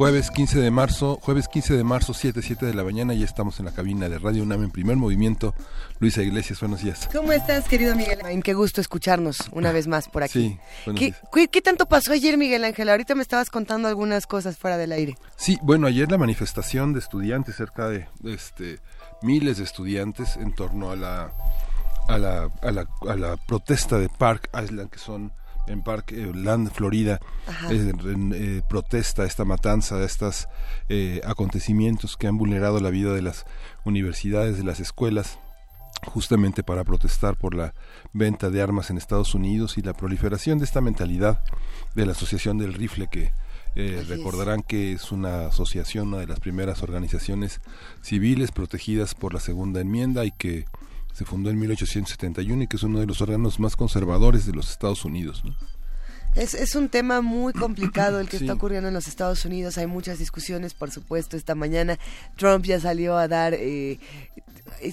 Jueves 15 de marzo, jueves 15 de marzo, 7, 7 de la mañana, ya estamos en la cabina de Radio UNAM en primer movimiento. Luisa Iglesias, buenos días. ¿Cómo estás, querido Miguel Ángel? Qué gusto escucharnos una vez más por aquí. Sí, ¿Qué, ¿qué, qué tanto pasó ayer, Miguel Ángel? Ahorita me estabas contando algunas cosas fuera del aire. Sí, bueno, ayer la manifestación de estudiantes, cerca de este, miles de estudiantes en torno a la, a la, a la, a la protesta de Park Island, que son en Park eh, Land, Florida, eh, eh, protesta esta matanza, estos eh, acontecimientos que han vulnerado la vida de las universidades, de las escuelas, justamente para protestar por la venta de armas en Estados Unidos y la proliferación de esta mentalidad de la Asociación del Rifle que eh, recordarán que es una asociación, una de las primeras organizaciones civiles protegidas por la segunda enmienda y que se fundó en 1871 y que es uno de los órganos más conservadores de los Estados Unidos. Es, es un tema muy complicado el que Sí. está ocurriendo en los Estados Unidos. Hay muchas discusiones, por supuesto. Esta mañana Trump ya salió a dar, eh,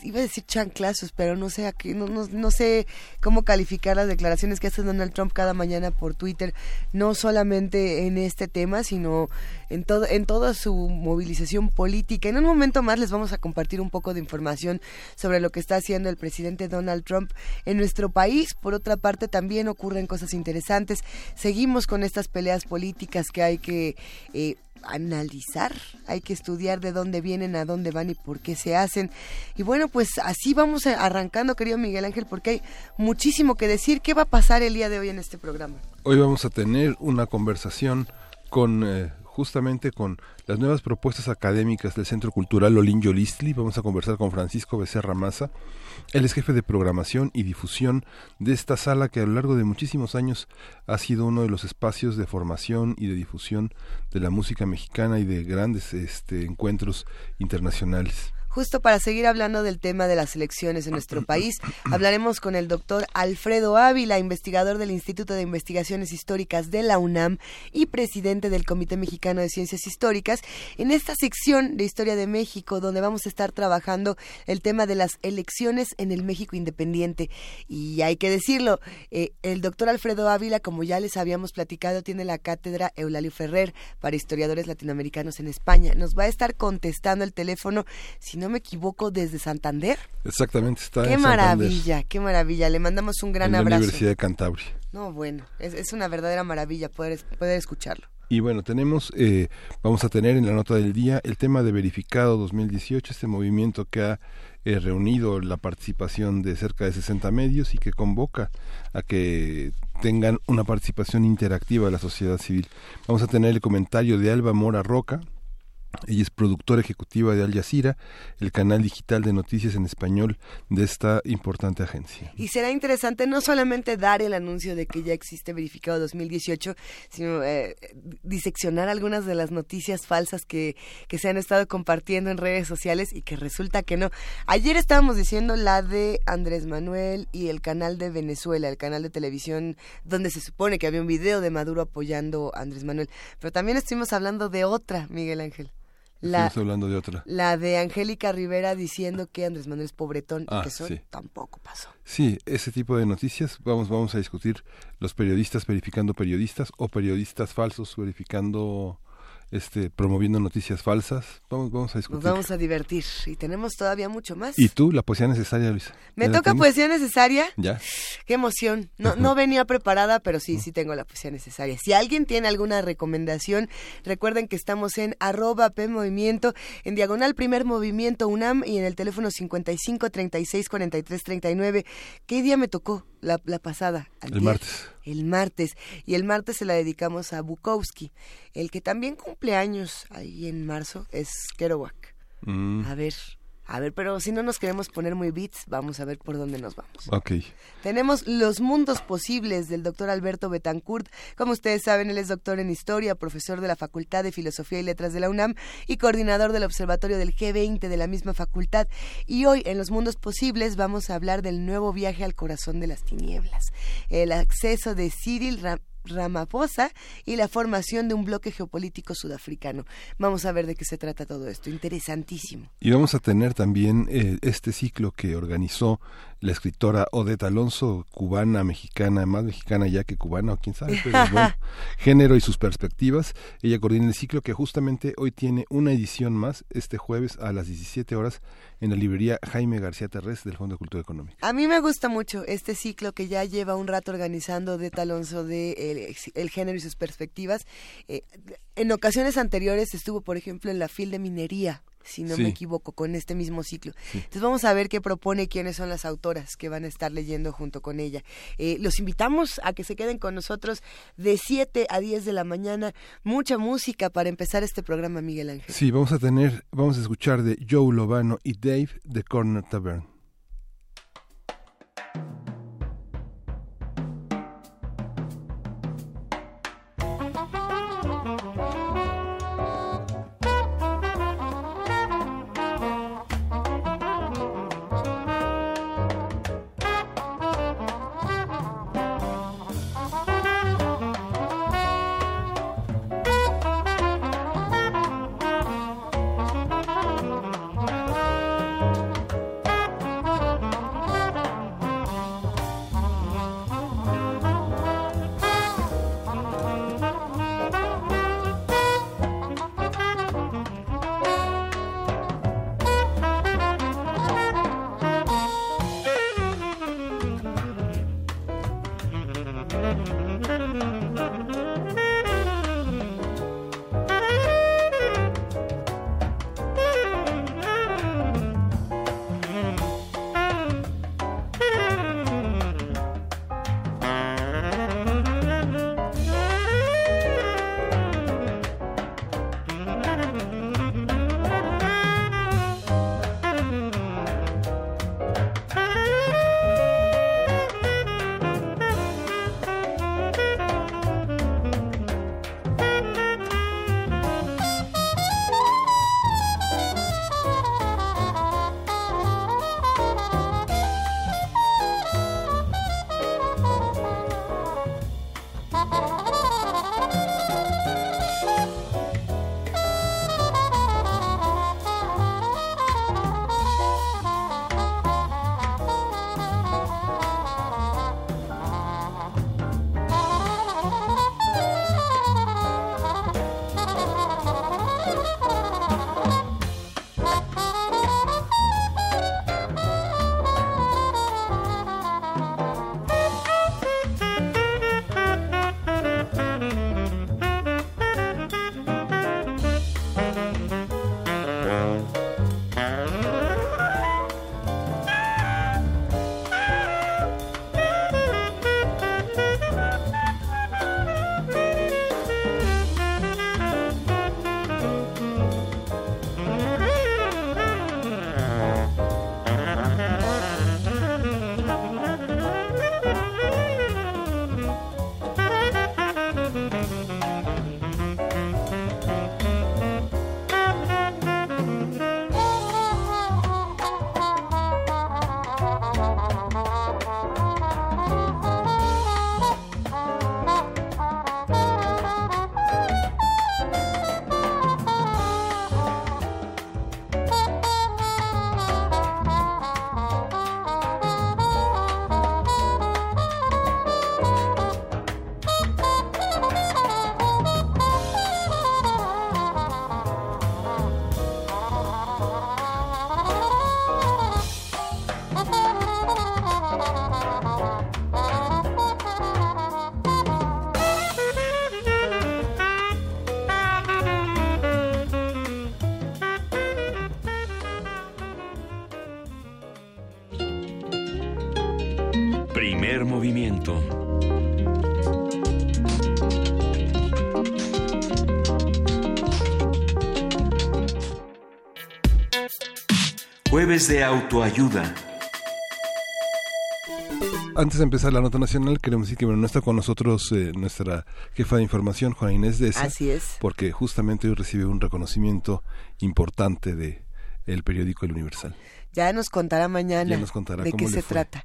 iba a decir chanclazos, pero no sé, a qué- no, no, no sé cómo calificar las declaraciones que hace Donald Trump cada mañana por Twitter. No solamente en este tema, sino en, todo, en toda su movilización política. En un momento más les vamos a compartir un poco de información sobre lo que está haciendo el presidente Donald Trump en nuestro país. Por otra parte, también ocurren cosas interesantes. Seguimos con estas peleas políticas que hay que eh, analizar, hay que estudiar de dónde vienen, a dónde van y por qué se hacen. Y bueno, pues así vamos arrancando, querido Miguel Ángel, porque hay muchísimo que decir. ¿Qué va a pasar el día de hoy en este programa? Hoy vamos a tener una conversación con eh, justamente con las nuevas propuestas académicas del Centro Cultural Olin Yolistli. Vamos a conversar con Francisco Becerra Maza. Él es jefe de programación y difusión de esta sala que a lo largo de muchísimos años ha sido uno de los espacios de formación y de difusión de la música mexicana y de grandes este, encuentros internacionales. Justo para seguir hablando del tema de las elecciones en nuestro país, hablaremos con el doctor Alfredo Ávila, investigador del Instituto de Investigaciones Históricas de la UNAM y presidente del Comité Mexicano de Ciencias Históricas, en esta sección de Historia de México, donde vamos a estar trabajando el tema de las elecciones en el México independiente. Y hay que decirlo, eh, el doctor Alfredo Ávila, como ya les habíamos platicado, tiene la cátedra Eulalio Ferrer para historiadores latinoamericanos en España. Nos va a estar contestando el teléfono, si no me equivoco, desde Santander. Exactamente, está Qué en Santander, maravilla, qué maravilla. Le mandamos un gran en la abrazo. Universidad de Cantabria. No, bueno, es, es una verdadera maravilla poder, poder escucharlo. Y bueno, tenemos, eh, vamos a tener en la nota del día el tema de Verificado 2018, este movimiento que ha eh, reunido la participación de cerca de 60 medios y que convoca a que tengan una participación interactiva de la sociedad civil. Vamos a tener el comentario de Alba Mora Roca, ella es productora ejecutiva de Al Jazeera, el canal digital de noticias en español de esta importante agencia. Y será interesante no solamente dar el anuncio de que ya existe verificado 2018, sino eh, diseccionar algunas de las noticias falsas que, que se han estado compartiendo en redes sociales y que resulta que no. Ayer estábamos diciendo la de Andrés Manuel y el canal de Venezuela, el canal de televisión donde se supone que había un video de Maduro apoyando a Andrés Manuel. Pero también estuvimos hablando de otra, Miguel Ángel. La, hablando de otra. la de Angélica Rivera diciendo que Andrés Manuel es pobretón y Ah, que eso sí. tampoco pasó. Sí, ese tipo de noticias vamos vamos a discutir los periodistas verificando periodistas o periodistas falsos verificando este promoviendo noticias falsas. Vamos vamos a Nos discutir. vamos a divertir y tenemos todavía mucho más. Y tú la poesía necesaria, Luisa. ¿Me ¿Ya la toca poesía necesaria? Ya. Qué emoción. No, no venía preparada, pero sí, sí tengo la poesía necesaria. Si alguien tiene alguna recomendación, recuerden que estamos en arroba P Movimiento, en diagonal primer movimiento UNAM y en el teléfono 55 36 43 39. ¿Qué día me tocó? La, la pasada. El martes. El martes. Y el martes se la dedicamos a Bukowski. El que también cumple años ahí en marzo es Kerouac. Mm. A ver, A ver, pero si no nos queremos poner muy beats, vamos a ver por dónde nos vamos. Ok. Tenemos Los Mundos Posibles del doctor Alberto Betancourt. Como ustedes saben, él es doctor en Historia, profesor de la Facultad de Filosofía y Letras de la UNAM y coordinador del Observatorio del G20 de la misma facultad. Y hoy, en Los Mundos Posibles, vamos a hablar del nuevo viaje al corazón de las tinieblas. El acceso de Cyril Ramaphosa y la formación de un bloque geopolítico sudafricano. Vamos a ver de qué se trata todo esto. Interesantísimo. Y vamos a tener también eh, este ciclo que organizó la escritora Odette Alonso, cubana, mexicana, más mexicana ya que cubana, o quién sabe, pero bueno, género y sus perspectivas. Ella coordina el ciclo que justamente hoy tiene una edición más, este jueves a las 17 horas, en la librería Jaime García Terrés del Fondo de Cultura Económica. A mí me gusta mucho este ciclo que ya lleva un rato organizando Odette Alonso de el, género y sus perspectivas. Eh, en ocasiones anteriores estuvo, por ejemplo, en la FIL de minería si no me equivoco, con este mismo ciclo. Entonces vamos a ver qué propone, quiénes son las autoras que van a estar leyendo junto con ella. Eh, los invitamos a que se queden con nosotros de 7 a 10 de la mañana. Mucha música para empezar este programa, Miguel Ángel. Sí, vamos a tener, vamos a escuchar de Joe Lovano y Dave de Corner Tavern. Jueves de autoayuda. Antes de empezar la nota nacional, queremos decir que bueno, no está con nosotros eh, nuestra jefa de información, Juana Inés de Así es. Porque justamente hoy recibe un reconocimiento importante de el periódico El Universal. Ya nos contará mañana de qué se trata.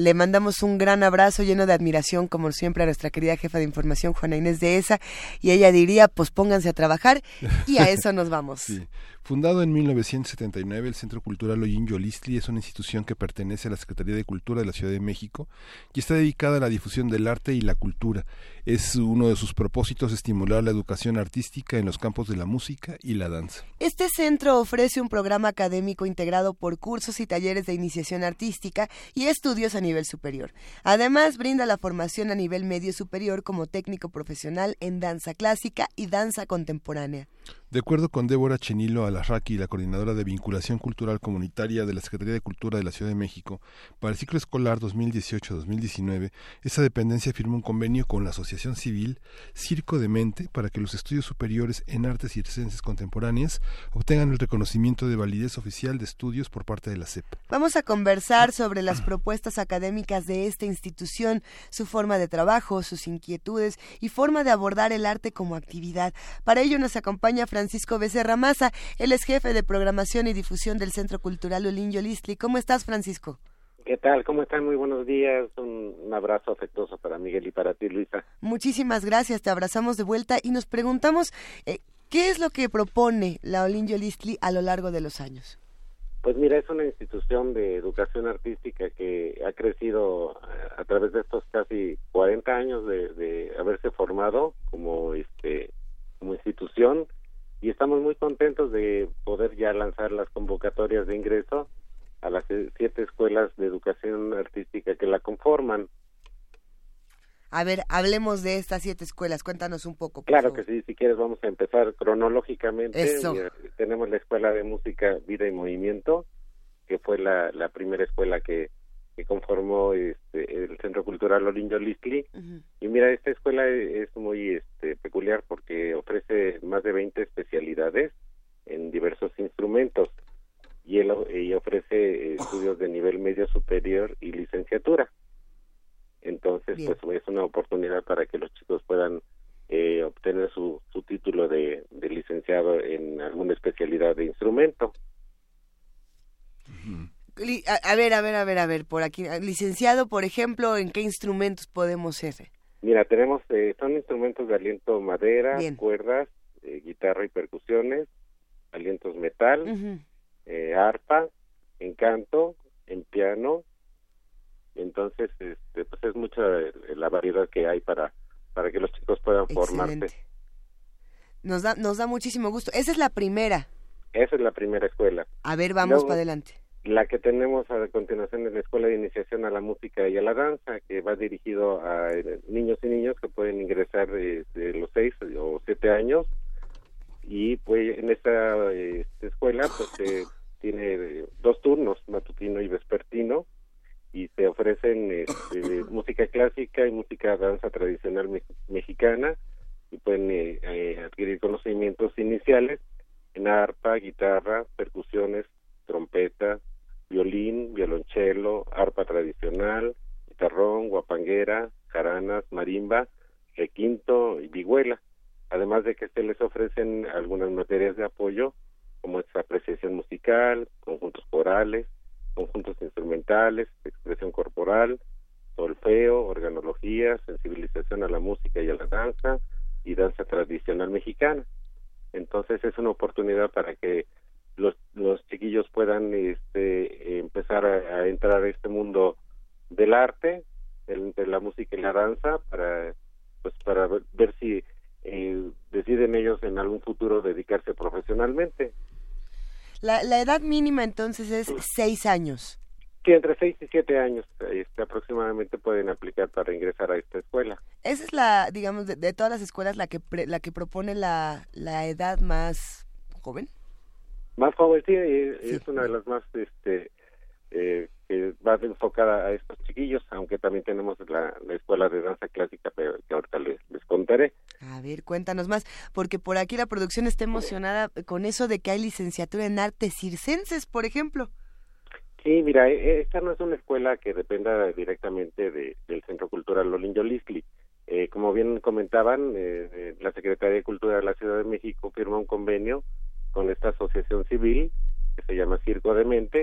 Le mandamos un gran abrazo lleno de admiración, como siempre, a nuestra querida jefa de información, Juana Inés de ESA, y ella diría, pues pónganse a trabajar, y a eso nos vamos. Fundado en 1979, el Centro Cultural Ollín Yolistli es una institución que pertenece a la Secretaría de Cultura de la Ciudad de México y está dedicada a la difusión del arte y la cultura. Es uno de sus propósitos estimular la educación artística en los campos de la música y la danza. Este centro ofrece un programa académico integrado por cursos y talleres de iniciación artística y estudios a nivel superior. Además, brinda la formación a nivel medio superior como técnico profesional en danza clásica y danza contemporánea. De acuerdo con Débora Chenilo Alarraqui, la coordinadora de vinculación cultural comunitaria de la Secretaría de Cultura de la Ciudad de México, para el ciclo escolar 2018-2019, esa dependencia firmó un convenio con la Asociación Civil Circo de Mente para que los estudios superiores en artes y ciencias contemporáneas obtengan el reconocimiento de validez oficial de estudios por parte de la CEP. Vamos a conversar sobre las propuestas académicas de esta institución, su forma de trabajo, sus inquietudes y forma de abordar el arte como actividad. Para ello nos acompaña Francisco Becerra Maza. Él es jefe de programación y difusión del Centro Cultural Olinjo Listli. ¿Cómo estás, Francisco? ¿Qué tal? ¿Cómo están? Muy buenos días. Un, abrazo afectuoso para Miguel y para ti, Luisa. Muchísimas gracias. Te abrazamos de vuelta y nos preguntamos eh, qué es lo que propone la Olinjo Listli a lo largo de los años. Pues mira, es una institución de educación artística que ha crecido eh, a, través de estos casi 40 años de, de haberse formado como este como institución y estamos muy contentos de poder ya lanzar las convocatorias de ingreso a las siete escuelas de educación artística que la conforman. A ver, hablemos de estas siete escuelas, cuéntanos un poco. Claro que sí, si quieres vamos a empezar cronológicamente. Eso. tenemos la Escuela de Música, Vida y Movimiento, que fue la, la primera escuela que, que conformó este, el Centro Cultural Olinjo Listli. Y mira, esta escuela es muy este, peculiar porque ofrece más de 20 especialidades en diversos instrumentos y, y ofrece estudios de nivel medio superior y licenciatura. Entonces, pues es una oportunidad para que los chicos puedan eh, obtener su, su título de, de, licenciado en alguna especialidad de instrumento. A, ver, a ver, a ver, a ver, por aquí. Licenciado, por ejemplo, ¿en qué instrumentos podemos ser? Mira, tenemos, eh, son instrumentos de aliento madera, cuerdas, eh, guitarra y percusiones, alientos metal, eh, arpa, en canto, en piano. Entonces, este, pues es mucha la variedad que hay para, para que los chicos puedan formarse. Nos da, nos da muchísimo gusto. Esa es la primera. Esa es la primera escuela. A ver, vamos para adelante la que tenemos a continuación es la Escuela de Iniciación a la Música y a la Danza, que va dirigido a eh, niños y niñas que pueden ingresar de, los seis o siete años. Y pues en esta, escuela pues eh, tiene dos turnos, matutino y vespertino, y se ofrecen este, música clásica y música danza tradicional mexicana, y pueden eh, adquirir conocimientos iniciales en arpa, guitarra, percusiones, trompeta, violín, violonchelo, arpa tradicional, guitarrón, guapanguera, jaranas, marimba, requinto y vihuela, además de que se les ofrecen algunas materias de apoyo como es apreciación musical, conjuntos corales, conjuntos instrumentales, expresión corporal, solfeo, organología, sensibilización a la música y a la danza y danza tradicional mexicana. Entonces es una oportunidad para que los, los chiquillos puedan este, empezar a, entrar a este mundo del arte, de la música y la danza, para, pues, para ver, si eh, deciden ellos en algún futuro dedicarse profesionalmente. La, la edad mínima entonces es seis años. Sí, entre seis y siete años este, aproximadamente pueden aplicar para ingresar a esta escuela. Esa es la, digamos, de, de todas las escuelas la que la que propone la, la edad más joven. Más joven, sí, es una de las más este, eh, que va enfocada a estos chiquillos, aunque también tenemos la, escuela de danza clásica pero que ahorita les, contaré. A ver, cuéntanos más, porque por aquí la producción está emocionada con eso de que hay licenciatura en artes circenses, por ejemplo. Sí, mira, e, esta no es una escuela que dependa directamente del Centro Cultural Lolinjo Lisli. Eh, como bien comentaban, eh, eh, la Secretaría de Cultura de la Ciudad de México firma un convenio con esta asociación civil que se llama Circo de Mente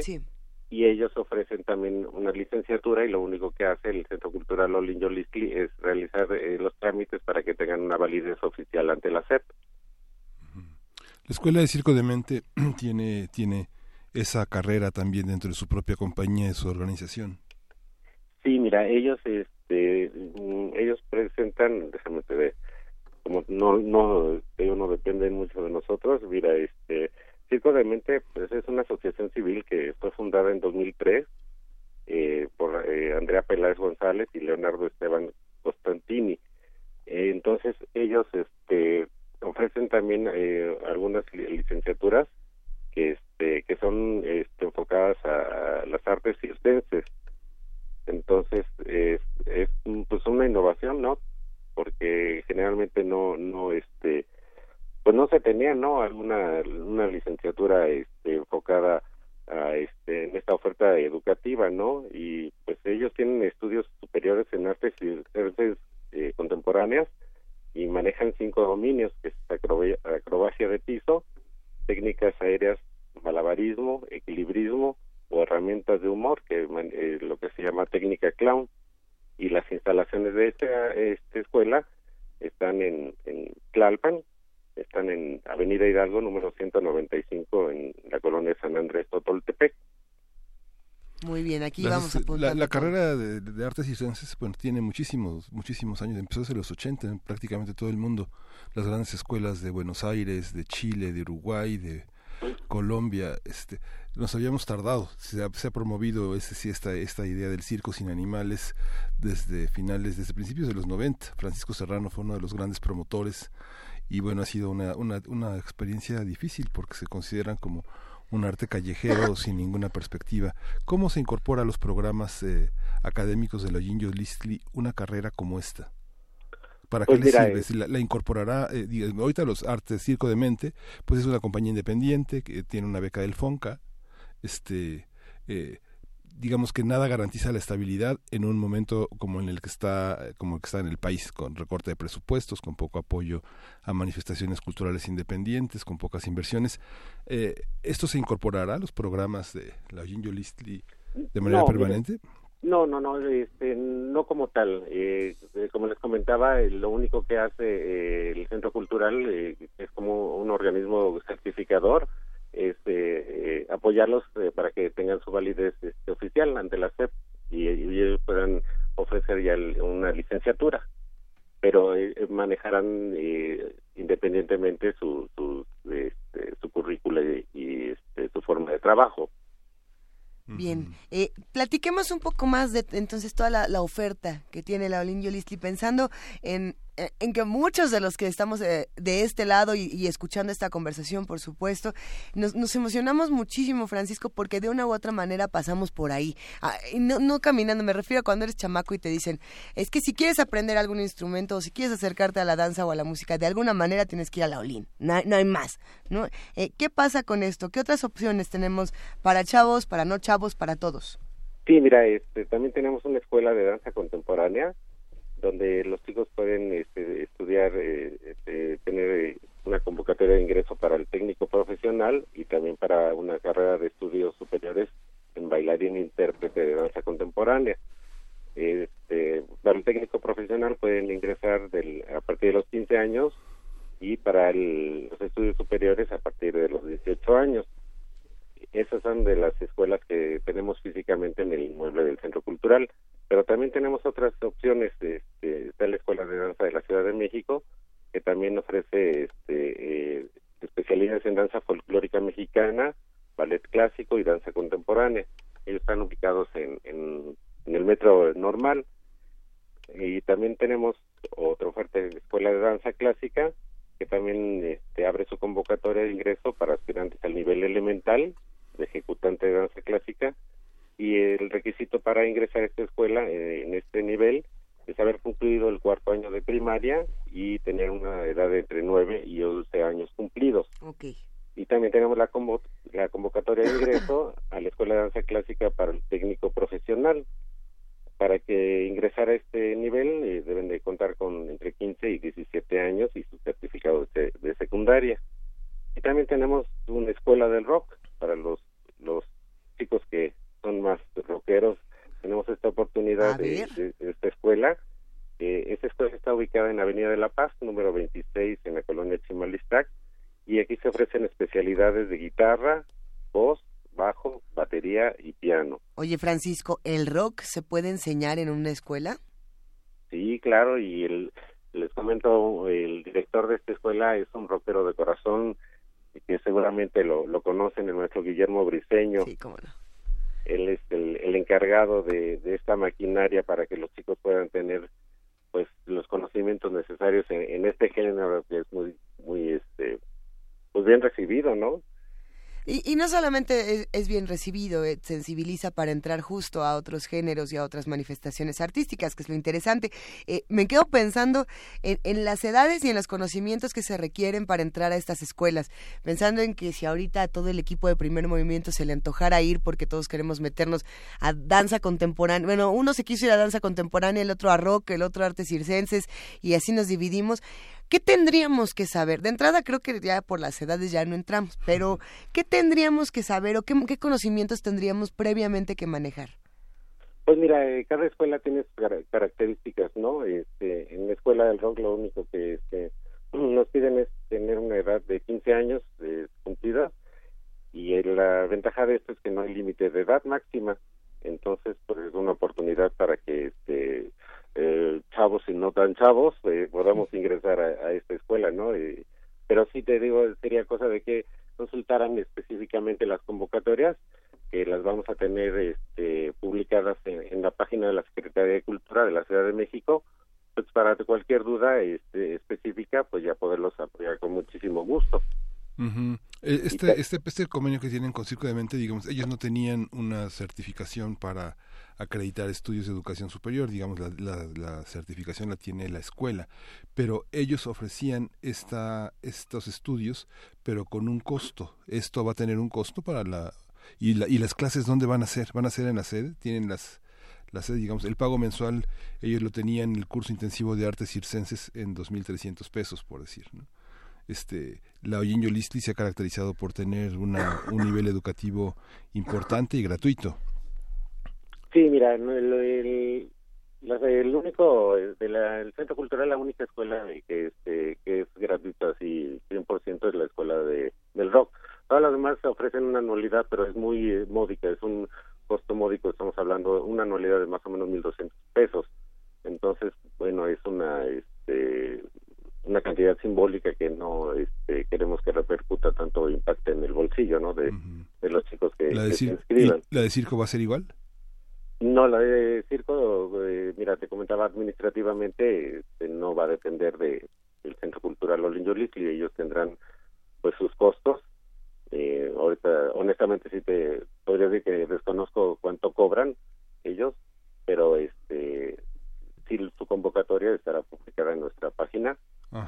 y ellos ofrecen también una licenciatura y lo único que hace el Centro Cultural Lolinjo Lisli es realizar los trámites para que tengan una validez oficial ante la SEP. La Escuela de Circo de Mente tiene, tiene esa carrera también dentro de su propia compañía, de su organización. Sí, mira, ellos, este, mm, ellos presentan, déjame te ver, como no, no, ellos no dependen mucho de nosotros, mira, este, Circo de Mente, pues es una asociación civil que fue fundada en 2003 eh, por eh, Andrea Peláez González y Leonardo Esteban Costantini. Eh, entonces ellos, este, ofrecen también eh, algunas licenciaturas que este que son este, enfocadas a, las artes circenses. Entonces es, es pues una innovación no porque generalmente no no este pues no se tenía no alguna una licenciatura este enfocada a este en esta oferta educativa no y pues ellos tienen estudios superiores en artes circenses eh, contemporáneas y manejan cinco dominios que es acrobacia de piso técnicas aéreas malabarismo, equilibrismo o herramientas de humor, que eh, lo que se llama técnica clown. Y las instalaciones de esta, esta escuela están en, en Tlalpan, están en Avenida Hidalgo, número 195, en la colonia San Andrés Totoltepec. Muy bien, aquí vamos a La, la carrera de, artes y ciencias bueno, tiene muchísimos, muchísimos años, empezó desde los 80 en prácticamente todo el mundo. Las grandes escuelas de Buenos Aires, de Chile, de Uruguay, de Colombia, este, nos habíamos tardado. Se ha, se ha promovido ese, esta, esta idea del circo sin animales desde finales, desde principios de los 90. Francisco Serrano fue uno de los grandes promotores y bueno, ha sido una, una, una experiencia difícil porque se consideran como un arte callejero sin ninguna perspectiva. ¿Cómo se incorpora a los programas eh, académicos de la Ginjo Listli una carrera como esta? ¿Para qué pues le sirve? Eh, si la, incorporará, eh, ahorita los artes Circo de Mente, pues es una compañía independiente que tiene una beca del FONCA, este, eh, digamos que nada garantiza la estabilidad en un momento como en el que está como el que está en el país con recorte de presupuestos con poco apoyo a manifestaciones culturales independientes con pocas inversiones. Eh, esto se incorporará a los programas de la Ginjo Listli de manera permanente no, no, no, este, no como tal. Eh, eh, como les comentaba, eh, lo único que hace el Centro Cultural es como un organismo certificador, es apoyarlos para que tengan su validez este, oficial ante la SEP y, ellos puedan ofrecer ya una licenciatura, pero manejarán independientemente su su, este, su currícula y, este, su forma de trabajo. Bien, eh, platiquemos un poco más de entonces toda la, oferta que tiene la Olin Yolistli, pensando en en que muchos de los que estamos de, este lado y, escuchando esta conversación, por supuesto, nos, emocionamos muchísimo, Francisco, porque de una u otra manera pasamos por ahí. Ah, no, no, caminando, me refiero a cuando eres chamaco y te dicen, es que si quieres aprender algún instrumento o si quieres acercarte a la danza o a la música, de alguna manera tienes que ir a la Olin. No, hay más. ¿no? Eh, ¿Qué pasa con esto? ¿Qué otras opciones tenemos para chavos, para no chavos, para todos? Sí, mira, este, también tenemos una escuela de danza contemporánea donde los chicos pueden este, estudiar, eh, este, tener eh, una convocatoria de ingreso para el técnico profesional y también para una carrera de estudios superiores en bailarín intérprete de danza contemporánea. Este, para el técnico profesional pueden ingresar del, a partir de los 15 años y para los estudios superiores a partir de los 18 años. Esas son de las escuelas que tenemos físicamente en el inmueble del Centro Cultural pero también tenemos otras opciones este, la escuela de danza de la Ciudad de México que también ofrece este, eh, especialidades en danza folclórica mexicana ballet clásico y danza contemporánea. Ellos están ubicados en, en, el metro normal. Y también tenemos otra oferta de escuela de danza clásica que también este, abre su convocatoria de ingreso para aspirantes al nivel elemental de ejecutante de danza clásica y el requisito para ingresar a esta escuela eh, en este nivel es haber concluido el cuarto año de primaria y tener una edad de entre 9 y 11 años cumplidos. Okay. Y también tenemos la, la convocatoria de ingreso a la Escuela escuela de danza clásica para el técnico profesional. Para que ingresar a este nivel eh, deben de contar con entre 15 y 17 años y su certificado de, de, secundaria. Y también tenemos una escuela del rock para los, los chicos que son más rockeros. Tenemos esta oportunidad de, esta escuela. Eh, esta escuela está ubicada en Avenida de la Paz, número 26, en la colonia Chimalistac. Y aquí se ofrecen especialidades de guitarra, voz, bajo, batería y piano. Oye, Francisco, ¿el rock se puede enseñar en una escuela? Sí, claro, y el, les comento, el director de esta escuela es un rockero de corazón, que seguramente lo, lo conocen, el maestro Guillermo Briseño. Sí, cómo no. Él es el, el encargado de, de, esta maquinaria para que los chicos puedan tener pues los conocimientos necesarios en, en este género que es muy muy este pues bien recibido, ¿no? Y, no solamente es, bien recibido, eh, sensibiliza para entrar justo a otros géneros y a otras manifestaciones artísticas, que es lo interesante. Eh, me quedo pensando en, las edades y en los conocimientos que se requieren para entrar a estas escuelas, pensando en que si ahorita a todo el equipo de primer movimiento se le antojara ir porque todos queremos meternos a danza contemporánea, bueno, uno se quiso ir a danza contemporánea, el otro a rock, el otro a artes circenses, y así nos dividimos ¿Qué tendríamos que saber? De entrada creo que ya por las edades ya no entramos, pero ¿qué tendríamos que saber o qué, conocimientos tendríamos previamente que manejar? Pues mira, eh, cada escuela tiene sus características, ¿no? Este, en la escuela del rock lo único que este, nos piden es tener una edad de 15 años eh, cumplida y la ventaja de esto es que no hay límite de edad máxima, entonces pues es una oportunidad para que este eh, chavos y no tan chavos eh, podamos ingresar a, esta escuela, ¿no? pero sí te digo, sería cosa de que consultaran específicamente las convocatorias, que las vamos a tener este, publicadas en, la página de la Secretaría de Cultura de la Ciudad de México, pues para cualquier duda este, específica, pues ya poderlos apoyar con muchísimo gusto. este, este, este convenio que tienen con Circo de Mente, digamos, ellos no tenían una certificación para acreditar estudios de educación superior, digamos, la, certificación la tiene la escuela, pero ellos ofrecían esta, estos estudios, pero con un costo. Esto va a tener un costo para la... ¿Y, la, y las clases dónde van a ser? ¿Van a ser en la sede? ¿Tienen las, la sede, digamos, el pago mensual, ellos lo tenían en el curso intensivo de artes circenses en 2.300 pesos, por decir, ¿no? Este, la Oyenyo Listli se ha caracterizado por tener una, un nivel educativo importante y gratuito. Sí, mira, el, el, único, de la, el Centro Cultural, la única escuela que, este, que es gratuita, así 100% es la escuela de, del rock. Todas las demás ofrecen una anualidad, pero es muy eh, módica, es un costo módico, estamos hablando de una anualidad de más o menos 1.200 pesos. Entonces, bueno, es una este, una cantidad simbólica que no este, queremos que repercuta tanto impacte en el bolsillo ¿no? de, de los chicos que, ¿La se inscriban. ¿La de circo va a ser igual? No, la de circo, eh, mira, te comentaba administrativamente, este, no va a depender de el Centro Cultural Olinjolis y ellos tendrán pues sus costos. Eh, ahorita, honestamente, sí te podría decir que desconozco cuánto cobran ellos, pero este sí su convocatoria estará publicada en nuestra página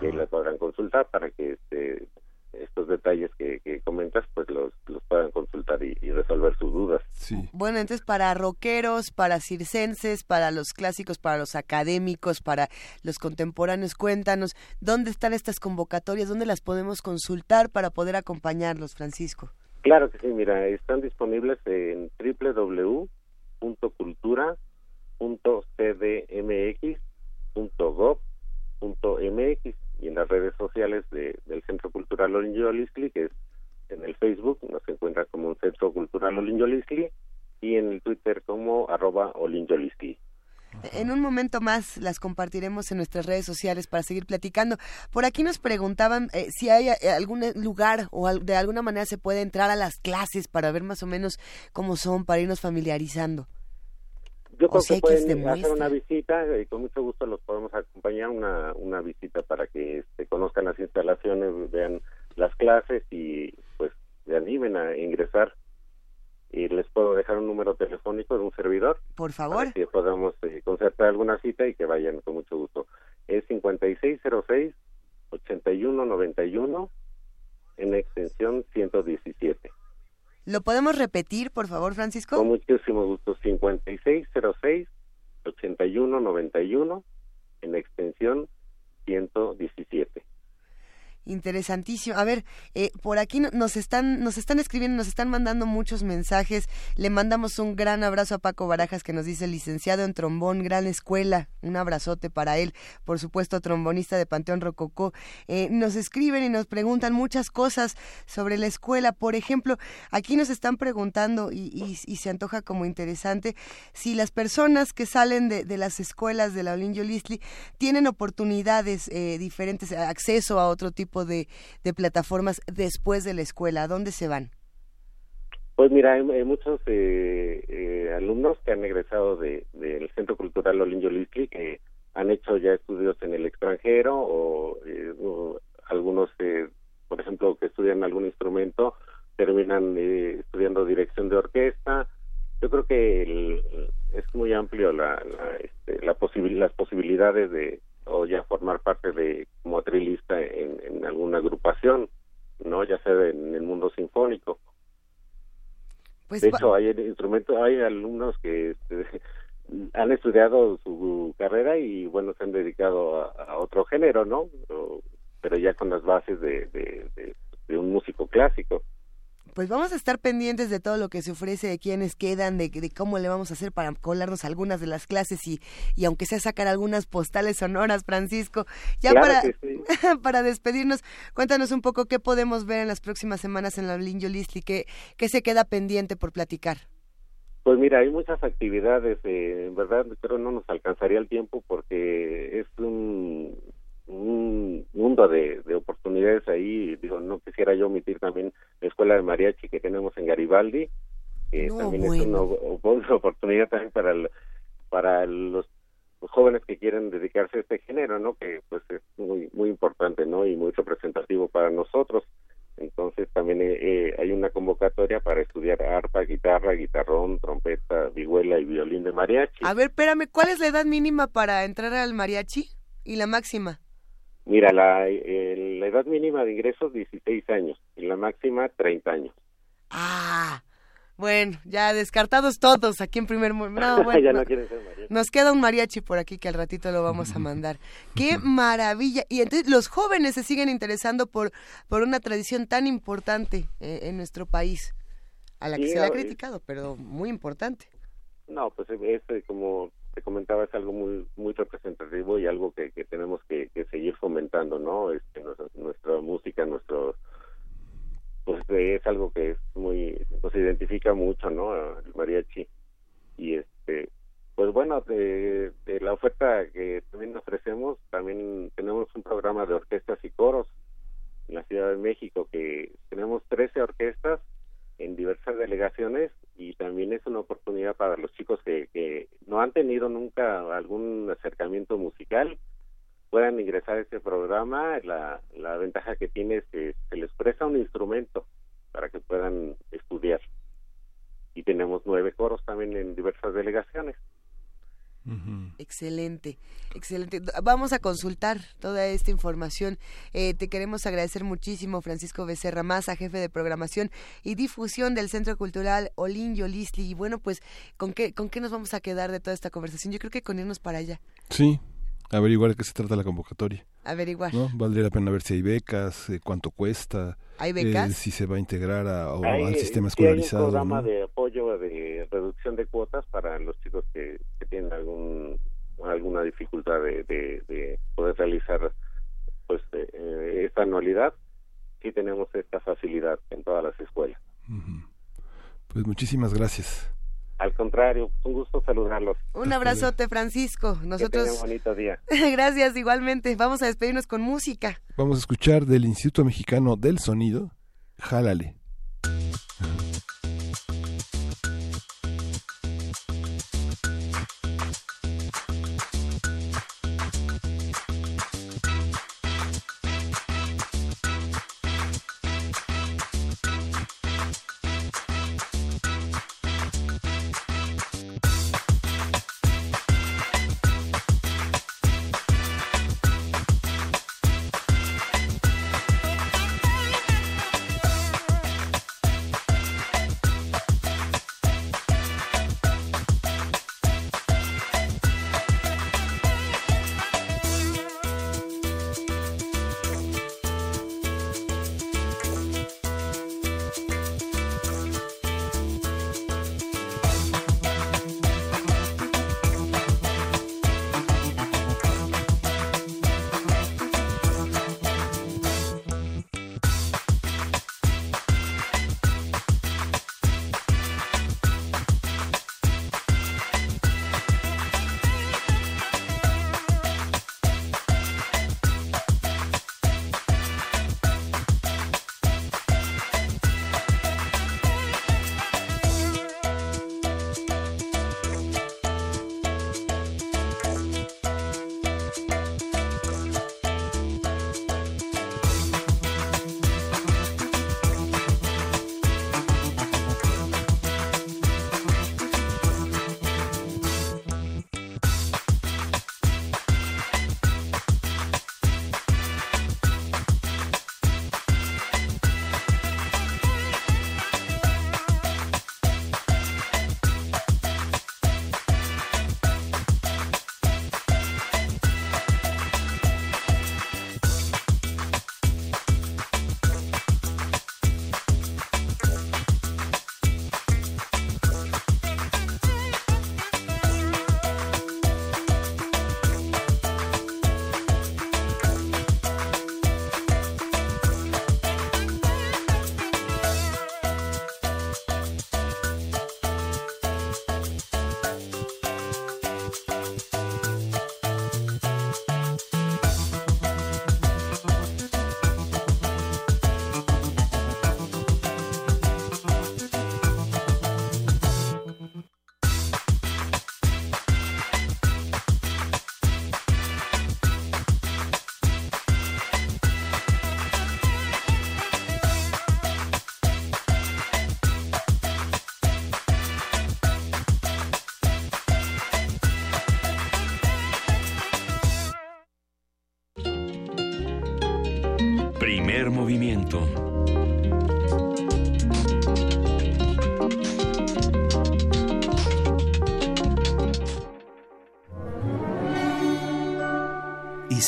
y la podrán consultar para que este estos detalles que, comentas, pues los, los puedan consultar y, resolver sus dudas. Sí. Bueno, entonces para rockeros, para circenses, para los clásicos, para los académicos, para los contemporáneos, cuéntanos, ¿dónde están estas convocatorias? ¿Dónde las podemos consultar para poder acompañarlos, Francisco? Claro que sí, mira, están disponibles en www.cultura.cdmx.gov.mx y en las redes sociales de, del Centro Cultural Olinjo que es en el Facebook, nos encuentra como un Centro Cultural Olinjo y en el Twitter como arroba En un momento más las compartiremos en nuestras redes sociales para seguir platicando. Por aquí nos preguntaban eh, si hay eh, algún lugar o de alguna manera se puede entrar a las clases para ver más o menos cómo son, para irnos familiarizando. Yo creo que pueden hacer una visita y con mucho gusto los podemos acompañar una, una visita para que este, conozcan las instalaciones, vean las clases y pues se animen a ingresar. Y les puedo dejar un número telefónico de un servidor. Por favor. Para que podamos eh, concertar alguna cita y que vayan con mucho gusto. Es 5606-8191 en extensión 117. ¿Lo podemos repetir, por favor, Francisco? Con muchísimo gusto. 5606-8191 en extensión 117. Interesantísimo. A ver, eh, por aquí nos están, nos están escribiendo, nos están mandando muchos mensajes. Le mandamos un gran abrazo a Paco Barajas que nos dice licenciado en trombón, gran escuela. Un abrazote para él, por supuesto, trombonista de Panteón Rococó. Eh, nos escriben y nos preguntan muchas cosas sobre la escuela. Por ejemplo, aquí nos están preguntando y, se antoja como interesante si las personas que salen de, las escuelas de la Olinjo Listli tienen oportunidades eh, diferentes, acceso a otro tipo de, plataformas después de la escuela? ¿A dónde se van? Pues mira, hay, muchos eh, eh, alumnos que han egresado del Centro Cultural Olinjo Listli que han hecho ya estudios en el extranjero o, eh, algunos, por ejemplo, que estudian algún instrumento, terminan estudiando dirección de orquesta. Yo creo que es muy amplio la, la, este, las posibilidades de, o ya formar parte de como trilista en, alguna agrupación, ¿no? Ya sea en el mundo sinfónico. Pues de hecho, hay instrumentos, hay alumnos que este, han estudiado su carrera y bueno, se han dedicado a, otro género, ¿no? pero ya con las bases de, de un músico clásico pues vamos a estar pendientes de todo lo que se ofrece, de quiénes quedan, de, cómo le vamos a hacer para colarnos algunas de las clases y, y aunque sea sacar algunas postales sonoras, Francisco. Ya para, para despedirnos, cuéntanos un poco qué podemos ver en las próximas semanas en la Linjo Listli, qué, qué se queda pendiente por platicar. Pues mira, hay muchas actividades, eh, en verdad pero no nos alcanzaría el tiempo porque es un un mundo de, oportunidades ahí. Digo, no quisiera yo omitir también la escuela de mariachi que tenemos en Garibaldi, que también es una, oportunidad también para para los, jóvenes que quieren dedicarse a este género, ¿no? Que pues es muy muy importante, ¿no? Y muy representativo para nosotros. Entonces también eh, eh, hay una convocatoria para estudiar arpa, guitarra, guitarrón, trompeta, vihuela y violín de mariachi. A ver, espérame, ¿cuál es la edad mínima para entrar al mariachi y la máxima? Mira, la, la edad mínima de ingresos 16 años y la máxima 30 años. Ah, bueno, ya descartados todos aquí en primer no, bueno, ya no quieren ser mariachi. Nos queda un mariachi por aquí que al ratito lo vamos a mandar. Qué maravilla. Y entonces los jóvenes se siguen interesando por, por una tradición tan importante eh, en nuestro país, a la que se le ha criticado, pero muy importante. No, pues es como comentaba es algo muy muy representativo y algo que, tenemos que, seguir fomentando no este nuestra, música nuestro pues es algo que es muy nos identifica mucho no el mariachi. Y este pues bueno de, la oferta que también ofrecemos también tenemos un programa de orquestas y coros en la Ciudad de México que tenemos 13 orquestas en diversas delegaciones y también es una oportunidad para los chicos que, que no han tenido nunca algún acercamiento musical puedan ingresar a este programa. La, la ventaja que tiene es que se les presta un instrumento para que puedan estudiar. Y tenemos nueve coros también en diversas delegaciones. Excelente, excelente. Vamos a consultar toda esta información. Eh, te queremos agradecer muchísimo, Francisco Becerra Maza, jefe de programación y difusión del Centro Cultural Olin Yolisli. Y bueno, pues, ¿con qué, ¿con qué nos vamos a quedar de toda esta conversación? Yo creo que con irnos para allá. Sí, averiguar de qué se trata la convocatoria. Averiguar. ¿no? Valdría la pena ver si hay becas, eh, cuánto cuesta. ¿Hay becas? Eh, si se va a integrar a, al sistema escolarizado. hay un programa de apoyo de reducción de cuotas para los chicos que, tienen algún alguna dificultad de, poder realizar pues eh, esta anualidad. Sí tenemos esta facilidad en todas las escuelas. Pues muchísimas gracias. Al contrario, un gusto saludarlos. Un abrazote, Francisco. Nosotros. Que un bonito día. Gracias, igualmente. Vamos a despedirnos con música. Vamos a escuchar del Instituto Mexicano del Sonido, Jálale.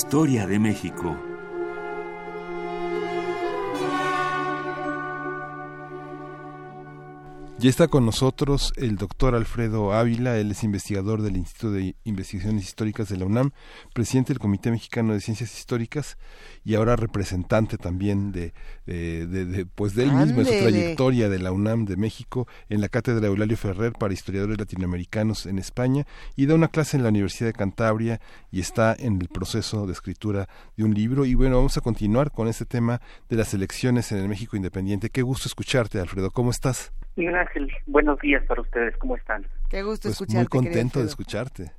Historia de México. Ya está con nosotros el doctor Alfredo Ávila, él es investigador del Instituto de Investigaciones Históricas de la UNAM, presidente del Comité Mexicano de Ciencias Históricas y ahora representante también de, de, pues de él mismo, de su trayectoria de la UNAM de México en la cátedra Eulalio Ferrer para historiadores latinoamericanos en España y da una clase en la Universidad de Cantabria y está en el proceso de escritura de un libro. Y bueno, vamos a continuar con este tema de las elecciones en el México Independiente. Qué gusto escucharte, Alfredo. ¿Cómo estás? Miguel Ángel, buenos días para ustedes, ¿cómo están? Qué gusto pues escucharte. Muy contento de escucharte.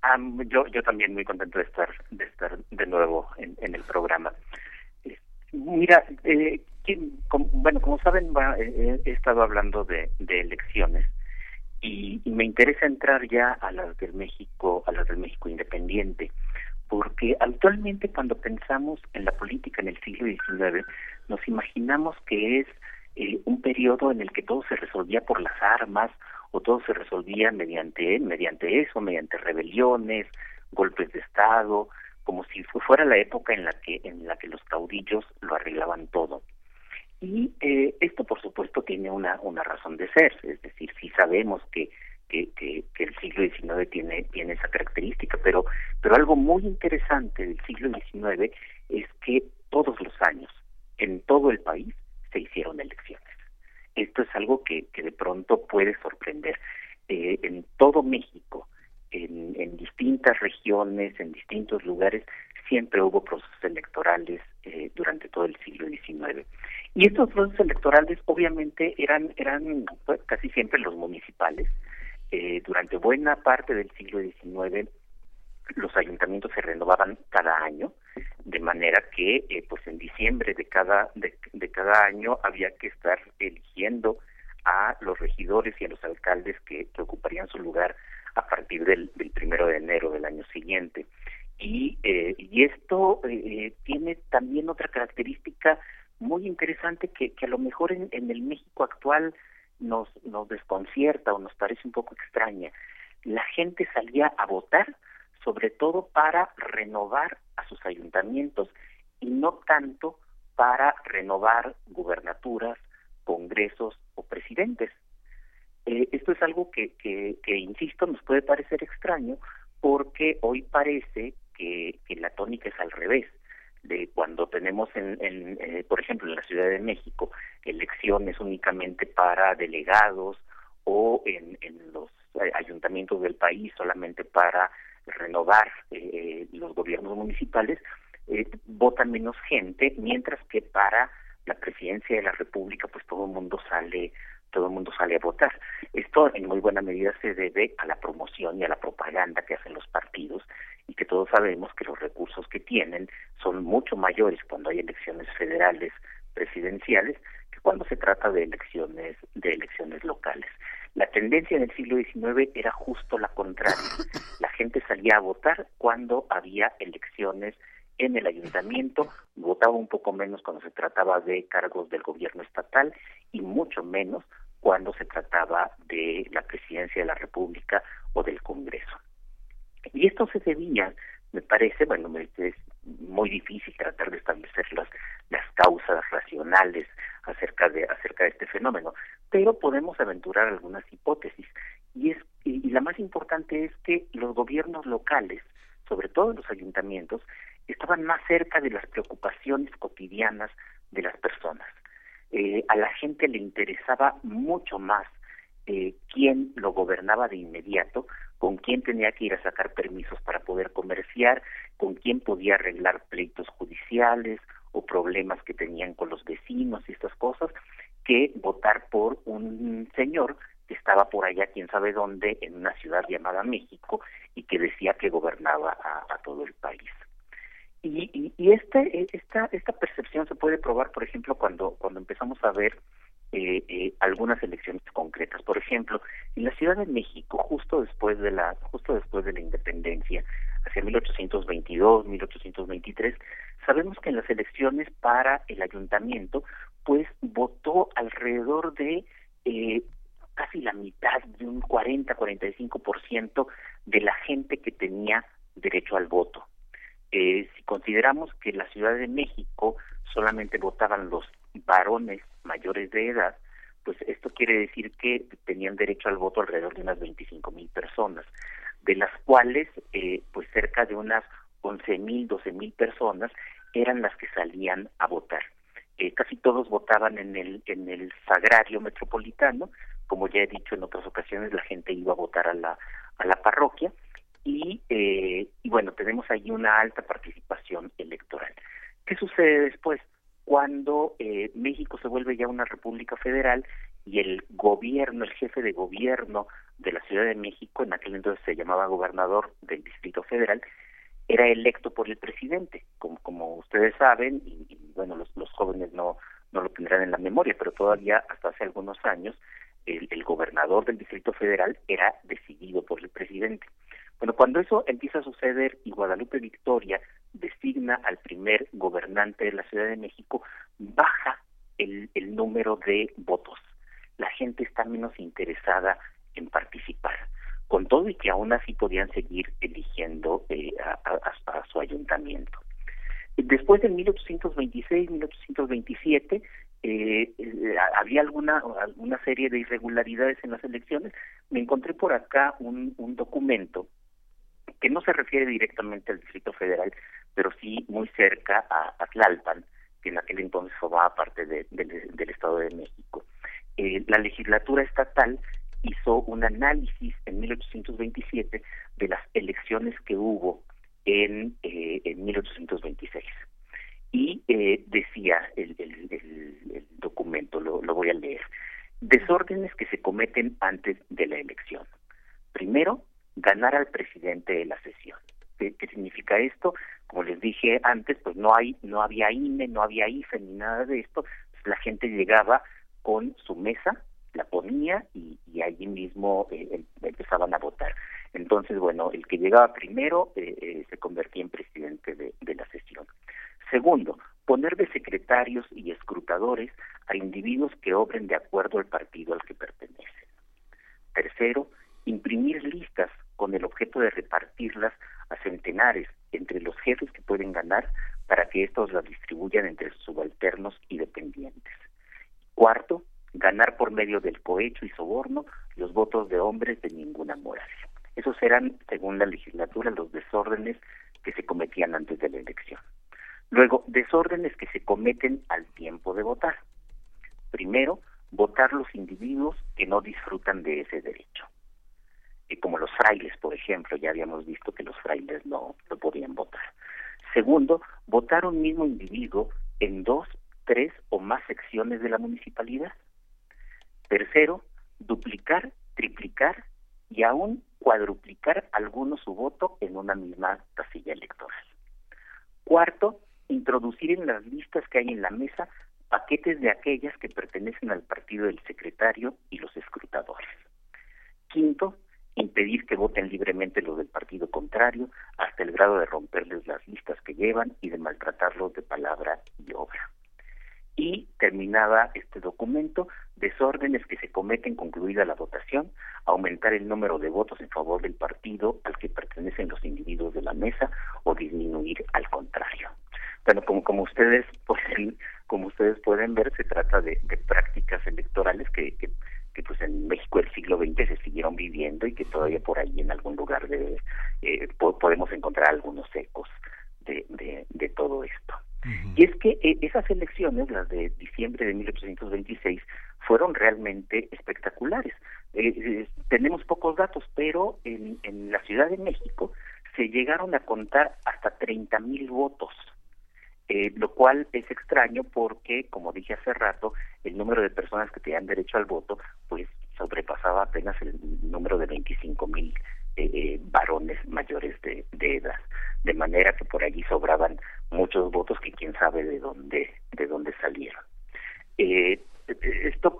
Ah, yo, yo también muy contento de estar, de estar de nuevo en, el programa. Eh, mira, eh, bueno, como saben, eh, he estado hablando de, elecciones y, me interesa entrar ya a las del México, a las del México independiente, porque actualmente cuando pensamos en la política en el siglo XIX, nos imaginamos que es eh, un periodo en el que todo se resolvía por las armas o todo se resolvía mediante mediante eso, mediante rebeliones, golpes de estado, como si fuera la época en la que en la que los caudillos lo arreglaban todo. Y eh, esto, por supuesto, tiene una una razón de ser, es decir, si sabemos que que, que, que, el siglo XIX tiene, tiene esa característica, pero, pero algo muy interesante del siglo XIX es que todos los años, en todo el país, se hicieron elecciones. Esto es algo que, de pronto puede sorprender. Eh, en todo México, en, en, distintas regiones, en distintos lugares, siempre hubo procesos electorales eh, durante todo el siglo XIX. Y estos procesos electorales obviamente eran, eran pues, casi siempre los municipales. Eh, durante buena parte del siglo XIX los ayuntamientos se renovaban cada año de manera que eh, pues en diciembre de cada de, cada año había que estar eligiendo a los regidores y a los alcaldes que, ocuparían su lugar a partir del, del, primero de enero del año siguiente. Y eh, y esto eh, tiene también otra característica muy interesante que, que a lo mejor en, en el México actual nos nos desconcierta o nos parece un poco extraña. La gente salía a votar sobre todo para renovar a sus ayuntamientos y no tanto para renovar gubernaturas, congresos o presidentes. Eh, esto es algo que, que, insisto, nos puede parecer extraño porque hoy parece que, que la tónica es al revés de cuando tenemos, en, en eh, por ejemplo, en la Ciudad de México, elecciones únicamente para delegados o en, en los ayuntamientos del país solamente para renovar eh, los gobiernos municipales, eh, vota menos gente, mientras que para la presidencia de la República, pues todo el mundo sale todo el mundo sale a votar. Esto en muy buena medida se debe a la promoción y a la propaganda que hacen los partidos y que todos sabemos que los recursos que tienen son mucho mayores cuando hay elecciones federales presidenciales que cuando se trata de elecciones de elecciones locales. La tendencia en el siglo XIX era justo la contraria. La gente salía a votar cuando había elecciones en el ayuntamiento, votaba un poco menos cuando se trataba de cargos del gobierno estatal y mucho menos cuando se trataba de la presidencia de la República o del Congreso. Y esto se debía, me parece, bueno, es muy difícil tratar de establecer las, las causas racionales acerca de acerca de este fenómeno, pero podemos aventurar algunas hipótesis y es y, la más importante es que los gobiernos locales, sobre todo los ayuntamientos, estaban más cerca de las preocupaciones cotidianas de las personas. Eh, a la gente le interesaba mucho más eh, quién lo gobernaba de inmediato, con quién tenía que ir a sacar permisos para poder comerciar, con quién podía arreglar pleitos judiciales o problemas que tenían con los vecinos y estas cosas, que votar por un señor que estaba por allá, quién sabe dónde, en una ciudad llamada México, y que decía que gobernaba a, todo el país. Y, y, este, esta, esta percepción se puede probar, por ejemplo, cuando, cuando empezamos a ver eh, eh, algunas elecciones concretas. Por ejemplo, en la Ciudad de México, justo después de la justo después de la independencia, hacia 1822, 1823, sabemos que en las elecciones para el ayuntamiento, pues votó alrededor de eh, casi la mitad, de un 40-45% de la gente que tenía derecho al voto. Eh, si consideramos que en la Ciudad de México solamente votaban los varones mayores de edad, pues esto quiere decir que tenían derecho al voto alrededor de unas 25 mil personas, de las cuales eh, pues cerca de unas 11 mil, 12 mil personas eran las que salían a votar. Eh, casi todos votaban en el en el sagrario metropolitano, como ya he dicho en otras ocasiones, la gente iba a votar a la a la parroquia y eh, y bueno tenemos ahí una alta participación electoral. ¿Qué sucede después? Cuando eh, México se vuelve ya una república federal y el gobierno, el jefe de gobierno de la Ciudad de México, en aquel entonces se llamaba gobernador del Distrito Federal, era electo por el presidente, como, como ustedes saben, y, bueno, los, los jóvenes no, no lo tendrán en la memoria, pero todavía hasta hace algunos años el, el gobernador del Distrito Federal era decidido por el presidente. Bueno, cuando eso empieza a suceder y Guadalupe Victoria designa al primer gobernante de la Ciudad de México, baja el, número de votos. La gente está menos interesada en participar, con todo y que aún así podían seguir eligiendo eh, a, su ayuntamiento. Después de 1826-1827, eh, eh, había alguna alguna serie de irregularidades en las elecciones. Me encontré por acá un documento que no se refiere directamente al Distrito Federal, pero sí muy cerca a, Tlalpan, que en aquel entonces formaba parte del Estado de México. Eh, la legislatura estatal hizo un análisis en 1827 de las elecciones que hubo en, eh, en 1826. Y eh, decía el, el, documento, lo, lo voy a leer, desórdenes que se cometen antes de la elección. Primero, ganar al presidente de la sesión. ¿Qué, significa esto? Como les dije antes, pues no hay, no había INE, no había IFE ni nada de esto. Pues la gente llegaba con su mesa, la ponía y, allí mismo eh, em, empezaban a votar. Entonces, bueno, el que llegaba primero eh, eh, se convertía en presidente de, de la sesión. Segundo, poner de secretarios y escrutadores a individuos que obren de acuerdo al partido al que pertenecen. Tercero, imprimir listas con el objeto de repartirlas a centenares entre los jefes que pueden ganar para que estos las distribuyan entre subalternos y dependientes. Cuarto, ganar por medio del cohecho y soborno los votos de hombres de ninguna moral. Esos eran, según la legislatura, los desórdenes que se cometían antes de la elección. Luego, desórdenes que se cometen al tiempo de votar. Primero, votar los individuos que no disfrutan de ese derecho como los frailes, por ejemplo, ya habíamos visto que los frailes no, no podían votar. Segundo, votar un mismo individuo en dos, tres o más secciones de la municipalidad. Tercero, duplicar, triplicar y aún cuadruplicar alguno su voto en una misma casilla electoral. Cuarto, introducir en las listas que hay en la mesa paquetes de aquellas que pertenecen al partido del secretario y los escrutadores. Quinto, impedir que voten libremente los del partido contrario, hasta el grado de romperles las listas que llevan y de maltratarlos de palabra y obra. Y terminaba este documento, desórdenes que se cometen concluida la votación, aumentar el número de votos en favor del partido al que pertenecen los individuos de la mesa o disminuir al contrario. Bueno, como, como ustedes pueden, como ustedes pueden ver, se trata de, prácticas electorales que, que que pues en México del siglo XX se siguieron viviendo y que todavía por ahí en algún lugar de, eh, podemos encontrar algunos ecos de, de, todo esto. Y es que eh, esas elecciones, las de diciembre de 1826, fueron realmente espectaculares. Eh, tenemos pocos datos, pero en, en la Ciudad de México se llegaron a contar hasta 30 mil votos eh, lo cual es extraño porque, como dije hace rato, el número de personas que tenían derecho al voto, pues sobrepasaba apenas el número de 25 mil eh, eh, varones mayores de, edad, de manera que por allí sobraban muchos votos que quién sabe de dónde de dónde salieron. esto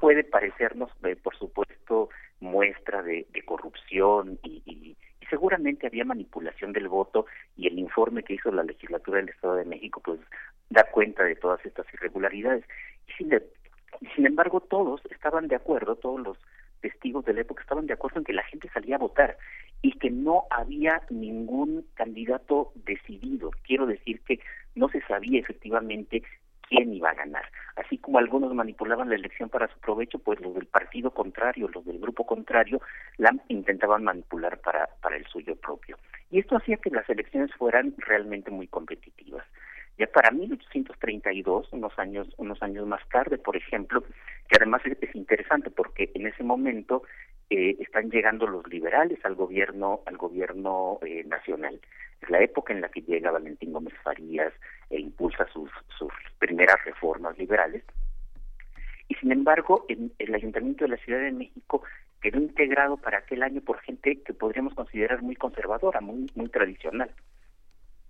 muestra de, de corrupción y, y, seguramente había manipulación del voto y el informe que hizo la legislatura del Estado de México pues da cuenta de todas estas irregularidades. Y sin, de, sin embargo todos estaban de acuerdo, todos los testigos de la época estaban de acuerdo en que la gente salía a votar y que no había ningún candidato decidido. Quiero decir que no se sabía efectivamente quién iba a ganar. Así como algunos manipulaban la elección para su provecho, pues los del partido contrario, los del grupo contrario, la intentaban manipular para, para el suyo propio. Y esto hacía que las elecciones fueran realmente muy competitivas. Ya para 1832, unos años, unos años más tarde, por ejemplo, que además es, interesante porque en ese momento eh, están llegando los liberales al gobierno, al gobierno eh, nacional. Es la época en la que llega Valentín Gómez Farías e impulsa sus, sus primeras reformas liberales. Y sin embargo, en el Ayuntamiento de la Ciudad de México quedó integrado para aquel año por gente que podríamos considerar muy conservadora, muy, muy tradicional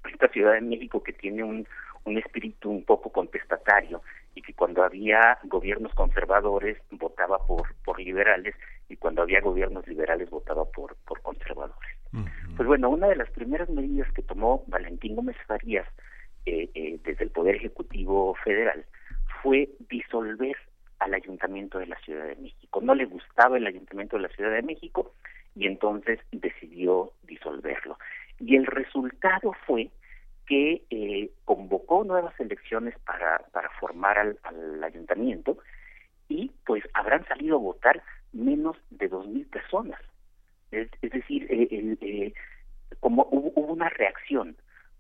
esta Ciudad de México que tiene un, un espíritu un poco contestatario y que cuando había gobiernos conservadores votaba por, por liberales cuando había gobiernos liberales votaba por, por conservadores. Pues bueno, una de las primeras medidas que tomó Valentín Gómez Farías eh, eh, desde el Poder Ejecutivo Federal fue disolver al Ayuntamiento de la Ciudad de México. No le gustaba el Ayuntamiento de la Ciudad de México y entonces decidió disolverlo. Y el resultado fue que eh, convocó nuevas elecciones para, para formar al, ayuntamiento y pues habrán salido a votar menos de dos mil personas. Es, decir, eh, eh, como hubo, una reacción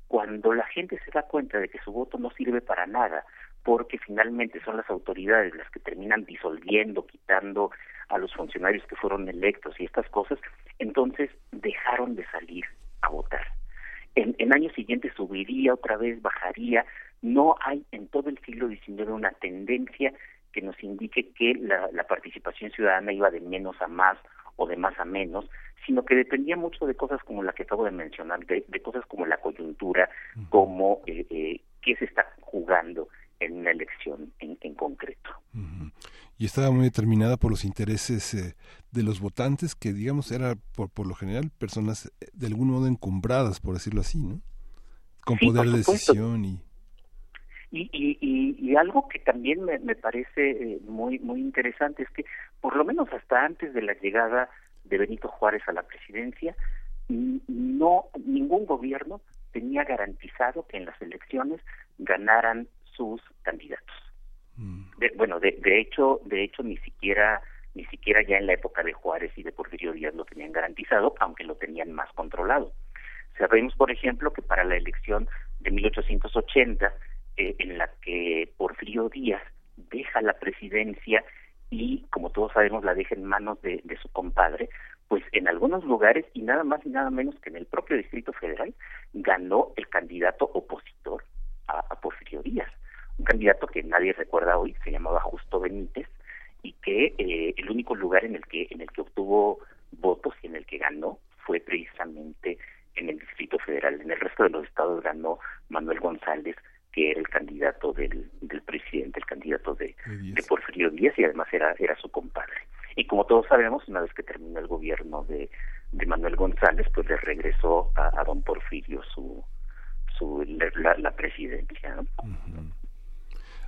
cuando la gente se da cuenta de que su voto no sirve para nada, porque finalmente son las autoridades las que terminan disolviendo, quitando a los funcionarios que fueron electos y estas cosas, entonces dejaron de salir a votar. En, en años siguientes subiría otra vez, bajaría. No hay en todo el siglo XIX una tendencia que nos indique que la, la participación ciudadana iba de menos a más o de más a menos, sino que dependía mucho de cosas como la que acabo de mencionar, de, cosas como la coyuntura, como eh, eh, qué se está jugando en una elección en, en concreto. Y estaba muy determinada por los intereses eh, de los votantes, que digamos era por, por lo general personas eh, de algún modo encumbradas, por decirlo así, ¿no? Con poder de decisión y... Y, y, y, algo que también me, me parece eh, muy muy interesante es que por lo menos hasta antes de la llegada de Benito Juárez a la presidencia no ningún gobierno tenía garantizado que en las elecciones ganaran sus candidatos Mm. bueno, de, de hecho, de hecho ni siquiera ni siquiera ya en la época de Juárez y de Porfirio Díaz lo tenían garantizado, aunque lo tenían más controlado. Sabemos, por ejemplo, que para la elección de 1880, eh, en la que Porfirio Díaz deja la presidencia y, como todos sabemos, la deja en manos de, de su compadre, pues en algunos lugares, y nada más y nada menos que en el propio Distrito Federal, ganó el candidato opositor a, a Porfirio Díaz un candidato que nadie recuerda hoy, se llamaba Justo Benítez, y que eh, el único lugar en el que en el que obtuvo votos y en el que ganó fue precisamente en el Distrito Federal. En el resto de los estados ganó Manuel González, que era el candidato del, del presidente, el candidato de, de Porfirio Díaz, y además era, era su compadre. Y como todos sabemos, una vez que terminó el gobierno de, de Manuel González, pues le regresó a, don Porfirio su, su la, la presidencia. ¿no?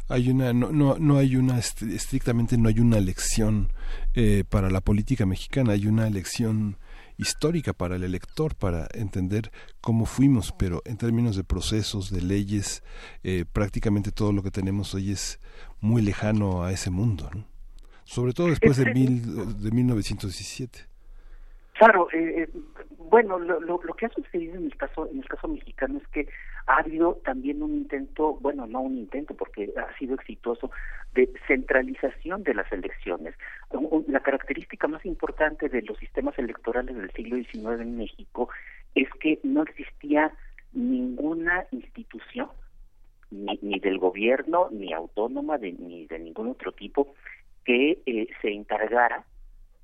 hay una no, no, no hay una estrictamente no hay una elección eh, para la política mexicana hay una elección histórica para el elector para entender cómo fuimos pero en términos de procesos de leyes eh, prácticamente todo lo que tenemos hoy es muy lejano a ese mundo ¿no? sobre todo después de mil de 1917 claro eh, eh, bueno lo, lo, lo que ha sucedido en el caso en el caso mexicano es que ha habido también un intento, bueno, no un intento porque ha sido exitoso, de centralización de las elecciones. La característica más importante de los sistemas electorales del siglo XIX en México es que no existía ninguna institución, ni, ni del gobierno, ni autónoma, ni de ningún otro tipo, que eh, se encargara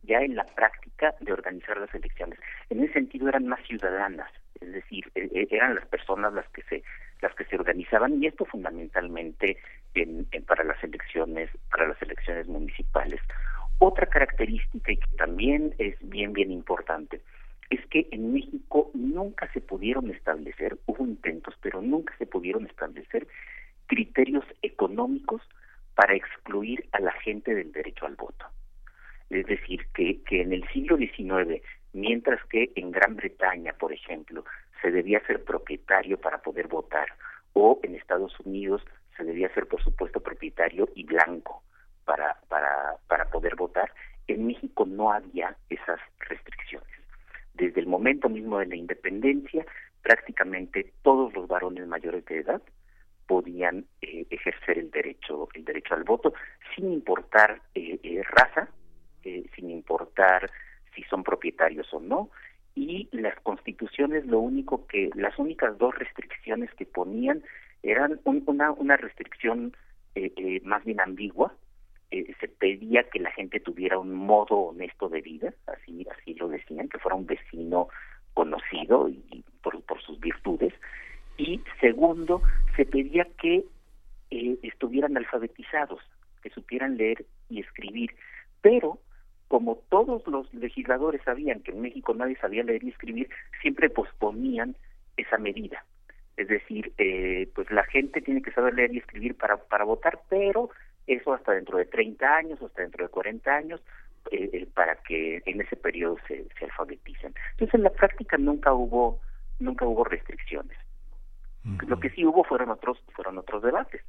ya en la práctica de organizar las elecciones. En ese sentido eran más ciudadanas es decir, e, e, eran las personas las que se las que se organizaban y esto fundamentalmente en, para las elecciones para las elecciones municipales. Otra característica y que también es bien bien importante es que en México nunca se pudieron establecer, hubo intentos, pero nunca se pudieron establecer criterios económicos para excluir a la gente del derecho al voto. Es decir, que, que en el siglo XIX, mientras que en Gran Bretaña, por ejemplo, se debía ser propietario para poder votar, o en Estados Unidos se debía ser, por supuesto, propietario y blanco para, para, para poder votar, en México no había esas restricciones. Desde el momento mismo de la independencia, prácticamente todos los varones mayores de edad podían eh, ejercer el derecho el derecho al voto sin importar eh, eh, raza sin importar si son propietarios o no. Y las constituciones lo único que las únicas dos restricciones que ponían eran una una restricción más bien ambigua. Se pedía que la gente tuviera un modo honesto de vida así así lo decían que fuera un vecino conocido y por, por sus virtudes. Y segundo, se pedía que eh, estuvieran alfabetizados, que supieran leer y escribir, pero como todos los legisladores sabían que en México nadie sabía leer y escribir, siempre posponían esa medida. Es decir, eh, pues la gente tiene que saber leer y escribir para, para votar, pero eso hasta dentro de 30 años, hasta dentro de 40 años, eh, eh, para que en ese periodo se, se alfabeticen. Entonces, en la práctica nunca hubo nunca hubo restricciones. Lo que sí hubo fueron otros, fueron otros debates.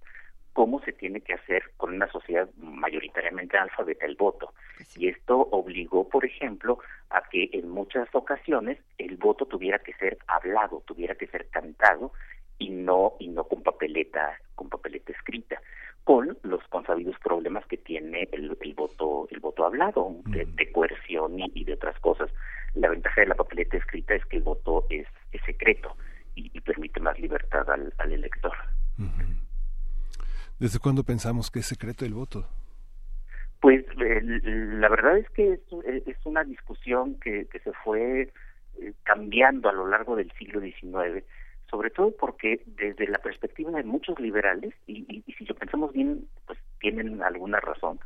Cómo se tiene que hacer con una sociedad mayoritariamente alfabeta el voto. Y esto obligó, por ejemplo, a que en muchas ocasiones el voto tuviera que ser hablado, tuviera que ser cantado y no y no con papeleta con papeleta escrita con los consabidos problemas que tiene el, el voto el voto hablado de, coerción y, y, de otras cosas la ventaja de la papeleta escrita es que el voto es, es secreto y, permite más libertad al, al elector. ¿Desde cuándo pensamos que es secreto el voto? Pues la verdad es que es, una discusión que, que se fue eh, cambiando a lo largo del siglo XIX, sobre todo porque desde la perspectiva de muchos liberales, y, y, si lo pensamos bien, pues tienen alguna razón,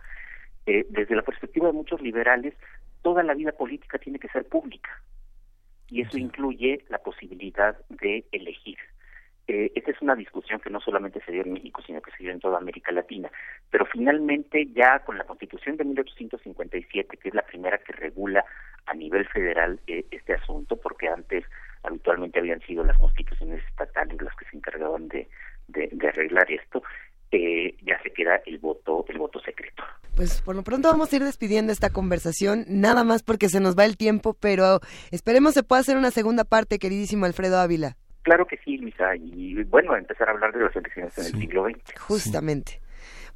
eh, desde la perspectiva de muchos liberales, toda la vida política tiene que ser pública y eso incluye la posibilidad de elegir. Eh, esta es una discusión que no solamente se dio en México, sino que se dio en toda América Latina. Pero finalmente, ya con la Constitución de 1857, que es la primera que regula a nivel federal eh, este asunto, porque antes habitualmente habían sido las constituciones estatales las que se encargaban de, arreglar esto, eh, ya se queda el voto, el voto secreto. Pues por lo pronto vamos a ir despidiendo esta conversación, nada más porque se nos va el tiempo, pero esperemos se pueda hacer una segunda parte, queridísimo Alfredo Ávila. Claro que sí, Luisa, y bueno, empezar a hablar de las elecciones en el siglo XX. Justamente.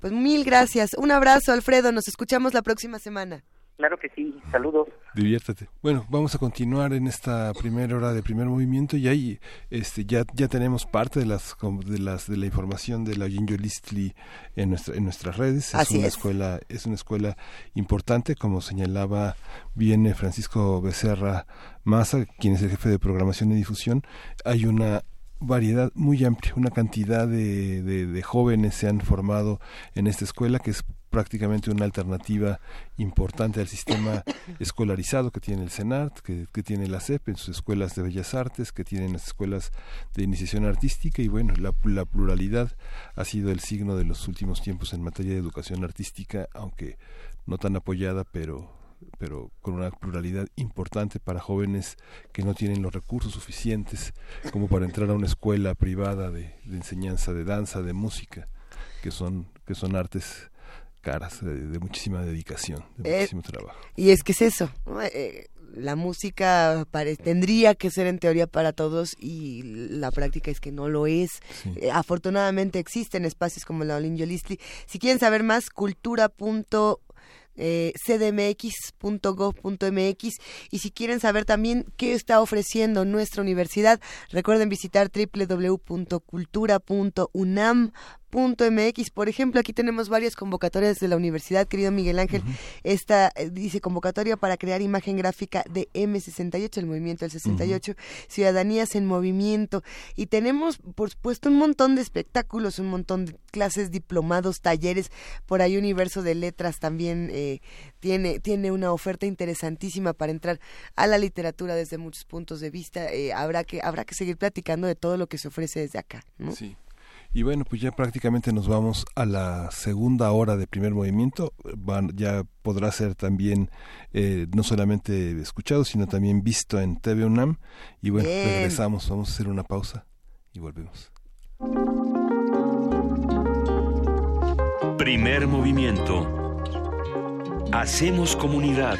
Pues mil gracias. Un abrazo, Alfredo. Nos escuchamos la próxima semana. Claro que sí, saludos. Diviértete. Bueno, vamos a continuar en esta primera hora de primer movimiento y ahí este ya ya tenemos parte de las de las de la información de la Ginger Listly en nuestra en nuestras redes. Es una escuela es una escuela importante como señalaba viene Francisco Becerra Maza, quien es el jefe de programación y difusión. Hay una variedad muy amplia, una cantidad de, de, jóvenes se han formado en esta escuela que es prácticamente una alternativa importante al sistema escolarizado que tiene el CENART, que, tiene la CEP en sus escuelas de bellas artes, que tienen las escuelas de iniciación artística y bueno, la, la pluralidad ha sido el signo de los últimos tiempos en materia de educación artística, aunque no tan apoyada, pero pero con una pluralidad importante para jóvenes que no tienen los recursos suficientes como para entrar a una escuela privada de, enseñanza de danza, de música, que son, que son artes caras, de, muchísima dedicación, de eh, muchísimo trabajo. Y es que es eso, eh, la música tendría que ser en teoría para todos y la práctica es que no lo es. Eh, afortunadamente existen espacios como la Olin Yolistli. Si quieren saber más, cultura.org eh, cdmx.gov.mx y si quieren saber también qué está ofreciendo nuestra universidad, recuerden visitar www.cultura.unam MX. Por ejemplo, aquí tenemos varias convocatorias de la universidad, querido Miguel Ángel. Esta eh, dice convocatoria para crear imagen gráfica de M68, el movimiento del 68, Ciudadanías en Movimiento. Y tenemos, por supuesto, un montón de espectáculos, un montón de clases, diplomados, talleres. Por ahí Universo de Letras también eh, tiene, tiene una oferta interesantísima para entrar a la literatura desde muchos puntos de vista. Eh, habrá, que, habrá que seguir platicando de todo lo que se ofrece desde acá. ¿no? Sí. Y bueno, pues ya prácticamente nos vamos a la segunda hora de primer movimiento. Van, ya podrá ser también eh, no solamente escuchado, sino también visto en TV UNAM. Y bueno, Bien. regresamos, vamos a hacer una pausa y volvemos. Primer movimiento. Hacemos comunidad.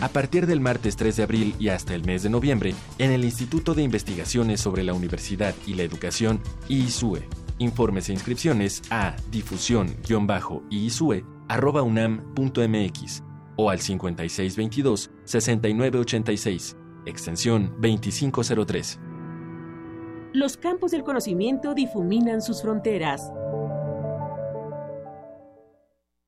A partir del martes 3 de abril y hasta el mes de noviembre en el Instituto de Investigaciones sobre la Universidad y la Educación IISUE. Informes e inscripciones a difusión-iisue.unam.mx o al 5622-6986, extensión 2503. Los campos del conocimiento difuminan sus fronteras.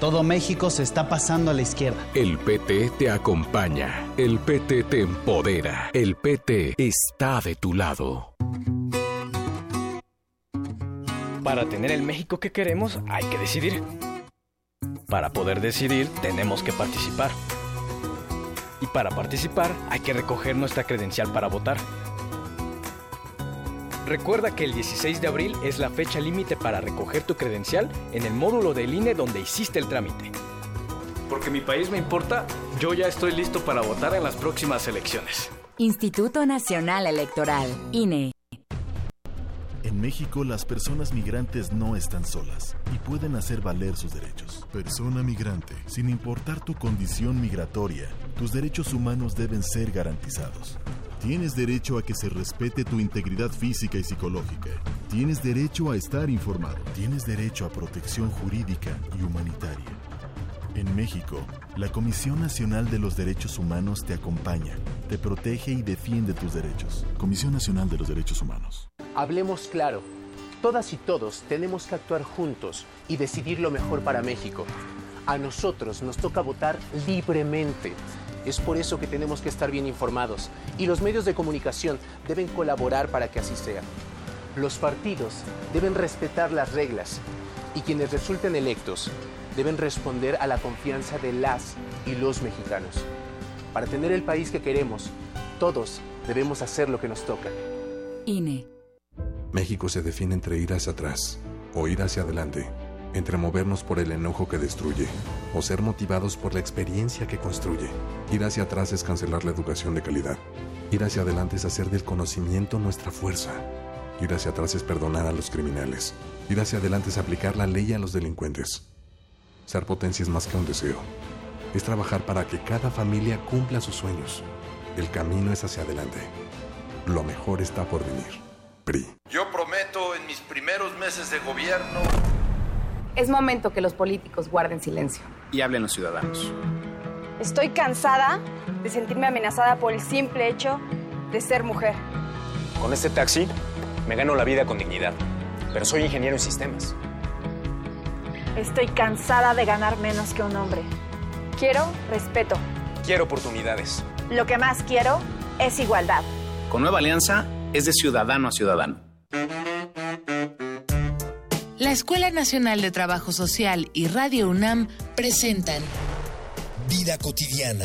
Todo México se está pasando a la izquierda. El PT te acompaña. El PT te empodera. El PT está de tu lado. Para tener el México que queremos hay que decidir. Para poder decidir tenemos que participar. Y para participar hay que recoger nuestra credencial para votar. Recuerda que el 16 de abril es la fecha límite para recoger tu credencial en el módulo del INE donde hiciste el trámite. Porque mi país me importa, yo ya estoy listo para votar en las próximas elecciones. Instituto Nacional Electoral, INE. En México las personas migrantes no están solas y pueden hacer valer sus derechos. Persona migrante, sin importar tu condición migratoria, tus derechos humanos deben ser garantizados. Tienes derecho a que se respete tu integridad física y psicológica. Tienes derecho a estar informado. Tienes derecho a protección jurídica y humanitaria. En México, la Comisión Nacional de los Derechos Humanos te acompaña, te protege y defiende tus derechos. Comisión Nacional de los Derechos Humanos. Hablemos claro. Todas y todos tenemos que actuar juntos y decidir lo mejor para México. A nosotros nos toca votar libremente. Es por eso que tenemos que estar bien informados y los medios de comunicación deben colaborar para que así sea. Los partidos deben respetar las reglas y quienes resulten electos deben responder a la confianza de las y los mexicanos. Para tener el país que queremos, todos debemos hacer lo que nos toca. INE. México se define entre ir hacia atrás o ir hacia adelante, entre movernos por el enojo que destruye o ser motivados por la experiencia que construye. Ir hacia atrás es cancelar la educación de calidad. Ir hacia adelante es hacer del conocimiento nuestra fuerza. Ir hacia atrás es perdonar a los criminales. Ir hacia adelante es aplicar la ley a los delincuentes. Ser potencia es más que un deseo. Es trabajar para que cada familia cumpla sus sueños. El camino es hacia adelante. Lo mejor está por venir. PRI. Yo prometo en mis primeros meses de gobierno... Es momento que los políticos guarden silencio. Y hablen los ciudadanos. Estoy cansada de sentirme amenazada por el simple hecho de ser mujer. Con este taxi me gano la vida con dignidad, pero soy ingeniero en sistemas. Estoy cansada de ganar menos que un hombre. Quiero respeto. Quiero oportunidades. Lo que más quiero es igualdad. Con Nueva Alianza es de ciudadano a ciudadano. La Escuela Nacional de Trabajo Social y Radio UNAM presentan Vida cotidiana,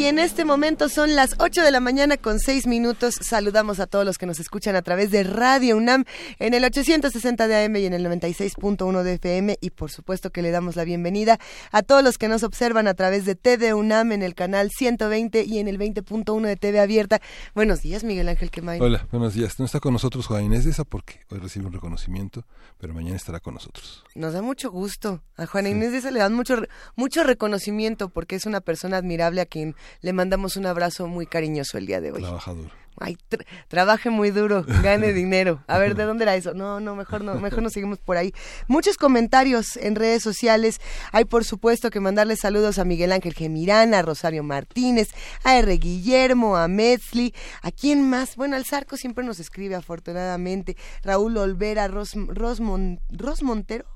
Y en este momento son las 8 de la mañana con 6 minutos. Saludamos a todos los que nos escuchan a través de Radio UNAM en el 860 de AM y en el 96.1 de FM. Y por supuesto que le damos la bienvenida a todos los que nos observan a través de TV UNAM en el canal 120 y en el 20.1 de TV Abierta. Buenos días, Miguel Ángel Quemay. Hola, buenos días. No está con nosotros Juan Inés de esa porque hoy recibe un reconocimiento, pero mañana estará con nosotros. Nos da mucho gusto. A Juana Inés de esa le dan mucho, mucho reconocimiento porque es una persona admirable a quien le mandamos un abrazo muy cariñoso el día de hoy. Trabajador. Ay, tra- trabaje muy duro, gane dinero. A ver, ¿de dónde era eso? No, no, mejor no, mejor nos seguimos por ahí. Muchos comentarios en redes sociales. Hay, por supuesto, que mandarle saludos a Miguel Ángel Gemirán, a Rosario Martínez, a R. Guillermo, a Metzli. ¿A quién más? Bueno, al Zarco siempre nos escribe, afortunadamente. Raúl Olvera, Ros, Rosmon- Ros Montero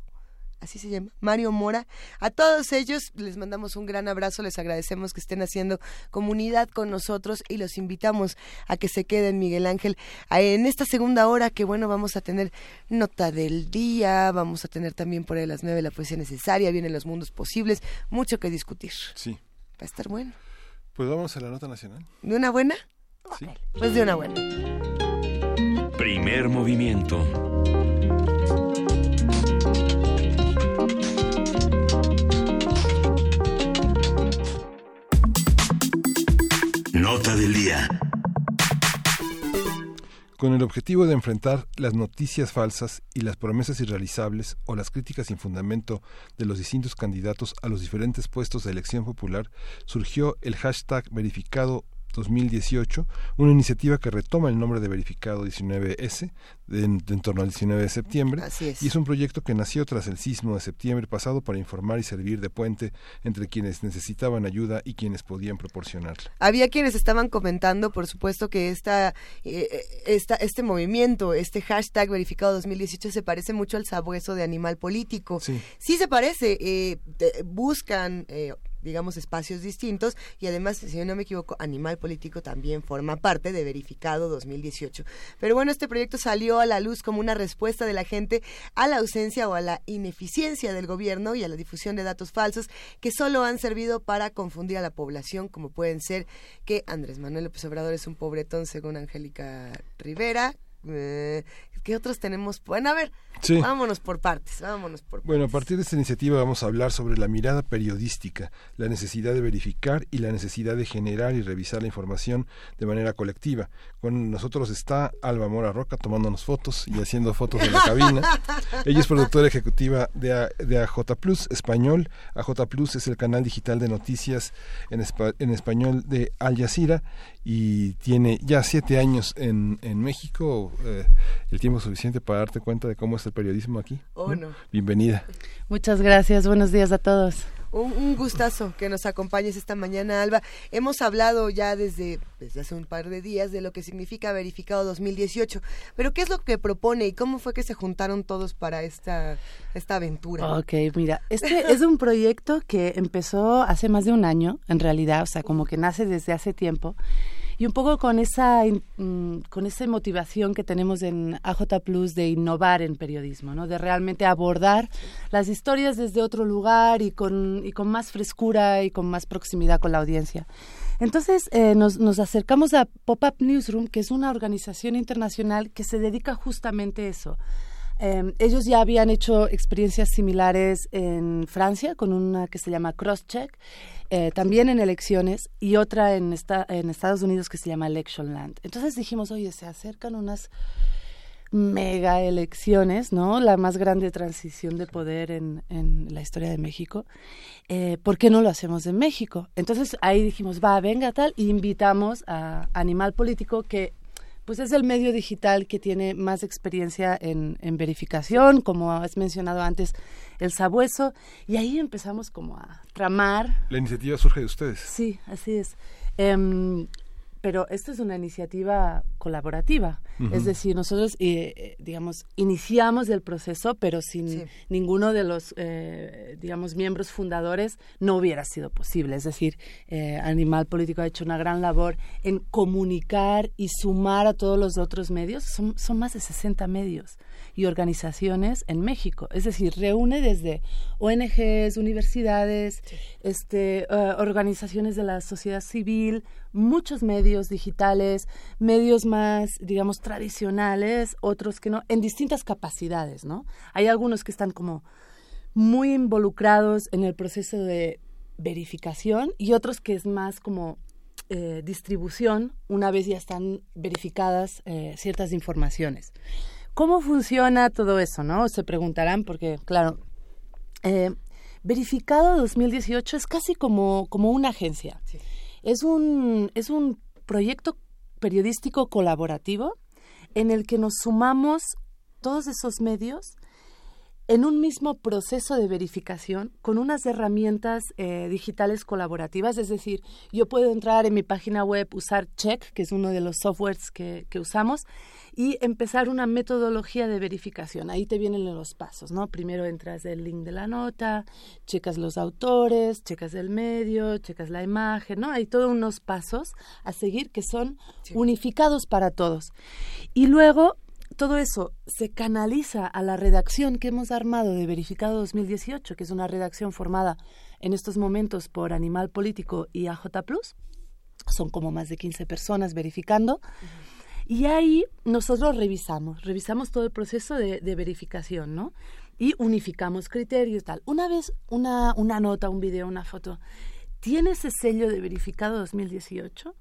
así se llama, Mario Mora. A todos ellos les mandamos un gran abrazo, les agradecemos que estén haciendo comunidad con nosotros y los invitamos a que se queden, Miguel Ángel, en esta segunda hora que bueno, vamos a tener nota del día, vamos a tener también por ahí a las nueve la poesía necesaria, vienen los mundos posibles, mucho que discutir. Sí. Va a estar bueno. Pues vamos a la nota nacional. ¿De una buena? Sí. Pues de una buena. Primer movimiento. Del día. Con el objetivo de enfrentar las noticias falsas y las promesas irrealizables o las críticas sin fundamento de los distintos candidatos a los diferentes puestos de elección popular, surgió el hashtag verificado 2018, una iniciativa que retoma el nombre de Verificado 19S de- en, en torno al 19 de septiembre. Así es. Y es un proyecto que nació tras el sismo de septiembre pasado para informar y servir de puente entre quienes necesitaban ayuda y quienes podían proporcionarla. Había quienes estaban comentando, por supuesto, que esta, eh, eh, esta, este movimiento, este hashtag verificado 2018 se parece mucho al sabueso de animal político. Sí. Sí se parece, eh, te- buscan... eh, digamos, espacios distintos y además, si no me equivoco, Animal Político también forma parte de Verificado 2018. Pero bueno, este proyecto salió a la luz como una respuesta de la gente a la ausencia o a la ineficiencia del gobierno y a la difusión de datos falsos que solo han servido para confundir a la población, como pueden ser que Andrés Manuel López Obrador es un pobretón según Angélica Rivera. Eh, ¿Qué otros tenemos? Bueno, a ver, Sí. vámonos por partes, vámonos por Bueno, a partir de esta iniciativa vamos a hablar sobre la mirada periodística, la necesidad de verificar y la necesidad de generar y revisar la información de manera colectiva. Con nosotros está Alba Mora Roca tomándonos fotos y haciendo fotos en la cabina. Ella es productora ejecutiva de, A- de AJ Plus Español. AJ Plus es el canal digital de noticias en, espa- en español de Al Jazeera y tiene ya siete años en, en México, eh, el tiempo suficiente para darte cuenta de cómo es el periodismo aquí. Oh, no. Bienvenida. Muchas gracias, buenos días a todos. Un, un gustazo que nos acompañes esta mañana, Alba. Hemos hablado ya desde, desde hace un par de días de lo que significa Verificado 2018, pero ¿qué es lo que propone y cómo fue que se juntaron todos para esta, esta aventura? Ok, mira, este es un proyecto que empezó hace más de un año, en realidad, o sea, como que nace desde hace tiempo. Y un poco con esa, mm, con esa motivación que tenemos en AJ Plus de innovar en periodismo, ¿no? de realmente abordar las historias desde otro lugar y con, y con más frescura y con más proximidad con la audiencia. Entonces eh, nos, nos acercamos a Pop-Up Newsroom, que es una organización internacional que se dedica justamente a eso eh, ellos ya habían hecho experiencias similares en Francia con una que se llama Crosscheck, eh, también en elecciones y otra en, esta, en Estados Unidos que se llama Electionland. Entonces dijimos, oye, se acercan unas mega elecciones, ¿no? La más grande transición de poder en, la historia de México. Eh, ¿Por qué no lo hacemos en México? Entonces ahí dijimos, va, venga tal, y invitamos a Animal Político que pues es el medio digital que tiene más experiencia en, verificación, como has mencionado antes, el sabueso, y ahí empezamos como a tramar. La iniciativa surge de ustedes. Sí, así es. Em, pero esta es una iniciativa colaborativa. Es decir, nosotros, eh, eh, digamos, iniciamos el proceso, pero sin ninguno de los, eh, digamos, miembros fundadores no hubiera sido posible. Es decir, Animal Político ha hecho una gran labor en comunicar y sumar a todos los otros medios. Son, son más de 60 medios y organizaciones en México. Es decir, reúne desde ONGs, universidades, este, organizaciones de la sociedad civil, muchos medios digitales, medios más, digamos, tradicionales, otros que no, en distintas capacidades, ¿no? Hay algunos que están como muy involucrados en el proceso de verificación y otros que es más como eh, distribución una vez ya están verificadas eh, ciertas informaciones. ¿Cómo funciona todo eso, no? Se preguntarán porque, claro, eh, Verificado 2018 es casi como, como una agencia. Es un, es un proyecto periodístico colaborativo en el que nos sumamos todos esos medios en un mismo proceso de verificación con unas herramientas eh, digitales colaborativas, es decir, yo puedo entrar en mi página web, usar Check, que es uno de los softwares que, que usamos, y empezar una metodología de verificación. Ahí te vienen los pasos, ¿no? Primero entras el link de la nota, checas los autores, checas el medio, checas la imagen, ¿no? Hay todos unos pasos a seguir que son unificados para todos. Y luego todo eso se canaliza a la redacción que hemos armado de Verificado 2018, que es una redacción formada en estos momentos por Animal Político y AJ Plus. Son como más de 15 personas verificando. Y ahí nosotros revisamos, revisamos todo el proceso de, verificación, ¿no? Y unificamos criterios tal. Una vez una, una nota, un video, una foto, ¿tiene ese sello de verificado 2018?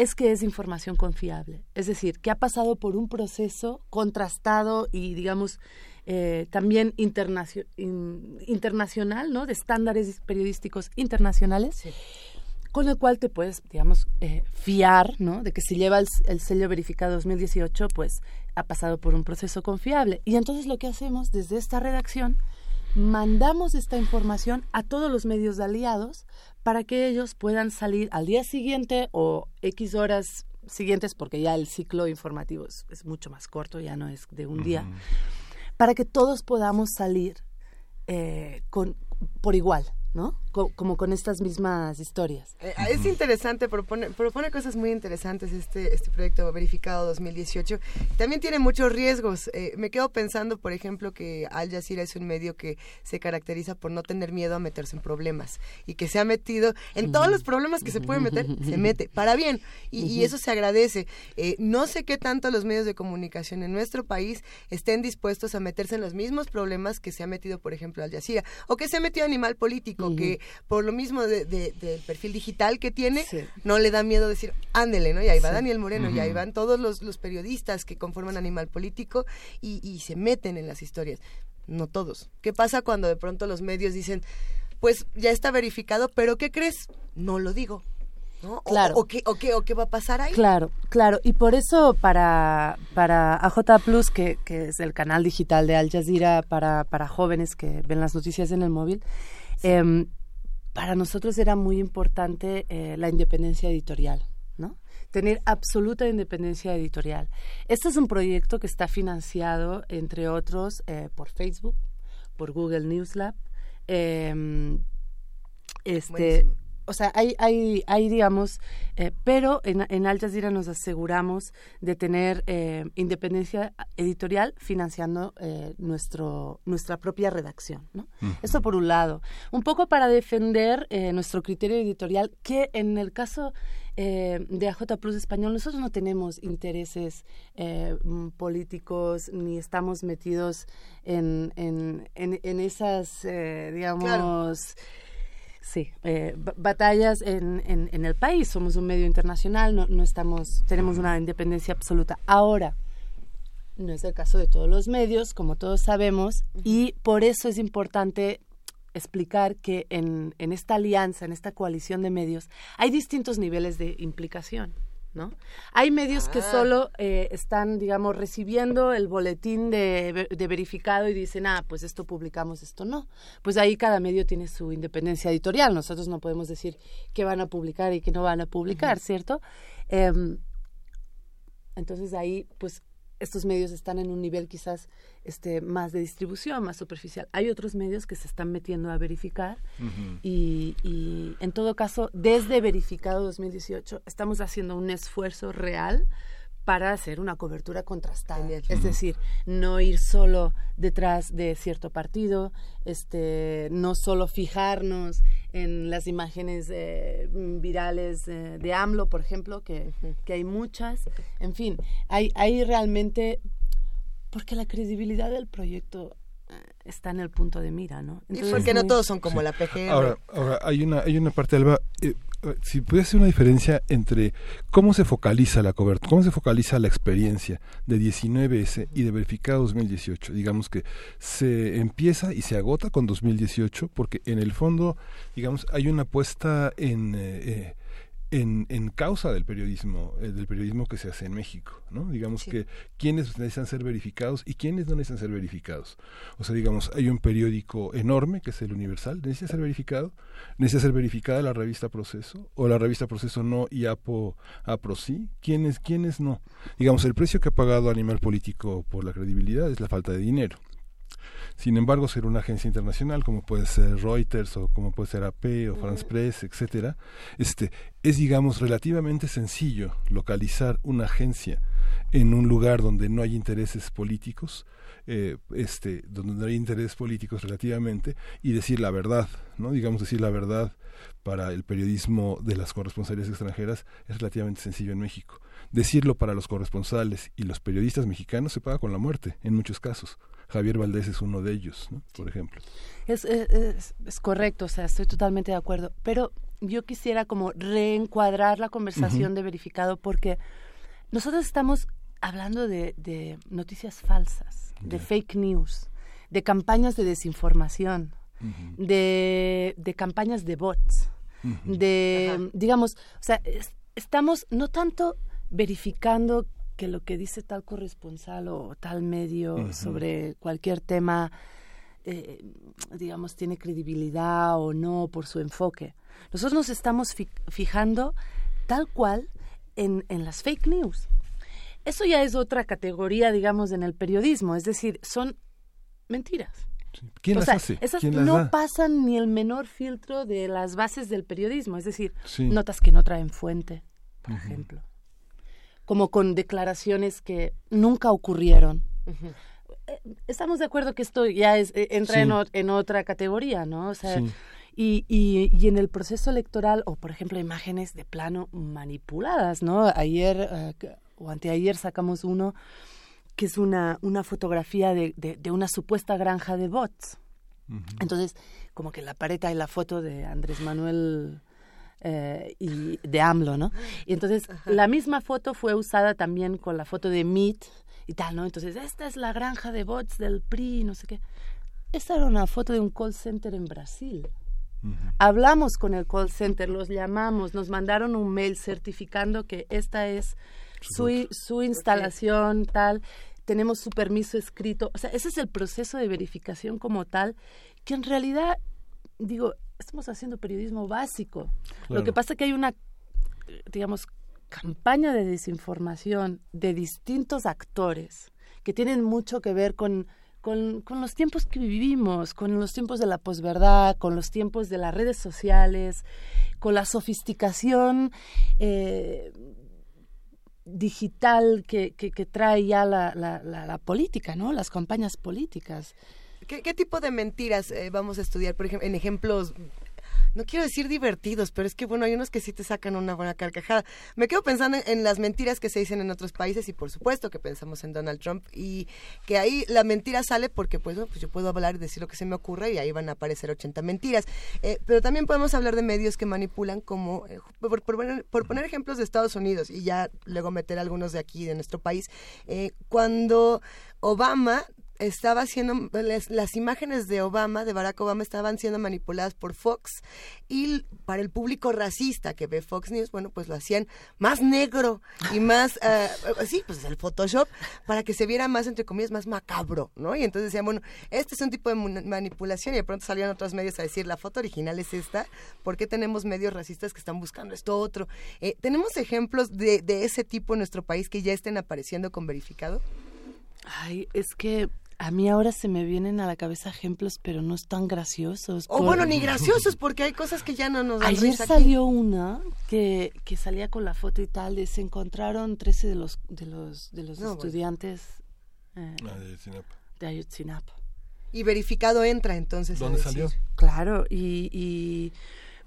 Es que es información confiable. Es decir, que ha pasado por un proceso contrastado y, digamos, eh, también internacional, ¿no? De estándares periodísticos internacionales con el cual te puedes, digamos, eh, fiar, ¿no? De que si lleva el, sello verificado 2018, pues ha pasado por un proceso confiable. Y entonces lo que hacemos desde esta redacción, mandamos esta información a todos los medios aliados para que ellos puedan salir al día siguiente o X horas siguientes, porque ya el ciclo informativo es, mucho más corto, ya no es de un día, para que todos podamos salir eh, con, por igual, ¿no? como con estas mismas historias. Eh, es interesante, propone, propone cosas muy interesantes este, este proyecto verificado 2018. También tiene muchos riesgos. Eh, me quedo pensando, por ejemplo, que Al Jazeera es un medio que se caracteriza por no tener miedo a meterse en problemas y que se ha metido en todos los problemas que se puede meter, se mete, para bien. Y, eso se agradece. Eh, no sé qué tanto los medios de comunicación en nuestro país estén dispuestos a meterse en los mismos problemas que se ha metido, por ejemplo, Al Jazeera o que se ha metido Animal Político, que por lo mismo de, del perfil digital que tiene, no le da miedo decir, ándele, ¿no? Y ahí va Daniel Moreno, y ahí van todos los, los periodistas que conforman Animal Político y, y se meten en las historias. No todos. ¿Qué pasa cuando de pronto los medios dicen, pues ya está verificado, pero ¿qué crees? No lo digo. ¿no? Claro. O, qué, o, qué, ¿O qué va a pasar ahí? Claro, claro. Y por eso para, para AJ Plus, que, que es el canal digital de Al Jazeera para, para jóvenes que ven las noticias en el móvil, eh, para nosotros era muy importante eh, la independencia editorial, ¿no? Tener absoluta independencia editorial. Este es un proyecto que está financiado, entre otros, eh, por Facebook, por Google News Lab, em, este, o sea, hay, hay, hay digamos, eh, pero en, en, Al Jazeera nos aseguramos de tener eh, independencia editorial financiando eh, nuestro, nuestra propia redacción. ¿no? Esto por un lado. Un poco para defender nuestro criterio editorial, que en el caso de AJ Plus Español, nosotros no tenemos intereses políticos ni estamos metidos en, en, en, esas, digamos... Sí, eh, batallas en, en, el país. Somos un medio internacional, no, no estamos, tenemos una independencia absoluta. Ahora, no es el caso de todos los medios, como todos sabemos, y por eso es importante explicar que en, en esta alianza, en esta coalición de medios, hay distintos niveles de implicación. ¿No? Hay medios que ah. solo eh, están, digamos, recibiendo el boletín de, verificado y dicen, ah, pues esto publicamos, esto no. Pues ahí cada medio tiene su independencia editorial. Nosotros no podemos decir qué van a publicar y qué no van a publicar, ¿cierto? Em, entonces ahí, pues estos medios están en un nivel quizás este, más de distribución, más superficial. Hay otros medios que se están metiendo a verificar y, y, en todo caso, desde Verificado 2018 estamos haciendo un esfuerzo real para hacer una cobertura contrastada. Es decir, no ir solo detrás de cierto partido, este, no solo fijarnos en las imágenes eh, virales eh, de AMLO, por ejemplo, que, que, hay muchas. En fin, hay, hay realmente, porque la credibilidad del proyecto eh, está en el punto de mira, ¿no? Entonces, porque no todos son como la PGR. Ahora, ahora hay una hay una parte, Alba, si puede hacer una diferencia entre cómo se focaliza la cobertura, cómo se focaliza la experiencia de 19S y de verificado 2018. Digamos que se empieza y se agota con 2018 porque en el fondo, digamos, hay una puesta en... Eh, eh, en, en causa del periodismo, eh, del periodismo que se hace en México, ¿no? Digamos que quiénes necesitan ser verificados y quiénes no necesitan ser verificados. O sea, digamos, hay un periódico enorme que es el Universal, necesita ser verificado, necesita ser verificada la revista Proceso, o la revista Proceso no y APO, APRO sí, quiénes, quiénes no. Digamos, el precio que ha pagado Animal Político por la credibilidad es la falta de dinero. Sin embargo, ser una agencia internacional como puede ser Reuters o como puede ser AP o France Press, etcétera, este es digamos relativamente sencillo localizar una agencia en un lugar donde no hay intereses políticos, eh, este, donde no hay intereses políticos relativamente y decir la verdad, no, digamos decir la verdad para el periodismo de las corresponsalías extranjeras es relativamente sencillo en México. Decirlo para los corresponsales y los periodistas mexicanos se paga con la muerte en muchos casos. Javier Valdés es uno de ellos, ¿no? por ejemplo. Es, es, es, correcto, o sea, estoy totalmente de acuerdo, pero yo quisiera como reencuadrar la conversación de verificado porque nosotros estamos hablando de, de noticias falsas, de fake news, de campañas de desinformación, de, de, campañas de bots, de, digamos, o sea, estamos no tanto verificando que lo que dice tal corresponsal o tal medio sobre cualquier tema, eh, digamos, tiene credibilidad o no por su enfoque. Nosotros nos estamos fijando tal cual en, en las fake news. Eso ya es otra categoría, digamos, en el periodismo, es decir, son mentiras. ¿Quién las hace? Esas no pasan ni el menor filtro de las bases del periodismo, es decir, notas que no traen fuente, por ejemplo como con declaraciones que nunca ocurrieron. Eh, estamos de acuerdo que esto ya es, eh, entra en, otra categoría, ¿no? O sea, y, y, y, en el proceso electoral, o por ejemplo, imágenes de plano manipuladas, ¿no? Ayer eh, o anteayer sacamos uno que es una, una fotografía de, de, una supuesta granja de bots. Entonces, como que la pared hay la foto de Andrés Manuel eh, y de AMLO, ¿no? Y entonces la misma foto fue usada también con la foto de Meet y tal, ¿no? Entonces, esta es la granja de bots del PRI, no sé qué. Esta era una foto de un call center en Brasil. Hablamos con el call center, los llamamos, nos mandaron un mail certificando que esta es su, su instalación, tal, tenemos su permiso escrito. O sea, ese es el proceso de verificación como tal, que en realidad, digo, estamos haciendo periodismo básico. Lo que pasa es que hay una, digamos, campaña de desinformación de distintos actores que tienen mucho que ver con, con, con, los tiempos que vivimos, con los tiempos de la posverdad, con los tiempos de las redes sociales, con la sofisticación eh, digital que, que, trae ya la, la, la, política, ¿no? Las campañas políticas. ¿Qué, tipo de mentiras eh, vamos a estudiar, por ejemplo, en ejemplos no quiero decir divertidos, pero es que bueno, hay unos que sí te sacan una buena carcajada. Me quedo pensando en, las mentiras que se dicen en otros países y por supuesto que pensamos en Donald Trump y que ahí la mentira sale porque pues, pues yo puedo hablar y decir lo que se me ocurre y ahí van a aparecer 80 mentiras. Eh, pero también podemos hablar de medios que manipulan como, eh, por, poner, ejemplos de Estados Unidos y ya luego meter algunos de aquí, de nuestro país, cuando Obama estaba haciendo, las, imágenes de Obama, de Barack Obama, estaban siendo manipuladas por Fox y para el público racista que ve Fox News, bueno, pues lo hacían más negro y más, uh, sí, pues el Photoshop, para que se viera más, entre comillas, más macabro, ¿no? Y entonces decían, bueno, este es un tipo de manipulación y de pronto salían otros medios a decir, la foto original es esta, ¿por qué tenemos medios racistas que están buscando esto otro? Eh, ¿Tenemos ejemplos de, de ese tipo en nuestro país que ya estén apareciendo con verificado? Ay, es que a mí ahora se me vienen a la cabeza ejemplos, pero no están graciosos. O bueno, ni graciosos, porque hay cosas que ya no nos dan Ayer salió una que, que salía con la foto y tal, de se encontraron 13 de los, de los, de los estudiantes eh, ah, de Ayotzinapa. Y verificado entra entonces. ¿Dónde salió? Claro, y, y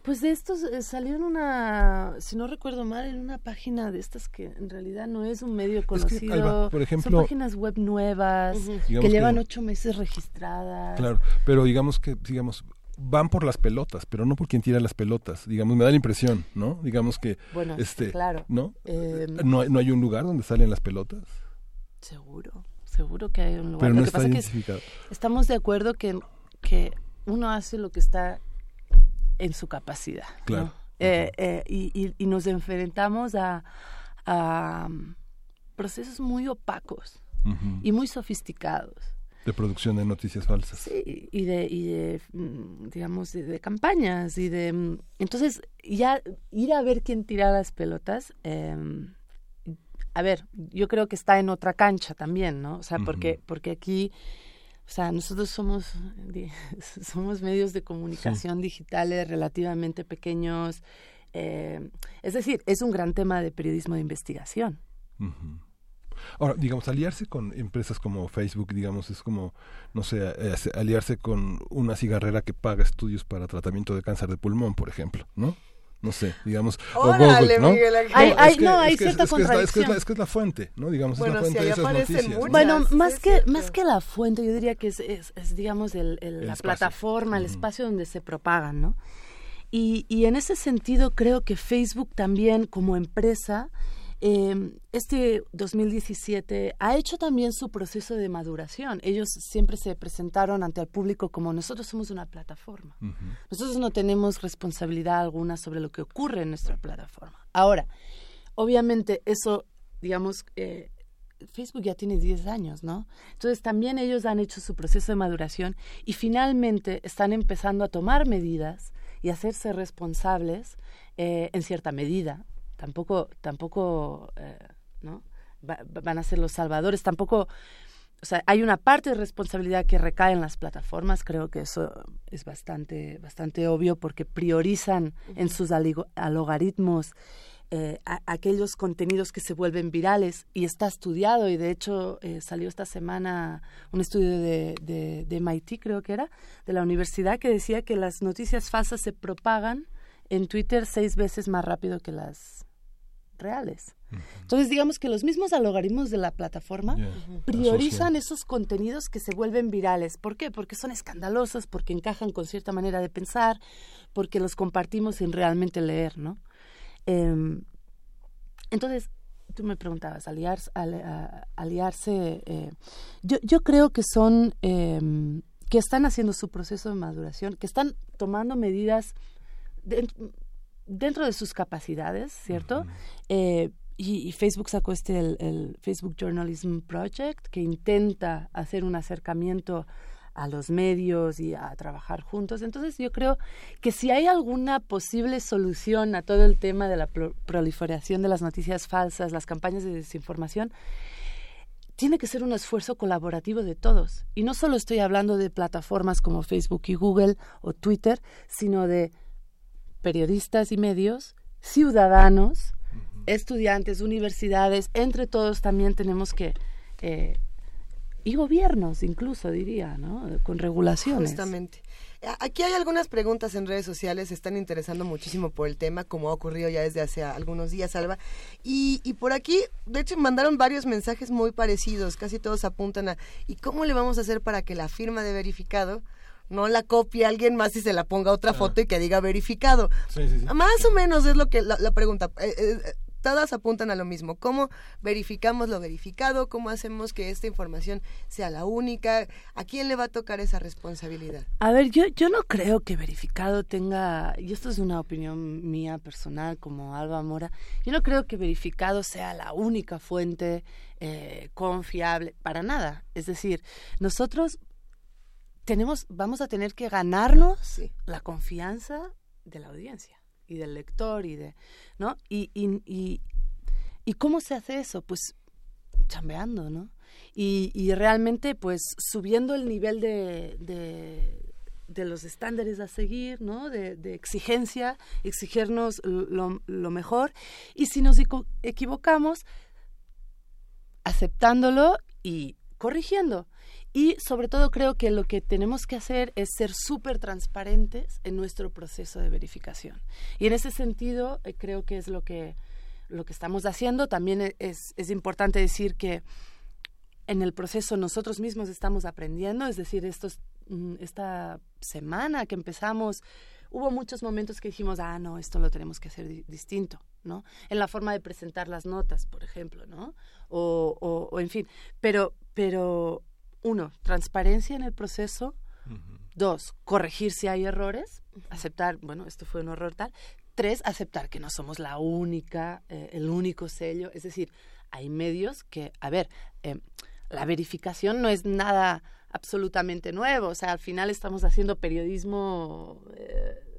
pues de estos eh, salió en una, si no recuerdo mal, en una página de estas que en realidad no es un medio conocido. por ejemplo, son páginas web nuevas que llevan ocho meses registradas. Claro, pero digamos que, digamos, van por las pelotas, pero no por quien tira las pelotas. Digamos, me da la impresión, ¿no? Digamos que, bueno, este, claro. ¿no? Em, ¿no? ¿No hay un lugar donde salen las pelotas? Seguro, seguro que hay un lugar. Pero no lo está identificado. estamos de acuerdo que, que uno hace lo que está en su capacidad. Claro. Eh, eh, y, y, nos enfrentamos a, a um, procesos muy opacos y muy sofisticados. De producción de noticias falsas. Sí, y de, y de mm, digamos, de, campañas y de... Mm, entonces, ya ir a ver quién tira las pelotas, em, a ver, yo creo que está en otra cancha también, ¿no? O sea, porque, porque aquí o sea, nosotros somos, somos medios de comunicación digitales relativamente pequeños. Eh, es decir, es un gran tema de periodismo de investigación. Ahora, digamos, aliarse con empresas como Facebook, digamos, es como, no sé, eh, aliarse con una cigarrera que paga estudios para tratamiento de cáncer de pulmón, por ejemplo, ¿no? No sé, digamos, o Google, ¿no? hay, hay, no, hay cierta contradicción. Es que es la fuente, ¿no? Digamos, bueno, es la fuente de esas noticias. Muchas, bueno, más que, más que la fuente, yo diría que es, es, digamos, el, el, la plataforma, el espacio donde se propagan, ¿no? Y, y en ese sentido creo que Facebook también como empresa eh, este 2017 ha hecho también su proceso de maduración. Ellos siempre se presentaron ante el público como nosotros somos una plataforma. Nosotros no tenemos responsabilidad alguna sobre lo que ocurre en nuestra plataforma. Ahora, obviamente eso, digamos, eh, Facebook ya tiene 10 años, ¿no? Entonces también ellos han hecho su proceso de maduración y finalmente están empezando a tomar medidas y hacerse responsables eh, en cierta medida tampoco, tampoco, eh, ¿no? van a ser los salvadores, tampoco, o sea, hay una parte de responsabilidad que recae en las plataformas, creo que eso es bastante, bastante obvio porque priorizan en sus algoritmos eh, aquellos contenidos que se vuelven virales. Y está estudiado. Y de hecho eh, salió esta semana un estudio de, de, de MIT, creo que era, de la universidad, que decía que las noticias falsas se propagan en Twitter seis veces más rápido que las reales. Entonces, digamos que los mismos algoritmos de la plataforma priorizan esos contenidos que se vuelven virales. ¿Por qué? Porque son escandalosos, porque encajan con cierta manera de pensar, porque los compartimos sin realmente leer, ¿no? Em, entonces, tú me preguntabas, aliarse, aliarse eh, yo, yo creo que son, em, que están haciendo su proceso de maduración, que están tomando medidas dentro de sus capacidades, ¿cierto? Eh, y, Facebook sacó este, el, Facebook Journalism Project, que intenta hacer un acercamiento a los medios y a trabajar juntos. Entonces yo creo que si hay alguna posible solución a todo el tema de la proliferación de las noticias falsas, las campañas de desinformación, tiene que ser un esfuerzo colaborativo de todos. Y no solo estoy hablando de plataformas como Facebook y Google o Twitter, sino de periodistas y medios, ciudadanos, estudiantes, universidades, entre todos también tenemos que... Eh, y gobiernos incluso diría, ¿no? Con regulaciones. Justamente. Aquí hay algunas preguntas en redes sociales, se están interesando muchísimo por el tema, como ha ocurrido ya desde hace algunos días, Alba. Y, y por aquí, de hecho, mandaron varios mensajes muy parecidos, casi todos apuntan a, ¿y cómo le vamos a hacer para que la firma de verificado no la copie alguien más y se la ponga otra foto y que diga verificado? Más o menos es lo que la, pregunta. Eh, eh, todas apuntan a lo mismo. ¿Cómo verificamos lo verificado? ¿Cómo hacemos que esta información sea la única? ¿A quién le va a tocar esa responsabilidad? A ver, yo, yo no creo que verificado tenga, y esto es una opinión mía personal como Alba Mora, yo no creo que verificado sea la única fuente eh, confiable, para nada. Es decir, nosotros tenemos, vamos a tener que ganarnos la confianza de la audiencia y del lector y de, ¿no? Y, y, y, cómo se hace eso? Pues chambeando, ¿no? Y, y realmente pues subiendo el nivel de, de, los estándares a seguir, ¿no? De, de exigencia, exigirnos lo, lo, mejor. Y si nos equivocamos, aceptándolo y corrigiendo. Y sobre todo creo que lo que tenemos que hacer es ser súper transparentes en nuestro proceso de verificación. Y en ese sentido eh, creo que es lo que, lo que estamos haciendo. También e, es, es importante decir que en el proceso nosotros mismos estamos aprendiendo, es decir, estos, mm, esta semana que empezamos, hubo muchos momentos que dijimos, ah, no, esto lo tenemos que hacer distinto, ¿no? En la forma de presentar las notas, por ejemplo, ¿no? O, o, o en fin, pero, pero uno, transparencia en el proceso. Dos, corregir si hay errores. Aceptar, bueno, esto fue un error tal. Tres, aceptar que no somos la única, eh, el único sello. Es decir, hay medios que, a ver, eh, la verificación no es nada absolutamente nuevo. O sea, al final estamos haciendo periodismo eh,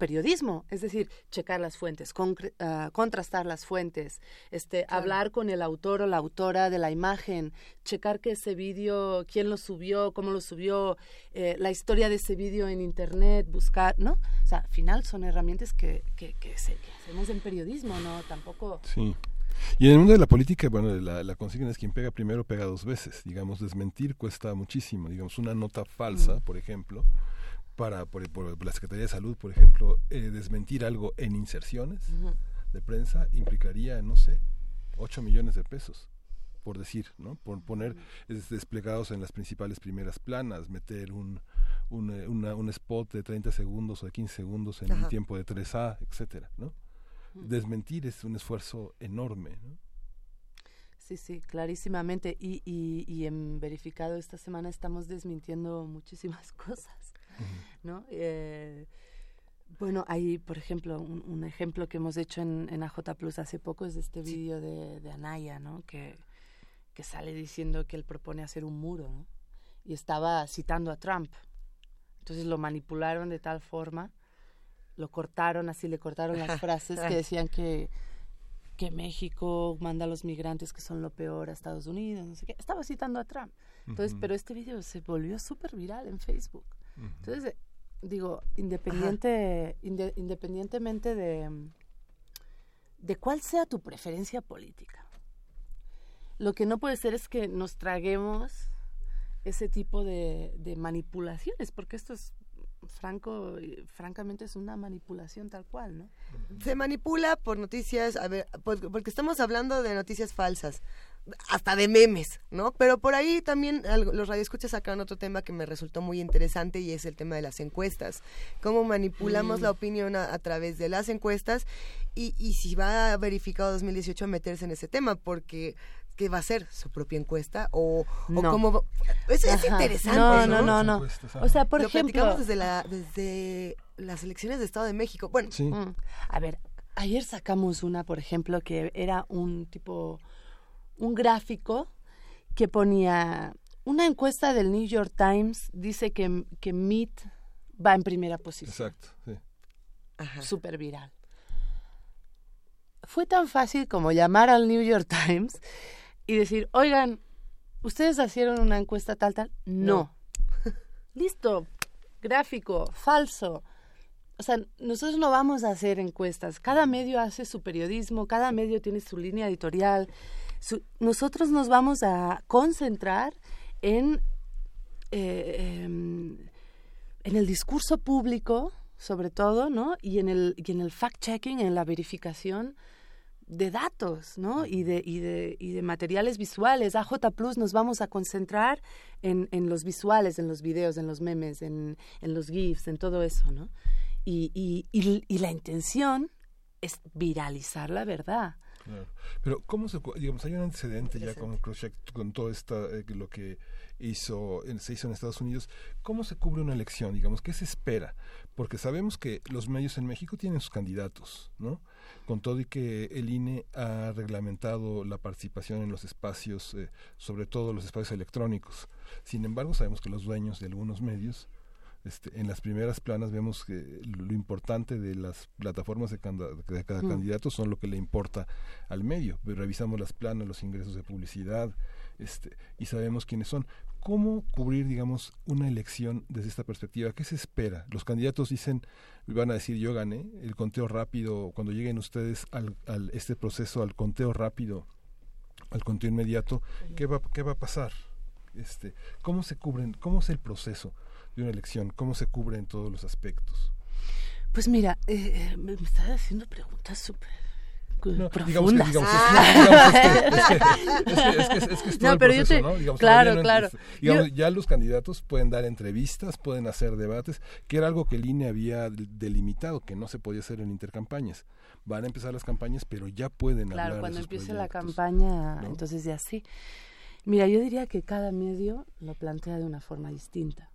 periodismo, es decir, checar las fuentes, ah, contrastar las fuentes, este, hablar con el autor o la autora de la imagen, checar que ese vídeo, quién lo subió, cómo lo subió, eh, la historia de ese vídeo en internet, buscar, ¿no? O sea, al final son herramientas que, que, que, hacemos en periodismo, ¿no? Tampoco... Sí. Y en el mundo de la política, bueno, la, la consigna es quien pega primero pega dos veces. Digamos, desmentir cuesta muchísimo. Digamos, una nota falsa, mm. por ejemplo, para por, la Secretaría de Salud, por ejemplo, eh, desmentir algo en inserciones de prensa implicaría, no sé, 8 millones de pesos, por decir, ¿no? Por poner desplegados en las principales primeras planas, meter un, un, eh, un spot de 30 segundos o de 15 segundos en un tiempo de 3A, etcétera, ¿no? Desmentir es un esfuerzo enorme, ¿no? Sí, sí, clarísimamente. Y, y, y en verificado esta semana estamos desmintiendo muchísimas cosas. ¿No? Eh, bueno, hay, por ejemplo, un, ejemplo que hemos hecho en, en AJ Plus hace poco es este vídeo de, de, Anaya, ¿no? Que, que sale diciendo que él propone hacer un muro, ¿no? Y estaba citando a Trump. Entonces lo manipularon de tal forma, lo cortaron, así le cortaron las frases que decían que, que México manda a los migrantes que son lo peor a Estados Unidos, no sé qué. Estaba citando a Trump. Entonces, pero este vídeo se volvió súper viral en Facebook. Entonces, digo, independiente, independientemente de, de cuál sea tu preferencia política, lo que no puede ser es que nos traguemos ese tipo de, de manipulaciones, porque esto es franco, francamente es una manipulación tal cual, ¿no? Se manipula por noticias, a ver, porque estamos hablando de noticias falsas hasta de memes, ¿no? Pero por ahí también los radioescuchas sacaron otro tema que me resultó muy interesante y es el tema de las encuestas. Cómo manipulamos mm. la opinión a, través de las encuestas y, y si va verificado 2018 a meterse en ese tema, porque ¿qué va a ser? ¿Su propia encuesta? ¿O, o cómo...? Es, es interesante, no, no, no, no. O sea, por Lo ejemplo... desde, la, desde las elecciones de Estado de México. Bueno, mm. a ver, ayer sacamos una, por ejemplo, que era un tipo un gráfico que ponía una encuesta del New York Times dice que, que Meet va en primera posición. Exacto, sí. Súper viral. Fue tan fácil como llamar al New York Times y decir, oigan, ustedes hicieron una encuesta tal, tal. No. Listo. Gráfico, falso. O sea, nosotros no vamos a hacer encuestas. Cada medio hace su periodismo, cada medio tiene su línea editorial. Nosotros nos vamos a concentrar en, eh, em, en el discurso público, sobre todo, ¿no? Y en el, y en el fact-checking, en la verificación de datos, ¿no? Y de, y de, y de materiales visuales. AJ Plus nos vamos a concentrar en, en los visuales, en los videos, en los memes, en, en los GIFs, en todo eso, ¿no? Y, y, y, y la intención es viralizar la verdad. Pero ¿cómo se digamos hay un antecedente ya con con todo esto eh, lo que hizo se hizo en Estados Unidos, ¿cómo se cubre una elección? Digamos, ¿qué se espera? Porque sabemos que los medios en México tienen sus candidatos, ¿no? Con todo y que el INE ha reglamentado la participación en los espacios, eh, sobre todo los espacios electrónicos. Sin embargo, sabemos que los dueños de algunos medios este, en las primeras planas vemos que lo importante de las plataformas de, cada, mm. candidato son lo que le importa al medio. Revisamos las planas, los ingresos de publicidad este, y sabemos quiénes son. ¿Cómo cubrir, digamos, una elección desde esta perspectiva? ¿Qué se espera? Los candidatos dicen, van a decir yo gané, el conteo rápido, cuando lleguen ustedes al, al este proceso, al conteo rápido, al conteo inmediato, ¿qué va, qué va a pasar? Este, ¿Cómo se cubren? ¿Cómo es el proceso? De una elección? ¿Cómo se cubre en todos los aspectos? Pues mira, eh, me, estás haciendo preguntas súper no, profundas. Proceso, ¿no? Digamos, claro, claro. Digamos, ya los candidatos pueden dar entrevistas, pueden hacer debates, que era algo que el INE había delimitado, que no se podía hacer en intercampañas. Van a empezar las campañas, pero ya pueden claro, hablar Claro, cuando empiece la campaña, entonces ya sí. Mira, yo diría que cada medio lo plantea de una forma distinta,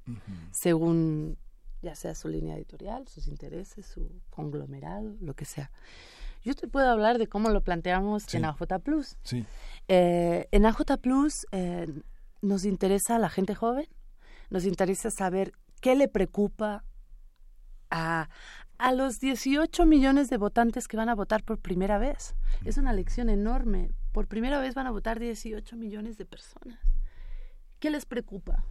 según ya sea su línea editorial, sus intereses, su conglomerado, lo que sea. Yo te puedo hablar de cómo lo planteamos en AJ Plus. Sí. Eh, en AJ Plus eh, nos interesa a la gente joven, nos interesa saber qué le preocupa a, a los 18 millones de votantes que van a votar por primera vez. Es una lección enorme. Por primera vez van a votar 18 millones de personas. ¿Qué les preocupa?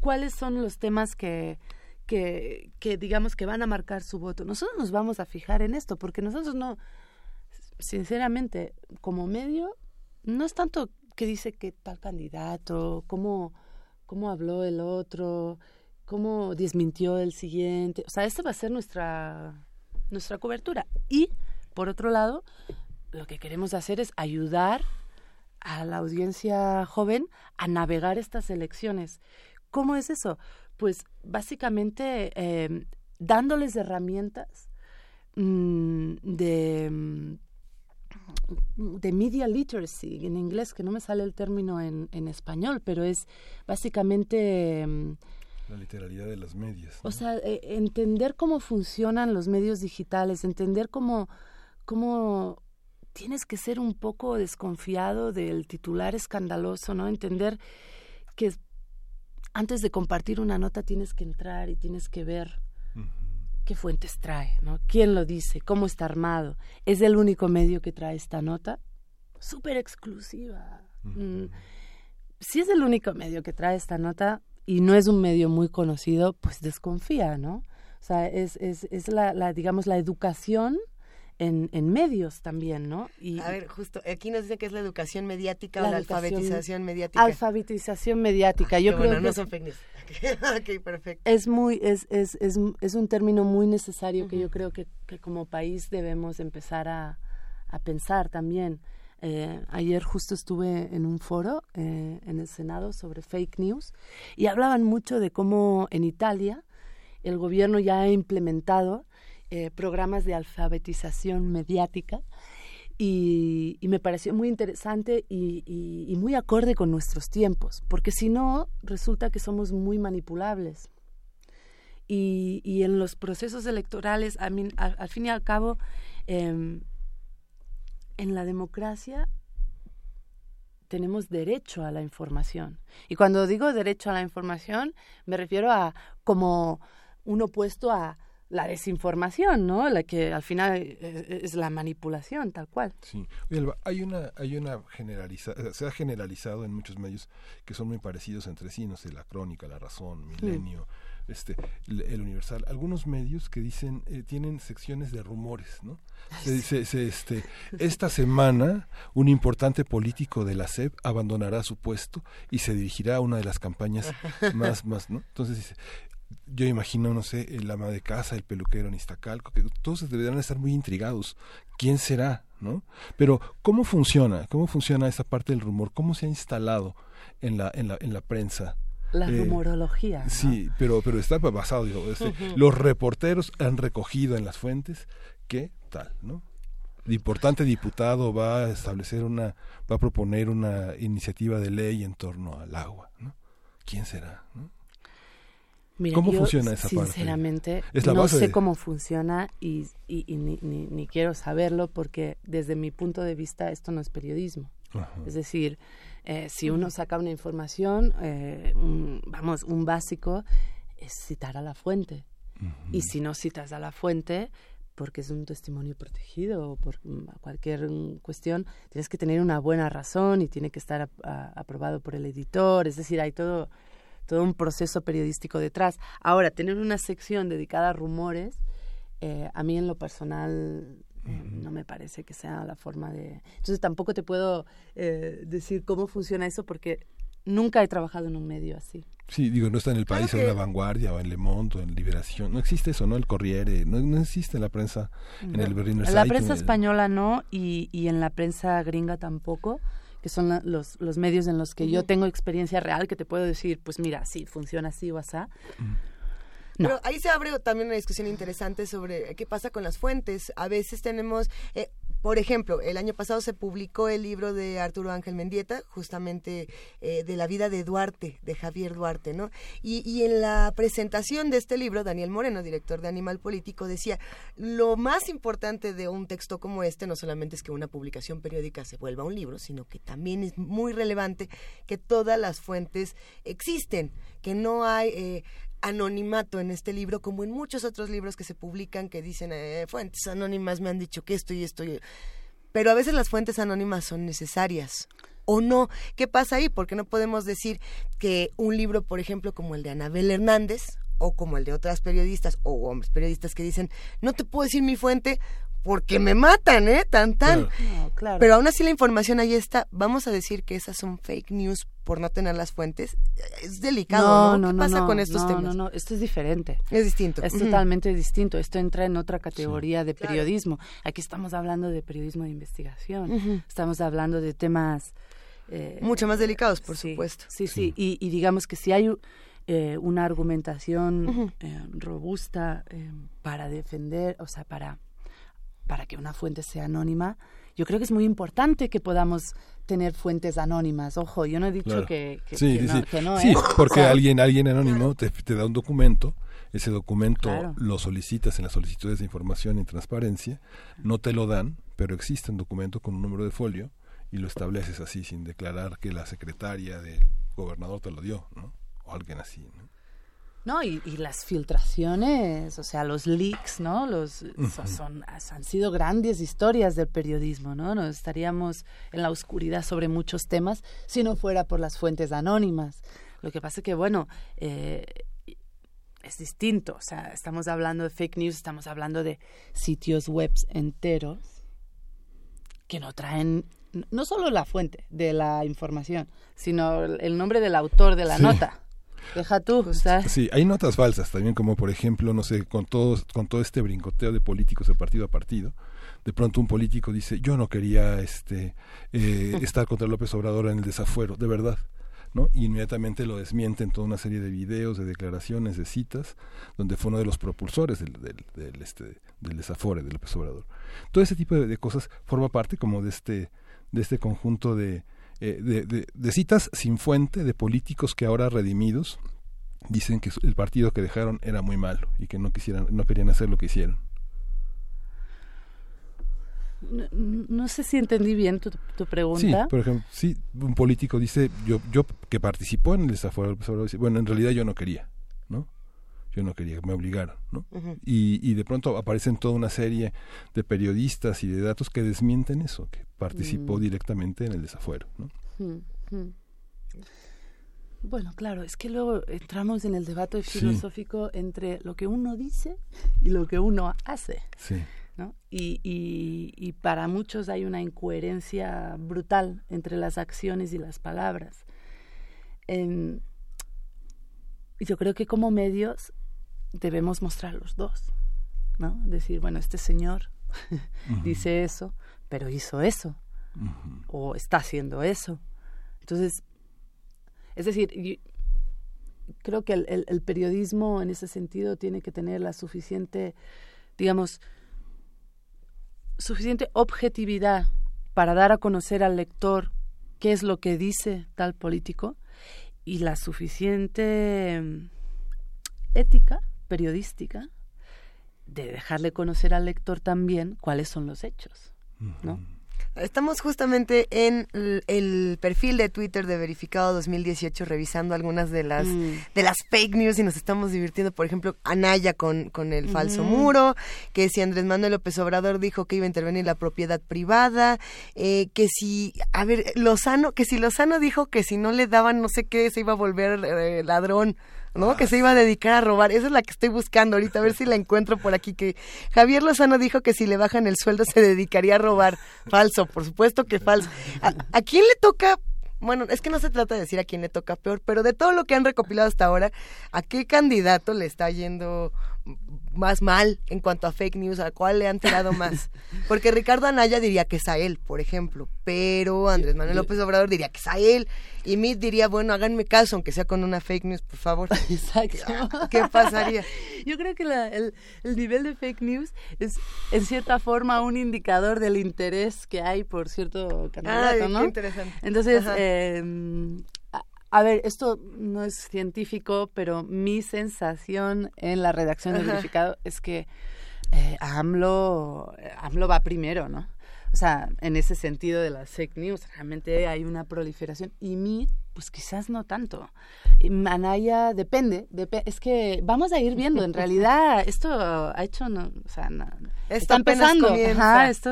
¿Cuáles son los temas que, que, que digamos que van a marcar su voto? Nosotros nos vamos a fijar en esto, porque nosotros no, sinceramente, como medio, no es tanto que dice que tal candidato, cómo, cómo habló el otro, cómo desmintió el siguiente. O sea, esta va a ser nuestra, nuestra cobertura. Y, por otro lado, lo que queremos hacer es ayudar a la audiencia joven a navegar estas elecciones. ¿Cómo es eso? Pues básicamente em, dándoles herramientas mm, de, mm, de media literacy en inglés, que no me sale el término en, en español, pero es básicamente em, la literalidad de las medias. O sea, eh, entender cómo funcionan los medios digitales, entender cómo, cómo tienes que ser un poco desconfiado del titular escandaloso, ¿no? Entender que antes de compartir una nota tienes que entrar y tienes que ver qué fuentes trae, ¿no? ¿Quién lo dice? ¿Cómo está armado? ¿Es el único medio que trae esta nota? Súper exclusiva. Mm. Si es el único medio que trae esta nota, y no es un medio muy conocido, pues desconfía, ¿no? O sea, es, es, es la, la, digamos, la educación en, en, medios también, ¿no? Y, a ver, justo, aquí nos dice que es la educación mediática o la alfabetización mediática. Alfabetización mediática, yo creo no que... son fake perfecto. Es muy, es, es, es, es un término muy necesario que yo creo que, que como país debemos empezar a, a pensar también. Eh, ayer justo estuve en un foro eh, en el Senado sobre fake news y hablaban mucho de cómo en Italia el gobierno ya ha implementado eh, programas de alfabetización mediática y, me pareció muy interesante y, muy acorde con nuestros tiempos, porque si no, resulta que somos muy manipulables. Y, en los procesos electorales, al, fin y al cabo, em, en la democracia tenemos derecho a la información. Y cuando digo derecho a la información, me refiero a como un opuesto a la desinformación, ¿no? La que al final es, la manipulación, tal cual. Sí. hay una, hay una generaliza, eh, se ha generalizado en muchos medios que son muy parecidos entre sí, no sé, la crónica, la razón, milenio, este, el, universal. Algunos medios que dicen, eh, tienen secciones de rumores, ¿no? Se, dice este, esta semana un importante político de la SEP abandonará su puesto y se dirigirá a una de las campañas más, más, ¿no? Entonces dice, yo imagino, no sé, el ama de casa, el peluquero en Iztacalco, que todos deberían estar muy intrigados. ¿Quién será? ¿No? Pero, ¿cómo funciona? ¿Cómo funciona esa parte del rumor? ¿Cómo se ha instalado en la, en la, en la prensa? La eh, rumorología. Sí, pero, pero está basado, digo, este, los reporteros han recogido en las fuentes que tal, ¿no? El importante diputado va a establecer una, va a proponer una iniciativa de ley en torno al agua, ¿no? ¿Quién será? ¿no? ¿Cómo funciona esa parte? Sinceramente, no sé cómo funciona y, ni, ni, quiero saberlo porque desde mi punto de vista esto no es periodismo. Es decir, eh, si uno saca una información, eh, vamos, un básico es citar a la fuente. Y si no citas a la fuente, porque es un testimonio protegido o por cualquier cuestión, tienes que tener una buena razón y tiene que estar aprobado por el editor. Es decir, hay todo todo un proceso periodístico detrás. Ahora, tener una sección dedicada a rumores, eh, a mí en lo personal eh, no me parece que sea la forma de... Entonces tampoco te puedo eh, decir cómo funciona eso porque nunca he trabajado en un medio así. Sí, digo, no está en el país, en La Vanguardia o en Le Monde o en Liberación. No existe eso, ¿no? El Corriere, no, no existe en la prensa, en el Berliner En la prensa española no y, y en la prensa gringa tampoco que son los, los medios en los que yo tengo experiencia real, que te puedo decir, pues mira, sí, funciona así o así. No. Pero ahí se abre también una discusión interesante sobre qué pasa con las fuentes. A veces tenemos, eh, por ejemplo, el año pasado se publicó el libro de Arturo Ángel Mendieta, justamente eh, de la vida de Duarte, de Javier Duarte, ¿no? Y, en la presentación de este libro, Daniel Moreno, director de Animal Político, decía, lo más importante de un texto como este no solamente es que una publicación periódica se vuelva un libro, sino que también es muy relevante que todas las fuentes existen, que no hay... Eh, anonimato en este libro, como en muchos otros libros que se publican que dicen eh, fuentes anónimas me han dicho que esto y esto. Pero a veces las fuentes anónimas son necesarias o no. ¿Qué pasa ahí? Porque no podemos decir que un libro, por ejemplo, como el de Anabel Hernández o como el de otras periodistas o hombres periodistas que dicen, no te puedo decir mi fuente porque me matan, ¿eh? Tan, tan. Pero aún así la información ahí está. Vamos a decir que esas son fake news por no tener las fuentes. Es delicado, ¿no? ¿Qué pasa con estos temas? No, no, esto es diferente. Es distinto. Es totalmente distinto. Esto entra en otra categoría de periodismo. Aquí estamos hablando de periodismo de investigación. Estamos hablando de temas... Eh, Mucho más delicados, por supuesto. Sí, sí. Y, y, digamos que si hay eh, una argumentación eh, robusta para defender, o sea, para para que una fuente sea anónima, yo creo que es muy importante que podamos tener fuentes anónimas. Ojo, yo no he dicho que, sí, no, sí. que, no, Sí, porque alguien, alguien anónimo te, da un documento, ese documento lo solicitas en las solicitudes de información y transparencia, no te lo dan, pero existe un documento con un número de folio y lo estableces así, sin declarar que la secretaria del gobernador te lo dio, ¿no? O alguien así, ¿no? No, y, las filtraciones, o sea, los leaks, ¿no? Los, son, han sido grandes historias del periodismo, ¿no? No estaríamos en la oscuridad sobre muchos temas si no fuera por las fuentes anónimas. Lo que pasa es que, bueno, eh, es distinto, o sea, estamos hablando de fake news, estamos hablando de sitios web enteros que no traen no solo la fuente de la información, sino el nombre del autor de la nota. Deja tú. Sí, hay notas falsas también, como por ejemplo, no sé, con todo, con todo este brincoteo de políticos de partido a partido. De pronto un político dice, yo no quería este, eh, estar contra López Obrador en el desafuero, de verdad. ¿no? Y inmediatamente lo desmienten toda una serie de videos, de declaraciones, de citas, donde fue uno de los propulsores del, del, este, del desafore de López Obrador. Todo ese tipo de, cosas forma parte como de este, de este conjunto de, eh, de, de, citas sin fuente de políticos que ahora redimidos dicen que el partido que dejaron era muy malo y que no quisieran no querían hacer lo que hicieron. No, sé si entendí bien tu, tu, pregunta. Sí, por ejemplo, sí, un político dice, yo, yo que participó en el desafuero, bueno, en realidad yo no quería, ¿no? Yo no quería, me obligaron, ¿no? y, y de pronto aparecen toda una serie de periodistas y de datos que desmienten eso, que participó Mm. directamente en el desafuero, ¿no? Bueno, claro, es que luego entramos en el debate Sí. filosófico entre lo que uno dice y lo que uno hace. Sí. ¿no? Y, y, y para muchos hay una incoherencia brutal entre las acciones y las palabras. Em, yo creo que como medios debemos mostrar los dos, ¿no? Decir, bueno, este señor dice eso, pero hizo eso, o está haciendo eso. Entonces, es decir, yo- creo que el, el- el periodismo en ese sentido tiene que tener la suficiente, digamos, suficiente objetividad para dar a conocer al lector qué es lo que dice tal político y la suficiente mm, ética periodística de dejarle conocer al lector también cuáles son los hechos, ¿no? Estamos justamente en el, perfil de Twitter de Verificado 2018 revisando algunas de las Mm. de las fake news y nos estamos divirtiendo. Por ejemplo, Anaya con, con el falso muro, que si Andrés Manuel López Obrador dijo que iba a intervenir la propiedad privada, eh, que si, a ver, Lozano, que si Lozano dijo que si no le daban no sé qué se iba a volver eh, ladrón. ¿No? Que se iba a dedicar a robar. Esa es la que estoy buscando ahorita, a ver si la encuentro por aquí. Que Javier Lozano dijo que si le bajan el sueldo se dedicaría a robar. Falso, por supuesto que falso. ¿A, a quién le toca? Bueno, es que no se trata de decir a quién le toca peor, pero de todo lo que han recopilado hasta ahora, ¿a qué candidato le está yendo más mal en cuanto a fake news? ¿A cuál le han tirado más? Porque Ricardo Anaya diría que es a él, por ejemplo, pero Andrés Manuel López Obrador diría que es a él, y Mitt diría, bueno, háganme caso, aunque sea con una fake news, por favor. Exacto. ¿Qué pasaría? Yo creo que la- el, el nivel de fake news es, en cierta forma, un indicador del interés que hay por cierto candidato, Ay, ¿no? qué interesante. Entonces, eh, a, ver, esto no es científico, pero mi sensación en la redacción de Ajá. verificado es que eh, AMLO, AMLO va primero, ¿no? O sea, en ese sentido de las fake news, realmente hay una proliferación. Y mi, pues quizás no tanto. Y Anaya depende, depe- es que vamos a ir viendo. En realidad, esto ha hecho, no, o sea, na- está empezando. Ajá, esto,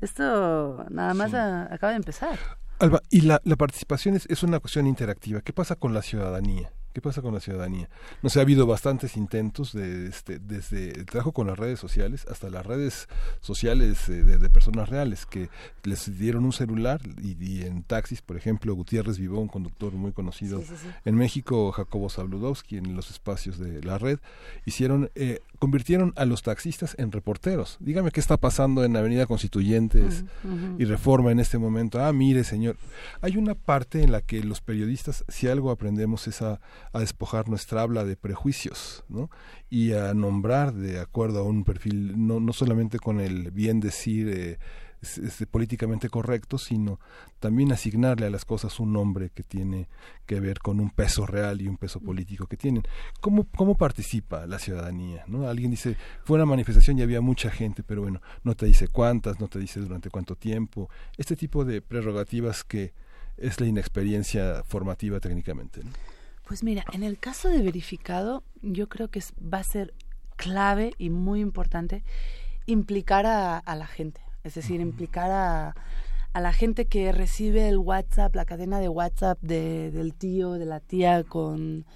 esto nada más a- acaba de empezar. Alba, y la, participación es, es una cuestión interactiva. ¿Qué pasa con la ciudadanía? ¿Qué pasa con la ciudadanía? No sé, ha habido bastantes intentos de, este, desde el trabajo con las redes sociales hasta las redes sociales eh, de, de personas reales que les dieron un celular y, y en taxis, por ejemplo, Gutiérrez Vivó, un conductor muy conocido Sí, sí, sí. en México, Jacobo Zabludowski, en los espacios de la red, hicieron, eh, convirtieron a los taxistas en reporteros. Dígame qué está pasando en Avenida Constituyentes y Reforma en este momento. Ah, mire, señor, hay una parte en la que los periodistas, si algo aprendemos es a, despojar nuestra habla de prejuicios, ¿no? Y a nombrar de acuerdo a un perfil, no, no solamente con el bien decir eh, es- es políticamente correcto, sino también asignarle a las cosas un nombre que tiene que ver con un peso real y un peso político que tienen. ¿Cómo, cómo participa la ciudadanía? ¿no? Alguien dice, fue una manifestación y había mucha gente, pero bueno, no te dice cuántas, no te dice durante cuánto tiempo. Este tipo de prerrogativas que es la inexperiencia formativa técnicamente. ¿no? Pues mira, en el caso de verificado, yo creo que es- va a ser clave y muy importante implicar a, a la gente, es decir, implicar a, a la gente que recibe el WhatsApp, la cadena de WhatsApp de, del tío, de la tía con,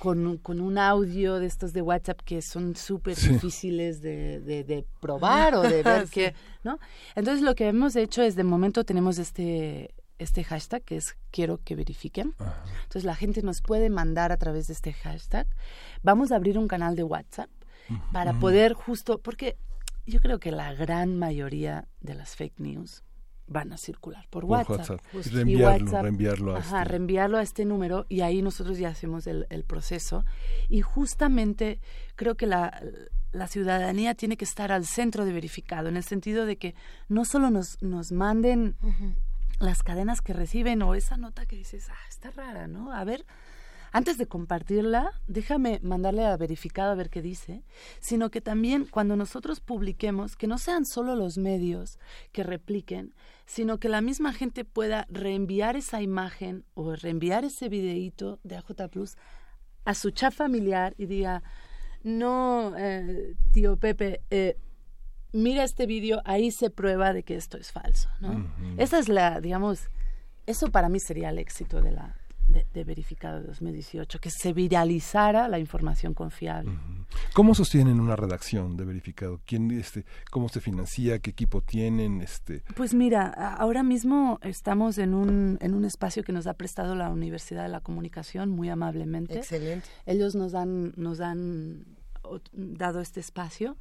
con, un- con un audio de estos de WhatsApp que son súper Sí. difíciles de, de, de probar o de ver Sí. que, ¿no? Entonces lo que hemos hecho es, de momento tenemos este este hashtag que es quiero que verifiquen. Entonces la gente nos puede mandar a través de este hashtag. Vamos a abrir un canal de WhatsApp para Ujú. poder justo, porque yo creo que la gran mayoría de las fake news van a circular por, Por WhatsApp. WhatsApp. Reenviarlo, WhatsApp- reenviarlo a ajá, este- reenviarlo a este número y ahí nosotros ya hacemos el, el proceso. Y justamente creo que la, la ciudadanía tiene que estar al centro de verificado, en el sentido de que no solo nos, nos manden las cadenas que reciben o esa nota que dices, ah, está rara, ¿no? A ver, antes de compartirla, déjame mandarle a verificado a ver qué dice, sino que también cuando nosotros publiquemos, que no sean solo los medios que repliquen, sino que la misma gente pueda reenviar esa imagen o reenviar ese videíto de AJ Plus a su chat familiar y diga, no, eh, tío Pepe, eh, mira este vídeo, ahí se prueba de que esto es falso, ¿no? Esa es la, digamos, eso para mí sería el éxito de la de, verificado de 2018, que se viralizara la información confiable. ¿Cómo sostienen una redacción de verificado? ¿Quién, este, ¿Cómo se financia? ¿Qué equipo tienen? Este... Pues mira, ahora mismo estamos en un, en un espacio que nos ha prestado la Universidad de la Comunicación muy amablemente. Excelente. Ellos nos han, nos han dado este espacio.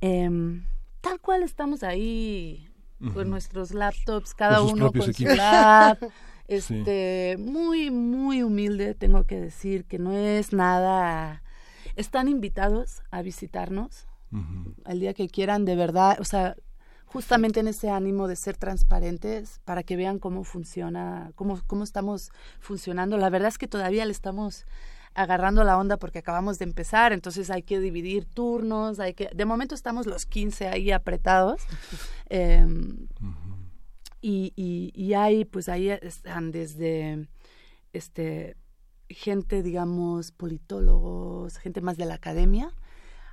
Em, tal cual estamos ahí con nuestros laptops, cada uno con su lap. Este, muy, muy humilde, tengo que decir que no es nada. Están invitados a visitarnos el día que quieran, de verdad, o sea, justamente en ese ánimo de ser transparentes para que vean cómo funciona, cómo, cómo estamos funcionando. La verdad es que todavía le estamos agarrando la onda porque acabamos de empezar, entonces hay que dividir turnos, hay que, de momento estamos los 15 ahí apretados. Eh, y, y, hay, pues ahí están desde este gente, digamos, politólogos, gente más de la academia,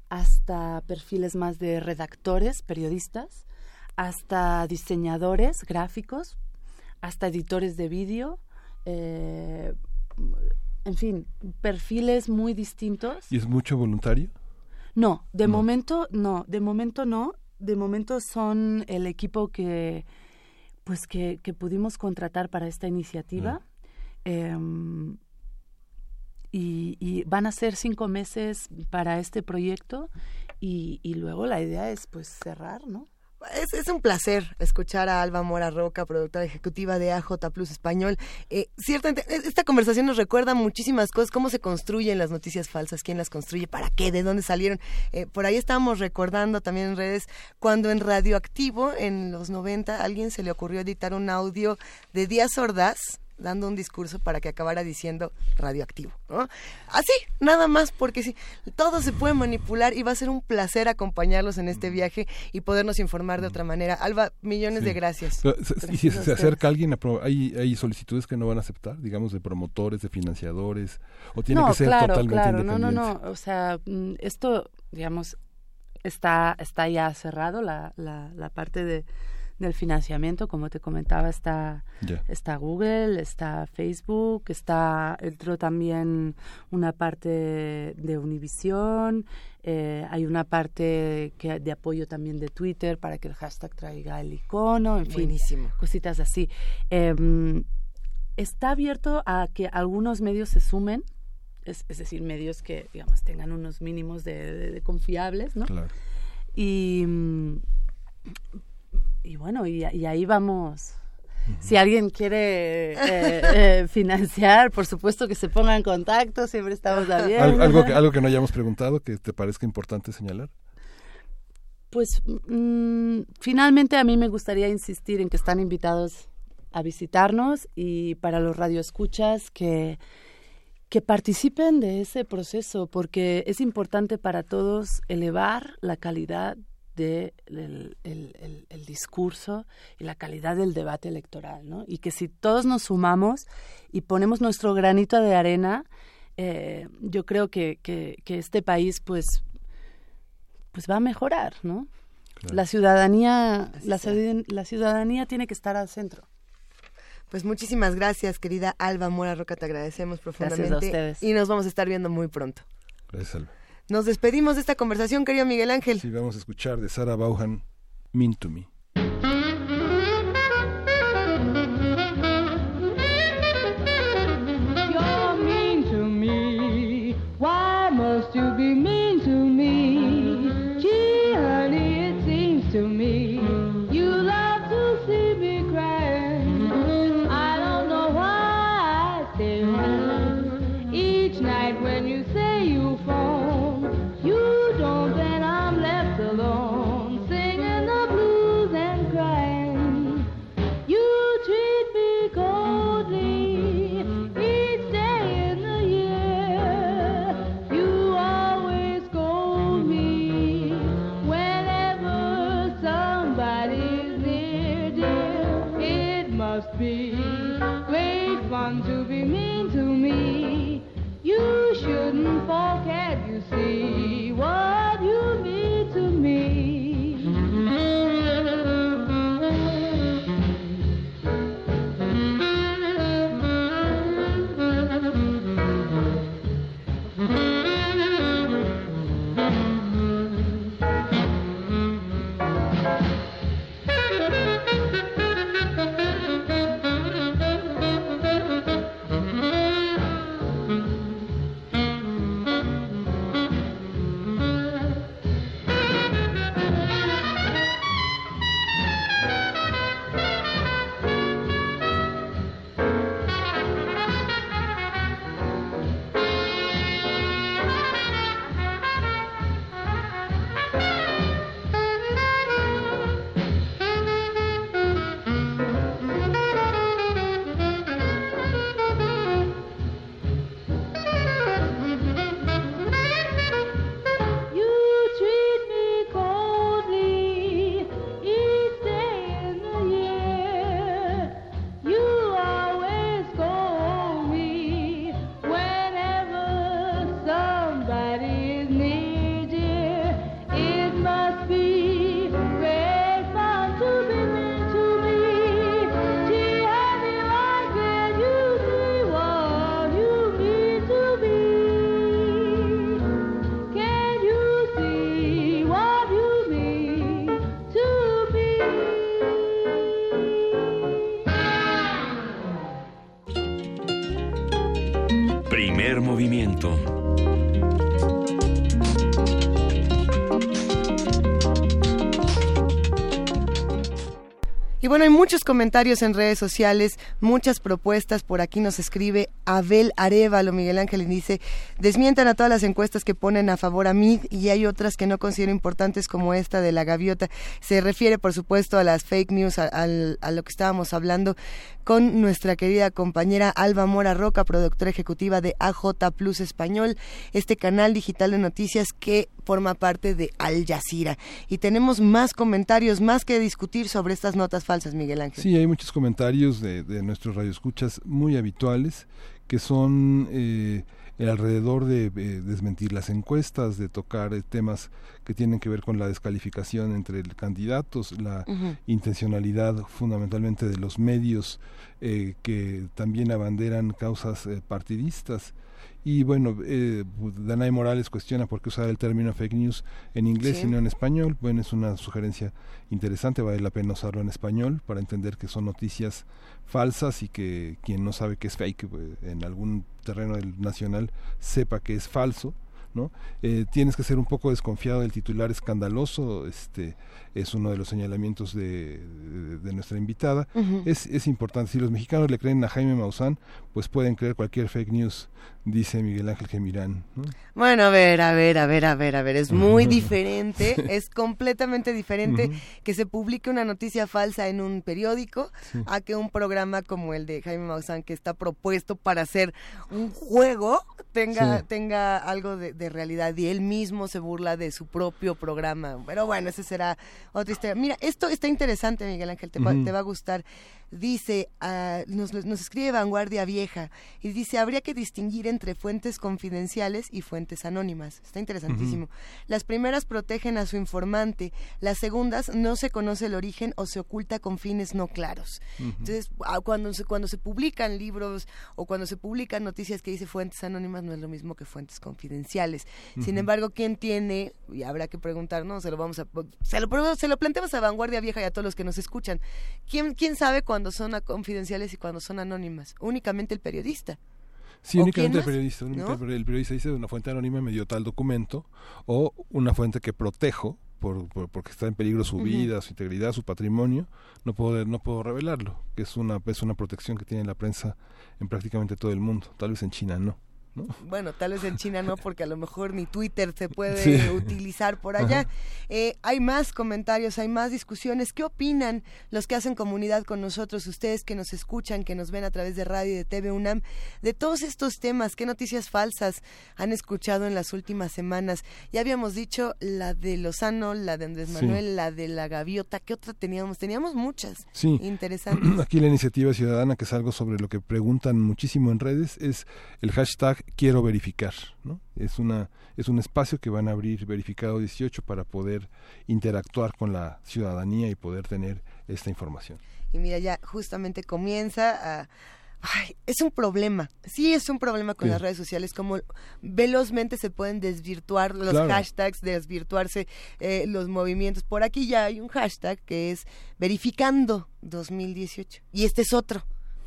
hasta perfiles más de redactores, periodistas, hasta diseñadores gráficos, hasta editores de vídeo, eh, en fin, perfiles muy distintos. ¿Y es mucho voluntario? No, de momento no, de momento no, de momento son el equipo que pues que, que pudimos contratar para esta iniciativa. Em, y, y, van a ser cinco meses para este proyecto y, y luego la idea es pues cerrar, ¿no? Es, es, un placer escuchar a Alba Mora Roca, productora ejecutiva de AJ Plus Español. Eh, ciertamente, e, esta conversación nos recuerda muchísimas cosas, cómo se construyen las noticias falsas, quién las construye, para qué, de dónde salieron. Eh, por ahí estábamos recordando también en redes cuando en Radioactivo, en los 90, a alguien se le ocurrió editar un audio de Díaz Ordaz dando un discurso para que acabara diciendo radioactivo, ¿no? Así, nada más, porque sí, todo se puede manipular y va a ser un placer acompañarlos en este viaje y podernos informar de otra manera. Alba, millones de gracias. y si se acerca alguien, ¿hay, ¿hay solicitudes que no van a aceptar, digamos, de promotores, de financiadores? ¿O tiene que ser totalmente claro, independiente? No, no, no, o sea, mm, esto, digamos, está, está ya cerrado la, la, la parte de del financiamiento, como te comentaba, está, está Google, está Facebook, está entró también una parte de Univision, eh, hay una parte que, de apoyo también de Twitter para que el hashtag traiga el icono, en fin, cositas así. Em, está abierto a que algunos medios se sumen, es, decir, medios que, digamos, tengan unos mínimos de, confiables, ¿no? Y mm, y bueno, y, ahí vamos. Si alguien quiere eh, eh, financiar, por supuesto que se ponga en contacto, siempre estamos abiertos. ¿Algo que, algo que no hayamos preguntado que te parezca importante señalar? Pues mm, finalmente a mí me gustaría insistir en que están invitados a visitarnos y para los radioescuchas que, que participen de ese proceso, porque es importante para todos elevar la calidad de el, discurso y la calidad del debate electoral, ¿no? Y que si todos nos sumamos y ponemos nuestro granito de arena, eh, yo creo que, que, este país, pues, pues va a mejorar, ¿no? La ciudadanía, la, la ciudadanía tiene que estar al centro. Pues muchísimas gracias, querida Alba Mora Roca, te agradecemos profundamente. Gracias a ustedes. Y nos vamos a estar viendo muy pronto. Gracias, Alba. Nos despedimos de esta conversación, querido Miguel Ángel. Sí, vamos a escuchar de Sara Bauhan, Mean to Me. Primer Y bueno, hay muchos comentarios en redes sociales, muchas propuestas. Por aquí nos escribe Abel Arevalo, Miguel Ángel, y dice, desmientan a todas las encuestas que ponen a favor a mí y hay otras que no considero importantes como esta de la gaviota. Se refiere, por supuesto, a las fake news, a, a lo que estábamos hablando con nuestra querida compañera Alba Mora Roca, productora ejecutiva de AJ Plus Español, este canal digital de noticias que forma parte de Al Jazeera. Y tenemos más comentarios, más que discutir sobre estas notas falsas, Miguel Ángel. Sí, hay muchos comentarios de, de nuestros radioescuchas muy habituales que son... Eh, el alrededor de eh, desmentir las encuestas, de tocar eh, temas que tienen que ver con la descalificación entre candidatos, la intencionalidad fundamentalmente de los medios eh, que también abanderan causas partidistas y bueno, eh, Danae Morales cuestiona por qué usar el término fake news en inglés y no en español. Bueno, es una sugerencia interesante, vale la pena usarlo en español para entender que son noticias falsas y que quien no sabe que es fake pues, en algún terreno del nacional sepa que es falso ¿no? Eh, tienes que ser un poco desconfiado del titular escandaloso, este es uno de los señalamientos de, de, nuestra invitada. es, es importante, si los mexicanos le creen a Jaime Maussan, pues pueden creer cualquier fake news, dice Miguel Ángel Gemirán. Bueno, a ver, a ver, a ver, a ver, a ver, es muy diferente, es completamente diferente que se publique una noticia falsa en un periódico a que un programa como el de Jaime Maussan, que está propuesto para hacer un juego, tenga, tenga algo de de realidad y él mismo se burla de su propio programa. Pero bueno, ese será otra historia. Mira, esto está interesante, Miguel Ángel, te, te va a gustar dice, uh, nos, nos, escribe Vanguardia Vieja y dice, habría que distinguir entre fuentes confidenciales y fuentes anónimas. Está interesantísimo. Las primeras protegen a su informante, las segundas no se conoce el origen o se oculta con fines no claros. Entonces, cuando se, cuando se publican libros o cuando se publican noticias que dice fuentes anónimas, no es lo mismo que fuentes confidenciales. Sin embargo, ¿quién tiene? Y habrá que preguntar, ¿no? Se lo vamos a... Se lo, se lo planteamos a Vanguardia Vieja y a todos los que nos escuchan. ¿Quién, quién sabe cuándo cuando son confidenciales y cuando son anónimas. Únicamente el periodista. Sí, únicamente el periodista. El periodista dice una fuente anónima me dio tal documento o una fuente que protejo por, porque está en peligro su vida, su integridad, su patrimonio, no puedo no puedo revelarlo, que es una es una protección que tiene la prensa en prácticamente todo el mundo, tal vez en China no. Bueno, tal vez en China no, porque a lo mejor ni Twitter se puede utilizar por allá. Eh, hay más comentarios, hay más discusiones. ¿Qué opinan los que hacen comunidad con nosotros, ustedes que nos escuchan, que nos ven a través de radio y de TV UNAM, de todos estos temas? ¿Qué noticias falsas han escuchado en las últimas semanas? Ya habíamos dicho la de Lozano, la de Andrés Manuel, la de la gaviota. ¿Qué otra teníamos? Teníamos muchas. Sí. Interesantes. Aquí la iniciativa ciudadana, que es algo sobre lo que preguntan muchísimo en redes, es el hashtag quiero verificar, ¿no? Es una es un espacio que van a abrir verificado 18 para poder interactuar con la ciudadanía y poder tener esta información. Y mira, ya justamente comienza a Ay, es un problema. Sí, es un problema con las redes sociales, como velozmente se pueden desvirtuar los hashtags, desvirtuarse eh, los movimientos. Por aquí ya hay un hashtag que es verificando 2018 y este es otro.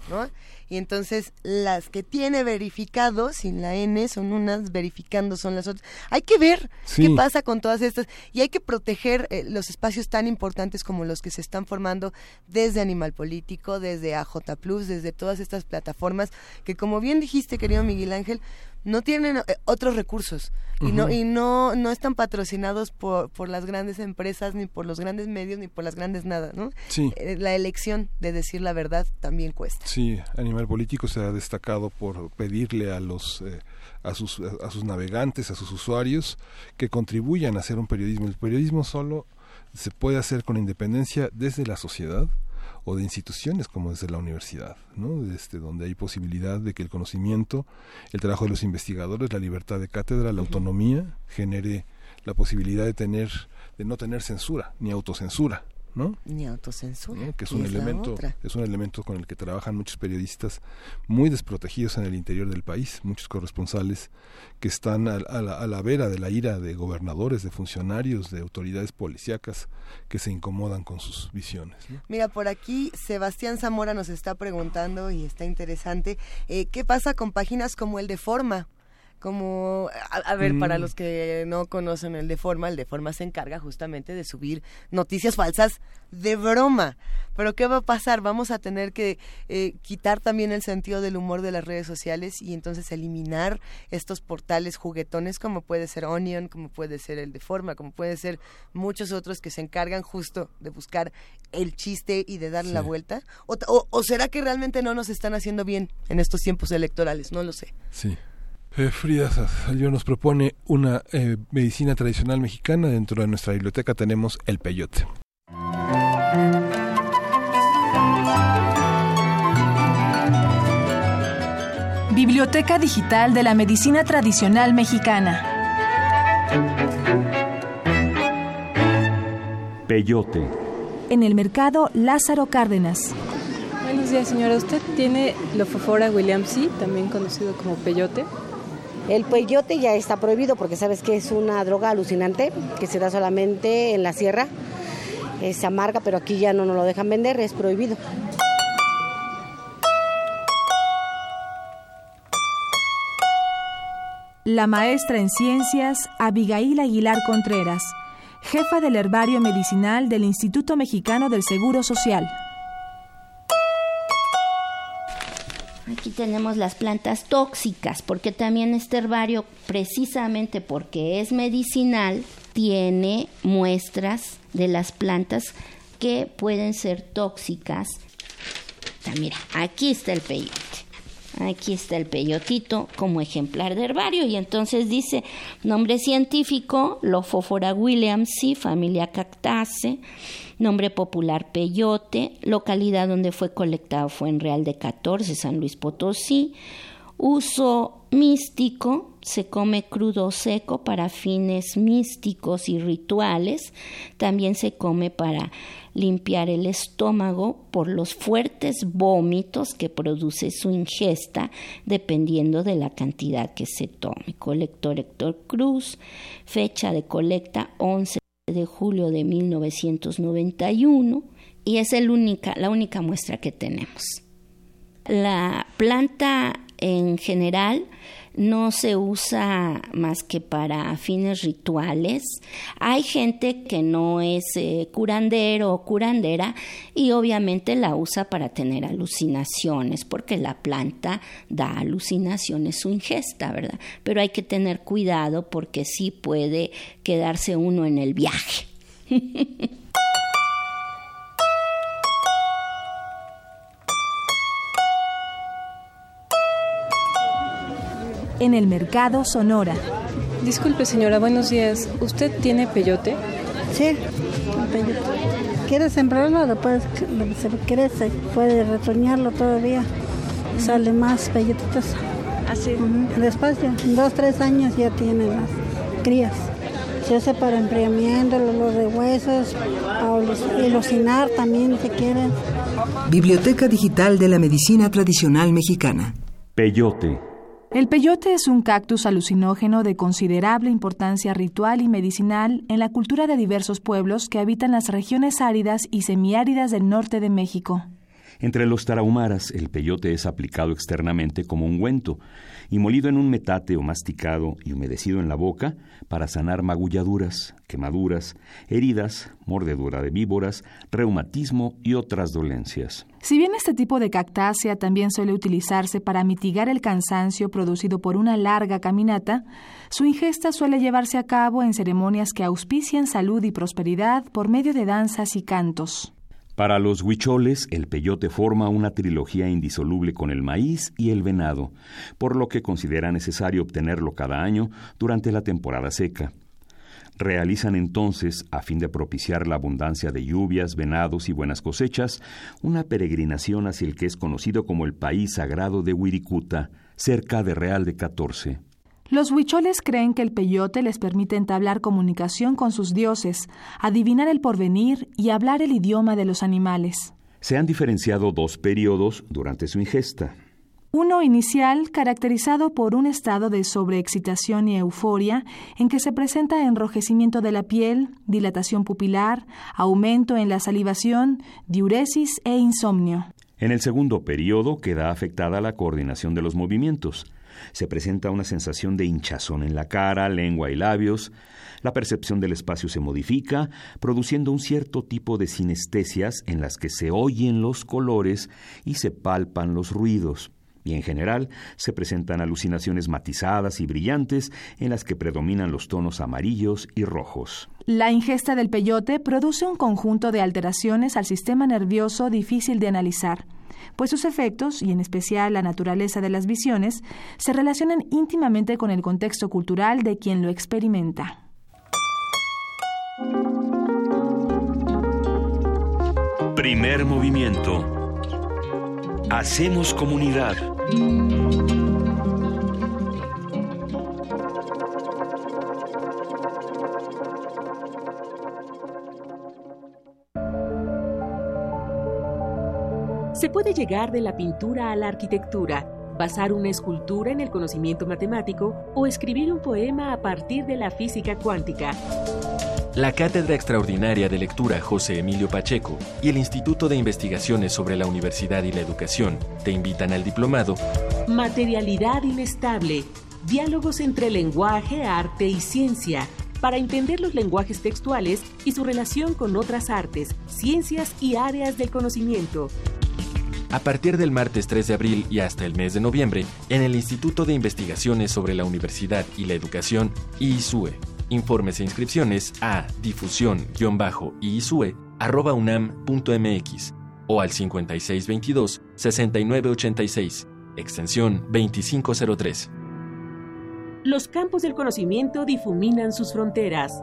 ¿No? Y entonces las que tiene verificado sin la N son unas, verificando son las otras. Hay que ver qué pasa con todas estas y hay que proteger eh, los espacios tan importantes como los que se están formando desde Animal Político, desde AJ Plus, desde todas estas plataformas que como bien dijiste, querido Miguel Ángel, no tienen eh, otros recursos. Y no y no no están patrocinados por, por las grandes empresas ni por los grandes medios ni por las grandes nada no sí. Eh, la elección de decir la verdad también cuesta. Sí Animal Político se ha destacado por pedirle a los eh, a sus a sus navegantes a sus usuarios que contribuyan a hacer un periodismo. El periodismo solo se puede hacer con independencia desde la sociedad o de instituciones como desde la universidad, ¿no? Este, donde hay posibilidad de que el conocimiento, el trabajo de los investigadores, la libertad de cátedra, la autonomía, genere la posibilidad de tener, de no tener censura ni autocensura. ¿No? Ni autocensura. Que es un elemento, es un elemento con el que trabajan muchos periodistas muy desprotegidos en el interior del país, muchos corresponsales que están a, la, vera de la ira de gobernadores, de funcionarios, de autoridades policíacas que se incomodan con sus visiones. Mira, por aquí Sebastián Zamora nos está preguntando y está interesante, eh, ¿qué pasa con páginas como el de Forma? Como a, ver para mm. los que no conocen el de forma el de forma se encarga justamente de subir noticias falsas de broma. Pero qué va a pasar vamos a tener que eh, quitar también el sentido del humor de las redes sociales y entonces eliminar estos portales juguetones como puede ser Onion como puede ser el de forma como puede ser muchos otros que se encargan justo de buscar el chiste y de darle la vuelta. O, o será que realmente no nos están haciendo bien en estos tiempos electorales no lo sé. Sí eh, Frida Salió nos propone una eh, medicina tradicional mexicana. Dentro de nuestra biblioteca tenemos el peyote. Biblioteca Digital de la Medicina Tradicional Mexicana. Peyote. En el mercado Lázaro Cárdenas. Buenos días, señora. ¿Usted tiene Lofofora williamsi, también conocido como peyote? El peyote ya está prohibido porque sabes que es una droga alucinante que se da solamente en la sierra. Es amarga, pero aquí ya no nos lo dejan vender, es prohibido. La maestra en ciencias Abigail Aguilar Contreras, jefa del herbario medicinal del Instituto Mexicano del Seguro Social. Aquí tenemos las plantas tóxicas, porque también este herbario, precisamente porque es medicinal, tiene muestras de las plantas que pueden ser tóxicas. mira, aquí está el peyote. Aquí está el peyotito como ejemplar de herbario. Y entonces dice nombre científico Lofofora williamsi, familia Cactaceae nombre popular Peyote, localidad donde fue colectado fue en Real de 14, San Luis Potosí, uso místico, se come crudo seco para fines místicos y rituales, también se come para limpiar el estómago por los fuertes vómitos que produce su ingesta dependiendo de la cantidad que se tome. Colector Héctor Cruz, fecha de colecta 11 de julio de 1991 y es única, la única muestra que tenemos. La planta en general no se usa más que para fines rituales. Hay gente que no es eh, curandero o curandera y obviamente la usa para tener alucinaciones, porque la planta da alucinaciones su ingesta, ¿verdad? Pero hay que tener cuidado porque sí puede quedarse uno en el viaje. en el mercado Sonora. Disculpe señora, buenos días. ¿Usted tiene peyote? Sí, peyote. ¿Quieres sembrarlo? Lo puedes, si quieres, puede retoñarlo todavía. Sale más peyotitos. Así. ¿Ah, Despacio, en dos, tres años ya tiene las crías. Se hace para enfriamiento, los de huesos, para ilusinar también si quieren. Biblioteca Digital de la Medicina Tradicional Mexicana. Peyote el peyote es un cactus alucinógeno de considerable importancia ritual y medicinal en la cultura de diversos pueblos que habitan las regiones áridas y semiáridas del norte de México. Entre los tarahumaras, el peyote es aplicado externamente como ungüento y molido en un metate o masticado y humedecido en la boca para sanar magulladuras, quemaduras, heridas, mordedura de víboras, reumatismo y otras dolencias. Si bien este tipo de cactácea también suele utilizarse para mitigar el cansancio producido por una larga caminata, su ingesta suele llevarse a cabo en ceremonias que auspician salud y prosperidad por medio de danzas y cantos. Para los huicholes, el peyote forma una trilogía indisoluble con el maíz y el venado, por lo que considera necesario obtenerlo cada año durante la temporada seca. Realizan entonces, a fin de propiciar la abundancia de lluvias, venados y buenas cosechas, una peregrinación hacia el que es conocido como el país sagrado de Wirikuta, cerca de Real de 14. Los huicholes creen que el peyote les permite entablar comunicación con sus dioses, adivinar el porvenir y hablar el idioma de los animales. Se han diferenciado dos periodos durante su ingesta. Uno inicial caracterizado por un estado de sobreexcitación y euforia en que se presenta enrojecimiento de la piel, dilatación pupilar, aumento en la salivación, diuresis e insomnio. En el segundo periodo queda afectada la coordinación de los movimientos. Se presenta una sensación de hinchazón en la cara, lengua y labios. La percepción del espacio se modifica, produciendo un cierto tipo de sinestesias en las que se oyen los colores y se palpan los ruidos y en general se presentan alucinaciones matizadas y brillantes en las que predominan los tonos amarillos y rojos. La ingesta del peyote produce un conjunto de alteraciones al sistema nervioso difícil de analizar, pues sus efectos, y en especial la naturaleza de las visiones, se relacionan íntimamente con el contexto cultural de quien lo experimenta. Primer movimiento. Hacemos comunidad. Se puede llegar de la pintura a la arquitectura, basar una escultura en el conocimiento matemático o escribir un poema a partir de la física cuántica. La Cátedra Extraordinaria de Lectura José Emilio Pacheco y el Instituto de Investigaciones sobre la Universidad y la Educación te invitan al diplomado Materialidad inestable, diálogos entre lenguaje, arte y ciencia, para entender los lenguajes textuales y su relación con otras artes, ciencias y áreas del conocimiento. A partir del martes 3 de abril y hasta el mes de noviembre, en el Instituto de Investigaciones sobre la Universidad y la Educación, ISUE. Informes e inscripciones a difusión-iisue.unam.mx o al 5622-6986, extensión 2503. Los campos del conocimiento difuminan sus fronteras.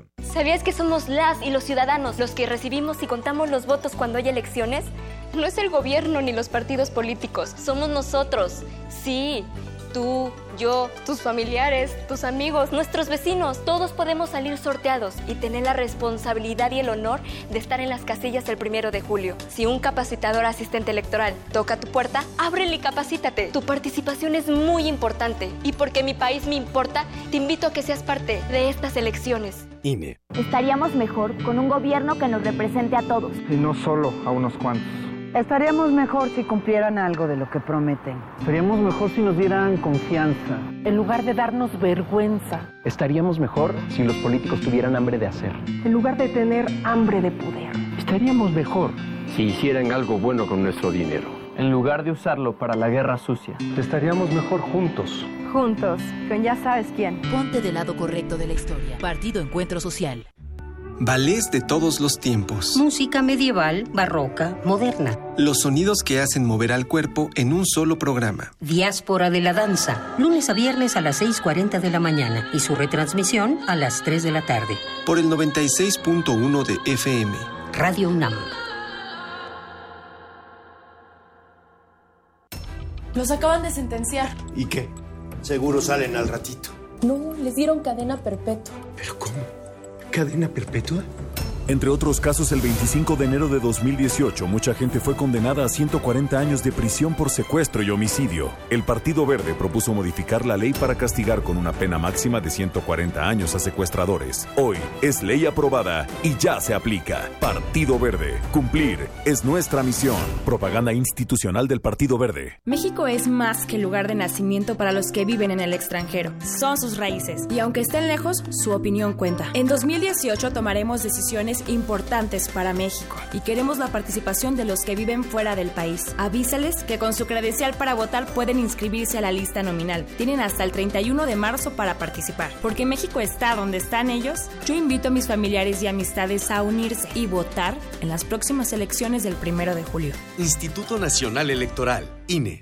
¿Sabías que somos las y los ciudadanos los que recibimos y contamos los votos cuando hay elecciones? No es el gobierno ni los partidos políticos, somos nosotros. Sí, tú, yo, tus familiares, tus amigos, nuestros vecinos, todos podemos salir sorteados y tener la responsabilidad y el honor de estar en las casillas el primero de julio. Si un capacitador asistente electoral toca tu puerta, ábrele y capacítate. Tu participación es muy importante y porque mi país me importa, te invito a que seas parte de estas elecciones. INE. Estaríamos mejor con un gobierno que nos represente a todos. Y no solo a unos cuantos. Estaríamos mejor si cumplieran algo de lo que prometen. Estaríamos mejor si nos dieran confianza. En lugar de darnos vergüenza. Estaríamos mejor si los políticos tuvieran hambre de hacer. En lugar de tener hambre de poder. Estaríamos mejor si hicieran algo bueno con nuestro dinero. En lugar de usarlo para la guerra sucia. Estaríamos mejor juntos. Juntos, con ya sabes quién. Ponte del lado correcto de la historia. Partido Encuentro Social. Ballets de todos los tiempos. Música medieval, barroca, moderna. Los sonidos que hacen mover al cuerpo en un solo programa. Diáspora de la danza. Lunes a viernes a las 6.40 de la mañana y su retransmisión a las 3 de la tarde. Por el 96.1 de FM. Radio UNAM. Los acaban de sentenciar. ¿Y qué? Seguro salen al ratito. No, les dieron cadena perpetua. ¿Pero cómo? ¿Cadena perpetua? Entre otros casos, el 25 de enero de 2018, mucha gente fue condenada a 140 años de prisión por secuestro y homicidio. El Partido Verde propuso modificar la ley para castigar con una pena máxima de 140 años a secuestradores. Hoy es ley aprobada y ya se aplica. Partido Verde. Cumplir es nuestra misión. Propaganda institucional del Partido Verde. México es más que lugar de nacimiento para los que viven en el extranjero. Son sus raíces. Y aunque estén lejos, su opinión cuenta. En 2018 tomaremos decisiones importantes para México y queremos la participación de los que viven fuera del país. Avísales que con su credencial para votar pueden inscribirse a la lista nominal. Tienen hasta el 31 de marzo para participar. Porque México está donde están ellos, yo invito a mis familiares y amistades a unirse y votar en las próximas elecciones del 1 de julio. Instituto Nacional Electoral, INE.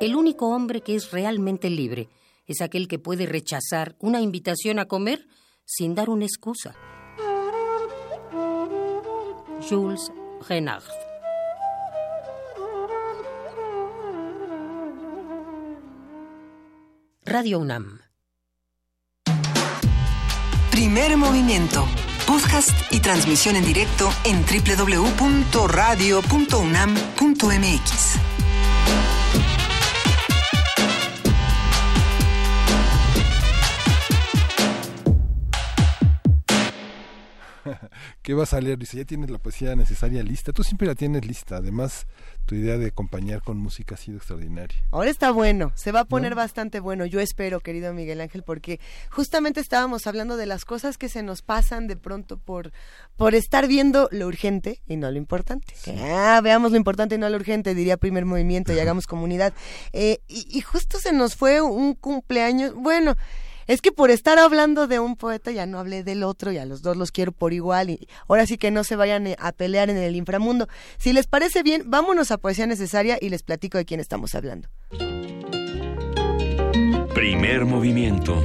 El único hombre que es realmente libre es aquel que puede rechazar una invitación a comer sin dar una excusa. Jules Renard. Radio UNAM. Primer movimiento. Podcast y transmisión en directo en www.radio.unam.mx. ¿Qué va a salir? Dice, ya tienes la poesía necesaria lista. Tú siempre la tienes lista. Además, tu idea de acompañar con música ha sido extraordinaria. Ahora está bueno, se va a poner bastante bueno. Yo espero, querido Miguel Ángel, porque justamente estábamos hablando de las cosas que se nos pasan de pronto por, por estar viendo lo urgente y no lo importante. Ah, veamos lo importante y no lo urgente, diría primer movimiento y hagamos comunidad. Eh, y, y justo se nos fue un cumpleaños. Bueno, es que por estar hablando de un poeta ya no hablé del otro y a los dos los quiero por igual y ahora sí que no se vayan eh, a pelear en el inframundo. Si les parece bien, vámonos a Poesía Necesaria y les platico de quién estamos hablando. Primer movimiento.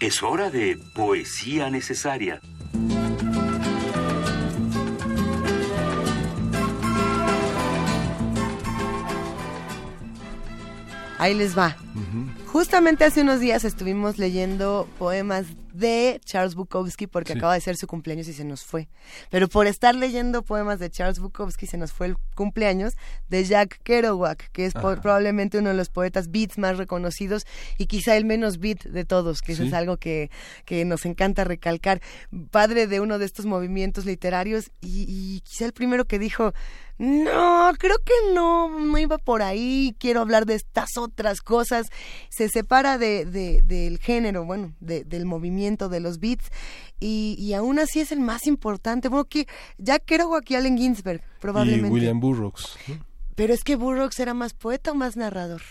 Es hora de poesía necesaria. Ahí les va. Justamente hace unos días estuvimos leyendo poemas de Charles Bukowski porque acaba de ser su cumpleaños y se nos fue. Pero por estar leyendo poemas de Charles Bukowski se nos fue el cumpleaños de Jack Kerouac, que es probablemente uno de los poetas beats más reconocidos y quizá el menos beat de todos, que eso es algo que, que, nos encanta recalcar. Padre de uno de estos movimientos literarios y, y quizá el primero que dijo no, creo que no, no iba por ahí, quiero hablar de estas otras cosas. Se separa de, de del género, bueno, de, del movimiento, de los beats, y, y, aún así es el más importante. Bueno, que ya quiero aquí Allen Ginsberg, probablemente. Y William Burroughs. Pero es que Burroughs era más poeta o más narrador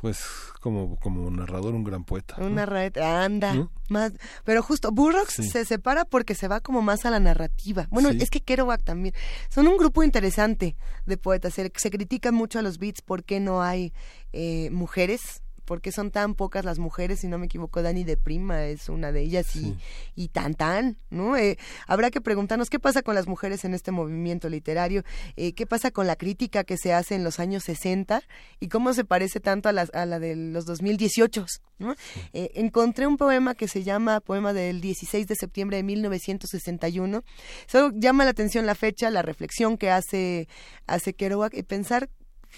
pues como, como narrador, un gran poeta. Un narrador, anda, más, pero justo, Burroughs se separa porque se va como más a la narrativa. Bueno, es que Kerouac también. Son un grupo interesante de poetas. Se, se critican mucho a los beats porque no hay eh, mujeres porque son tan pocas las mujeres, si no me equivoco, Dani de Prima es una de ellas y, y tan tan, ¿no? Eh, habrá que preguntarnos qué pasa con las mujeres en este movimiento literario, eh, qué pasa con la crítica que se hace en los años 60 y cómo se parece tanto a la, a la de los 2018, ¿no? Eh, encontré un poema que se llama Poema del 16 de septiembre de 1961. Solo llama la atención la fecha, la reflexión que hace, hace Kerouac y pensar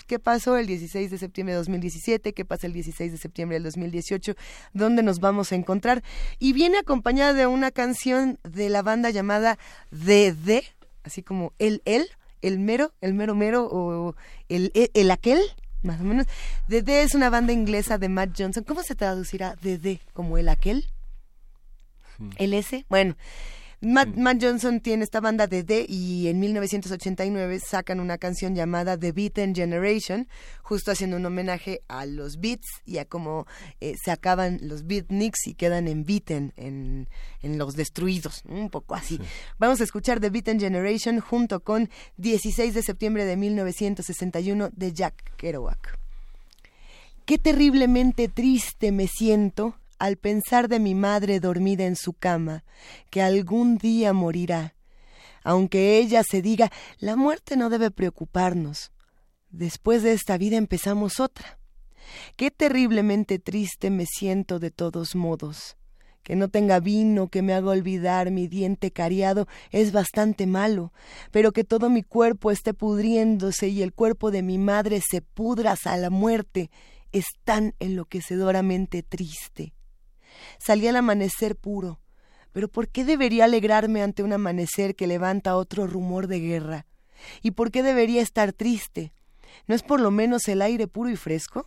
qué pasó el 16 de septiembre de 2017, qué pasa el 16 de septiembre del 2018, dónde nos vamos a encontrar. Y viene acompañada de una canción de la banda llamada DD, así como el, el, el mero, el mero mero o el, el, aquel, más o menos. DD es una banda inglesa de Matt Johnson. ¿Cómo se traducirá DD? ¿Como el aquel? ¿El S? Bueno. Matt, Johnson tiene esta banda de D y en 1989 sacan una canción llamada The Beaten Generation, justo haciendo un homenaje a los beats y a cómo eh, se acaban los beatniks y quedan en beaten, en, en los destruidos, un poco así. Vamos a escuchar The Beaten Generation junto con 16 de septiembre de 1961 de Jack Kerouac. Qué terriblemente triste me siento al pensar de mi madre dormida en su cama, que algún día morirá. Aunque ella se diga, la muerte no debe preocuparnos. Después de esta vida empezamos otra. Qué terriblemente triste me siento de todos modos. Que no tenga vino que me haga olvidar mi diente cariado es bastante malo, pero que todo mi cuerpo esté pudriéndose y el cuerpo de mi madre se pudra a la muerte es tan enloquecedoramente triste. Salí al amanecer puro, pero ¿por qué debería alegrarme ante un amanecer que levanta otro rumor de guerra? ¿Y por qué debería estar triste? ¿No es por lo menos el aire puro y fresco?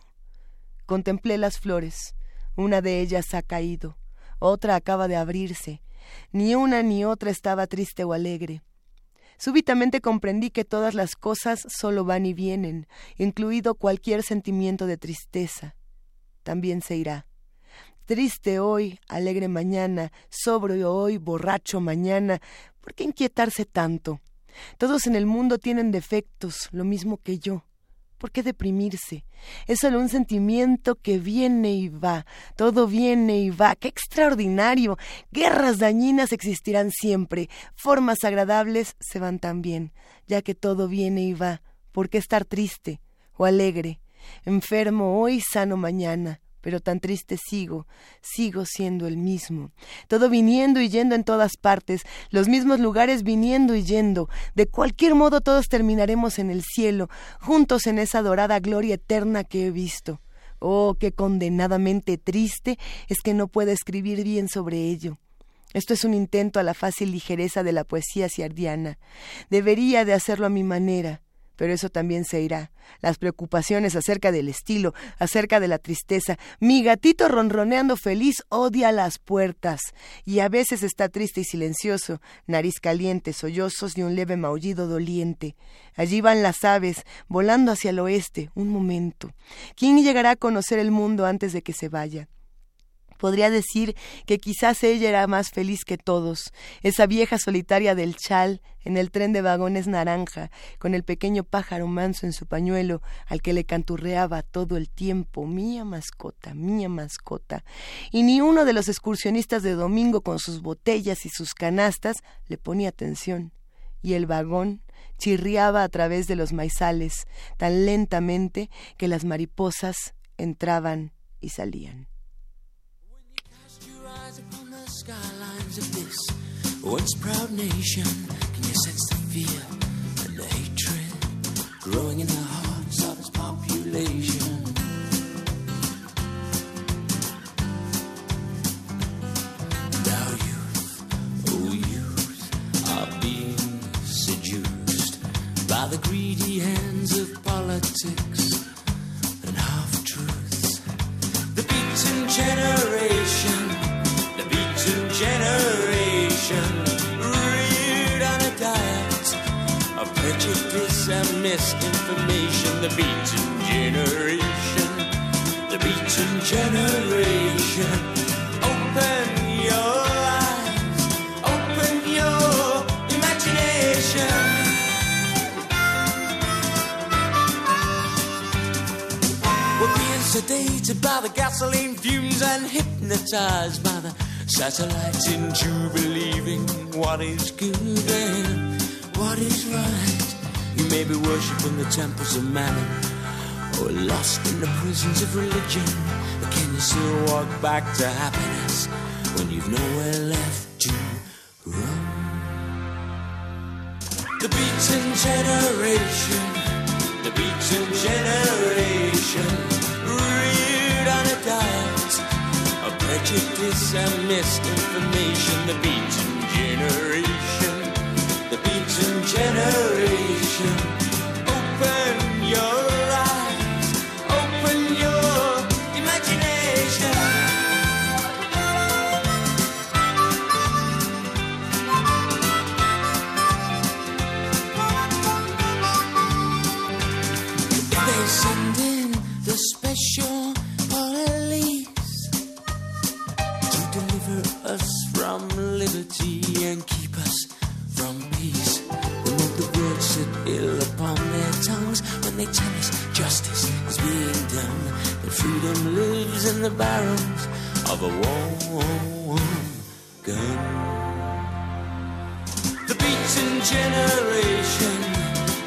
Contemplé las flores. Una de ellas ha caído, otra acaba de abrirse. Ni una ni otra estaba triste o alegre. Súbitamente comprendí que todas las cosas solo van y vienen, incluido cualquier sentimiento de tristeza. También se irá. Triste hoy, alegre mañana, sobrio hoy, borracho mañana. ¿Por qué inquietarse tanto? Todos en el mundo tienen defectos, lo mismo que yo. ¿Por qué deprimirse? Es solo un sentimiento que viene y va, todo viene y va. ¡Qué extraordinario! Guerras dañinas existirán siempre, formas agradables se van también, ya que todo viene y va. ¿Por qué estar triste o alegre? Enfermo hoy, sano mañana pero tan triste sigo, sigo siendo el mismo. Todo viniendo y yendo en todas partes, los mismos lugares viniendo y yendo. De cualquier modo todos terminaremos en el cielo, juntos en esa dorada gloria eterna que he visto. Oh, qué condenadamente triste es que no pueda escribir bien sobre ello. Esto es un intento a la fácil ligereza de la poesía ciardiana. Debería de hacerlo a mi manera pero eso también se irá. Las preocupaciones acerca del estilo, acerca de la tristeza. Mi gatito ronroneando feliz odia las puertas y a veces está triste y silencioso, nariz caliente, sollozos y un leve maullido doliente. Allí van las aves, volando hacia el oeste. Un momento. ¿Quién llegará a conocer el mundo antes de que se vaya? Podría decir que quizás ella era más feliz que todos, esa vieja solitaria del chal en el tren de vagones naranja, con el pequeño pájaro manso en su pañuelo, al que le canturreaba todo el tiempo, mía mascota, mía mascota. Y ni uno de los excursionistas de domingo con sus botellas y sus canastas le ponía atención. Y el vagón chirriaba a través de los maizales, tan lentamente que las mariposas entraban y salían. Skylines of this once proud nation. Can you sense the fear and the hatred growing in the hearts of its population? Now youth, oh youth, are being seduced by the greedy hands of politics and half truths. The beaten generation generation reared on a diet of prejudice and misinformation. The beaten generation, the beaten generation. Open your eyes, open your imagination. We're being sedated by the gasoline fumes and hypnotized by the Satellites into believing what is good and what is right. You may be worshipping the temples of mammon or lost in the prisons of religion. But can you still walk back to happiness when you've nowhere left to run? The beaten generation, the beaten generation, reared on a diet prejudice and misinformation. The beaten generation, the beaten generation. They tell us justice is being done, that freedom lives in the barrels of a warm gun. The beaten generation,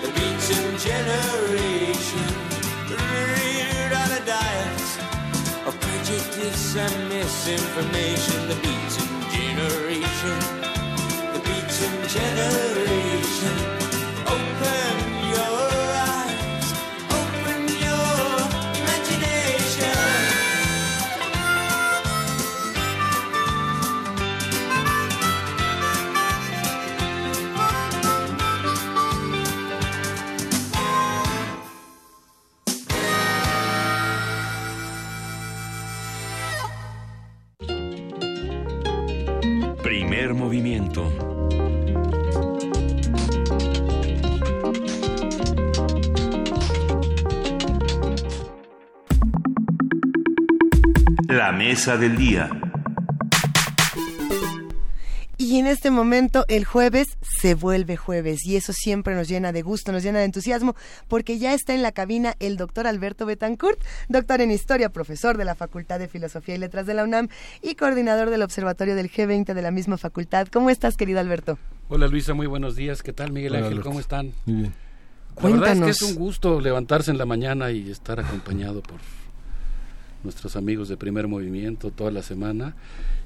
the beaten generation, reared on a diet of prejudice and misinformation. The beaten generation, the beaten generation. Mesa del día. Y en este momento el jueves se vuelve jueves y eso siempre nos llena de gusto, nos llena de entusiasmo porque ya está en la cabina el doctor Alberto Betancourt, doctor en historia, profesor de la Facultad de Filosofía y Letras de la UNAM y coordinador del Observatorio del G20 de la misma facultad. ¿Cómo estás, querido Alberto? Hola Luisa, muy buenos días. ¿Qué tal Miguel Hola, Ángel? Alberto. ¿Cómo están? Muy bien. La verdad es que Cuéntanos. es un gusto levantarse en la mañana y estar acompañado por nuestros amigos de primer movimiento toda la semana.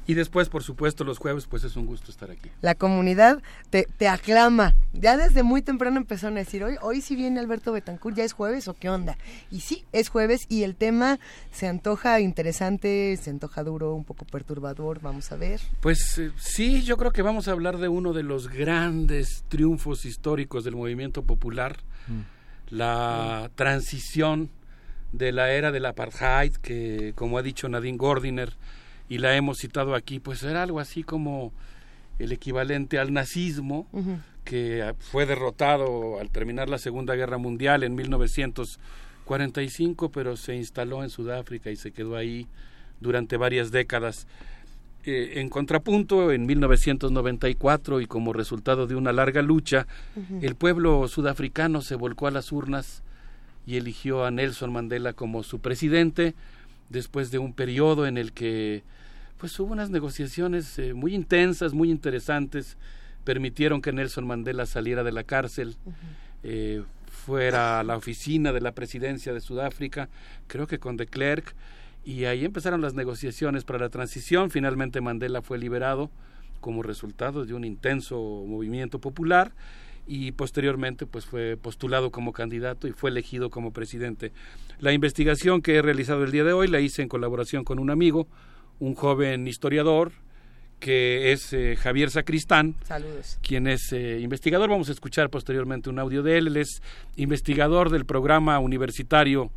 Y después, por supuesto, los jueves, pues es un gusto estar aquí. La comunidad te, te aclama. Ya desde muy temprano empezaron a decir, hoy, hoy si viene Alberto Betancourt, ¿ya es jueves o qué onda? Y sí, es jueves y el tema se antoja interesante, se antoja duro, un poco perturbador, vamos a ver. Pues eh, sí, yo creo que vamos a hablar de uno de los grandes triunfos históricos del movimiento popular, la transición de la era del apartheid, que como ha dicho Nadine Gordiner, y la hemos citado aquí, pues era algo así como el equivalente al nazismo, que fue derrotado al terminar la Segunda Guerra Mundial en 1945, pero se instaló en Sudáfrica y se quedó ahí durante varias décadas. Eh, en contrapunto, en 1994 y como resultado de una larga lucha, el pueblo sudafricano se volcó a las urnas y eligió a Nelson Mandela como su presidente después de un periodo en el que pues hubo unas negociaciones eh, muy intensas, muy interesantes, permitieron que Nelson Mandela saliera de la cárcel, eh, fuera a la oficina de la presidencia de Sudáfrica, creo que con de Klerk, y ahí empezaron las negociaciones para la transición. Finalmente Mandela fue liberado como resultado de un intenso movimiento popular y posteriormente pues fue postulado como candidato y fue elegido como presidente. La investigación que he realizado el día de hoy la hice en colaboración con un amigo, un joven historiador que es eh, Javier Sacristán, Saludos. quien es eh, investigador. Vamos a escuchar posteriormente un audio de él. Él es investigador del programa universitario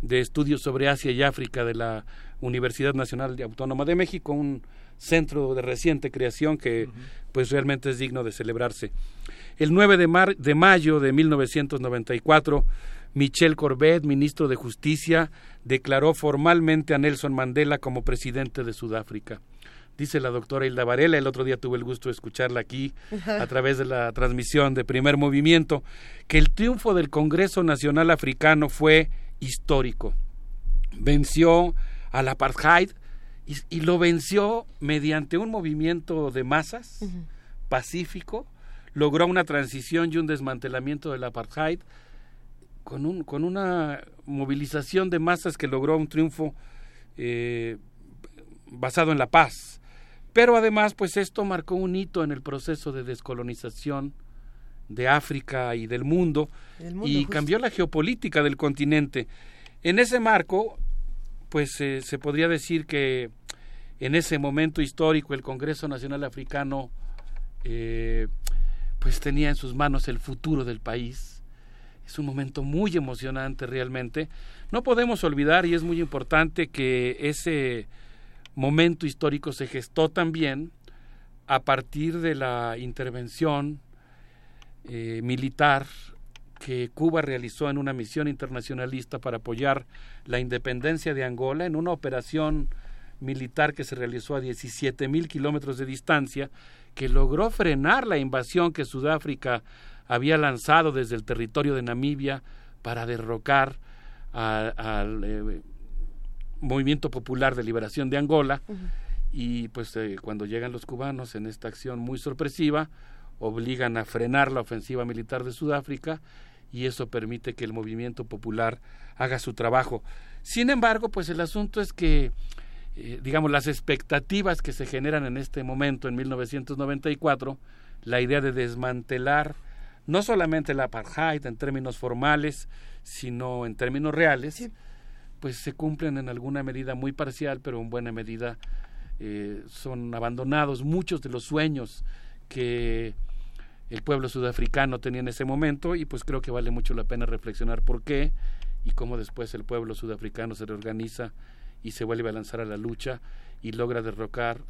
de estudios sobre Asia y África de la Universidad Nacional Autónoma de México, un centro de reciente creación que pues realmente es digno de celebrarse. El 9 de, mar- de mayo de 1994, Michel Corbett, ministro de Justicia, declaró formalmente a Nelson Mandela como presidente de Sudáfrica. Dice la doctora Hilda Varela, el otro día tuve el gusto de escucharla aquí a través de la transmisión de Primer Movimiento, que el triunfo del Congreso Nacional Africano fue histórico. Venció al apartheid y, y lo venció mediante un movimiento de masas pacífico, logró una transición y un desmantelamiento del apartheid con, un, con una movilización de masas que logró un triunfo eh, basado en la paz. Pero además, pues esto marcó un hito en el proceso de descolonización de África y del mundo, y justo. cambió la geopolítica del continente. En ese marco, pues eh, se podría decir que en ese momento histórico el Congreso Nacional Africano eh, pues tenía en sus manos el futuro del país. Es un momento muy emocionante realmente. No podemos olvidar, y es muy importante, que ese momento histórico se gestó también a partir de la intervención eh, militar que Cuba realizó en una misión internacionalista para apoyar la independencia de Angola en una operación militar que se realizó a 17 mil kilómetros de distancia, que logró frenar la invasión que Sudáfrica había lanzado desde el territorio de Namibia para derrocar al eh, movimiento popular de liberación de Angola y pues eh, cuando llegan los cubanos en esta acción muy sorpresiva obligan a frenar la ofensiva militar de Sudáfrica y eso permite que el movimiento popular haga su trabajo. Sin embargo, pues el asunto es que eh, digamos las expectativas que se generan en este momento en 1994, la idea de desmantelar no solamente la apartheid en términos formales, sino en términos reales, pues se cumplen en alguna medida muy parcial, pero en buena medida eh, son abandonados muchos de los sueños que el pueblo sudafricano tenía en ese momento y pues creo que vale mucho la pena reflexionar por qué y cómo después el pueblo sudafricano se reorganiza y se vuelve a lanzar a la lucha y logra derrocar,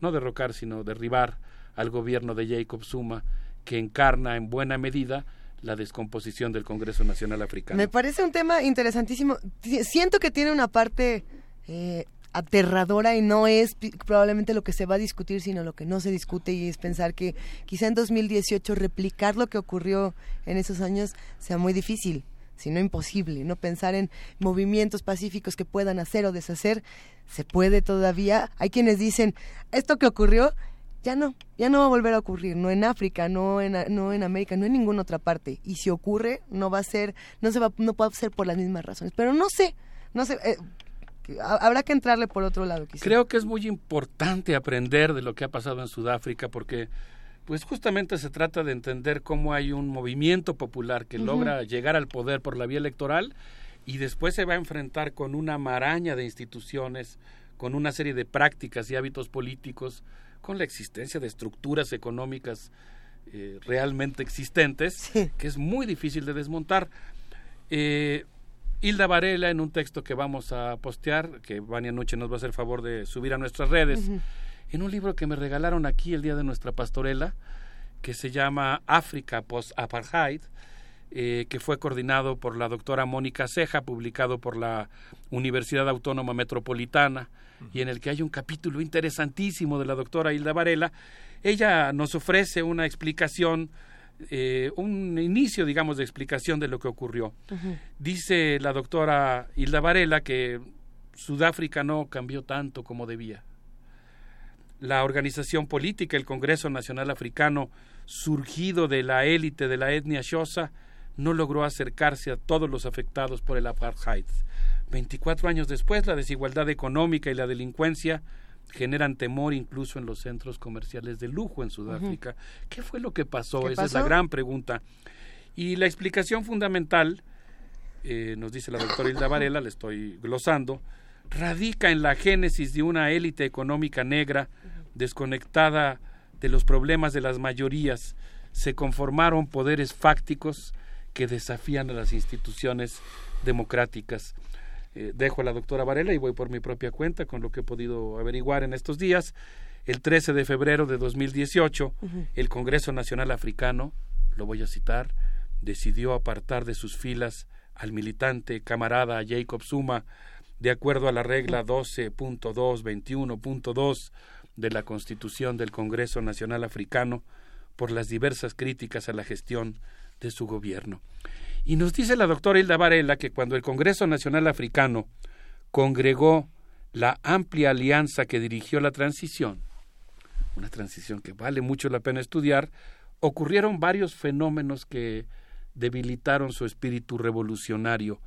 no derrocar, sino derribar al gobierno de Jacob Zuma que encarna en buena medida la descomposición del Congreso Nacional Africano. Me parece un tema interesantísimo. Siento que tiene una parte eh, aterradora y no es probablemente lo que se va a discutir, sino lo que no se discute y es pensar que quizá en 2018 replicar lo que ocurrió en esos años sea muy difícil, si no imposible, no pensar en movimientos pacíficos que puedan hacer o deshacer, se puede todavía. Hay quienes dicen, esto que ocurrió ya no, ya no va a volver a ocurrir, no en África, no en, no en América, no en ninguna otra parte. Y si ocurre, no va a ser, no se va, no puede ser por las mismas razones. Pero no sé, no sé, eh, habrá que entrarle por otro lado. Creo que es muy importante aprender de lo que ha pasado en Sudáfrica porque pues justamente se trata de entender cómo hay un movimiento popular que logra llegar al poder por la vía electoral y después se va a enfrentar con una maraña de instituciones, con una serie de prácticas y hábitos políticos, con la existencia de estructuras económicas eh, realmente existentes, que es muy difícil de desmontar. Eh, Hilda Varela en un texto que vamos a postear, que Vania Noche nos va a hacer favor de subir a nuestras redes, en un libro que me regalaron aquí el día de nuestra pastorela, que se llama África Post-Apartheid, eh, que fue coordinado por la doctora Mónica Ceja, publicado por la Universidad Autónoma Metropolitana, y en el que hay un capítulo interesantísimo de la doctora Hilda Varela. Ella nos ofrece una explicación eh, un inicio, digamos, de explicación de lo que ocurrió. Dice la doctora Hilda Varela que Sudáfrica no cambió tanto como debía. La organización política, el Congreso Nacional Africano, surgido de la élite de la etnia Xhosa, no logró acercarse a todos los afectados por el apartheid. Veinticuatro años después, la desigualdad económica y la delincuencia generan temor incluso en los centros comerciales de lujo en Sudáfrica. ¿Qué fue lo que pasó? Esa es la gran pregunta. Y la explicación fundamental, eh, nos dice la doctora Hilda Varela, le estoy glosando, radica en la génesis de una élite económica negra desconectada de los problemas de las mayorías. Se conformaron poderes fácticos que desafían a las instituciones democráticas. Eh, dejo a la doctora Varela y voy por mi propia cuenta con lo que he podido averiguar en estos días. El 13 de febrero de 2018, el Congreso Nacional Africano, lo voy a citar, decidió apartar de sus filas al militante camarada Jacob Zuma de acuerdo a la regla 12.221.2 de la Constitución del Congreso Nacional Africano por las diversas críticas a la gestión de su gobierno. Y nos dice la doctora Hilda Varela que cuando el Congreso Nacional Africano congregó la amplia alianza que dirigió la transición, una transición que vale mucho la pena estudiar, ocurrieron varios fenómenos que debilitaron su espíritu revolucionario.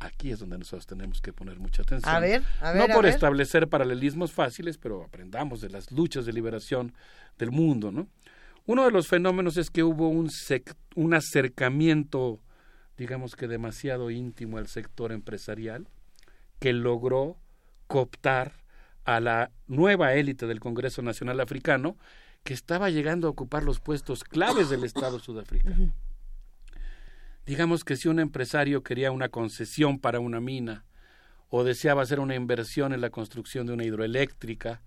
Aquí es donde nosotros tenemos que poner mucha atención. A ver, a ver, no por establecer paralelismos fáciles, pero aprendamos de las luchas de liberación del mundo, ¿no? Uno de los fenómenos es que hubo un, un acercamiento digamos que demasiado íntimo al sector empresarial, que logró cooptar a la nueva élite del Congreso Nacional Africano, que estaba llegando a ocupar los puestos claves del Estado sudafricano. Digamos que si un empresario quería una concesión para una mina o deseaba hacer una inversión en la construcción de una hidroeléctrica,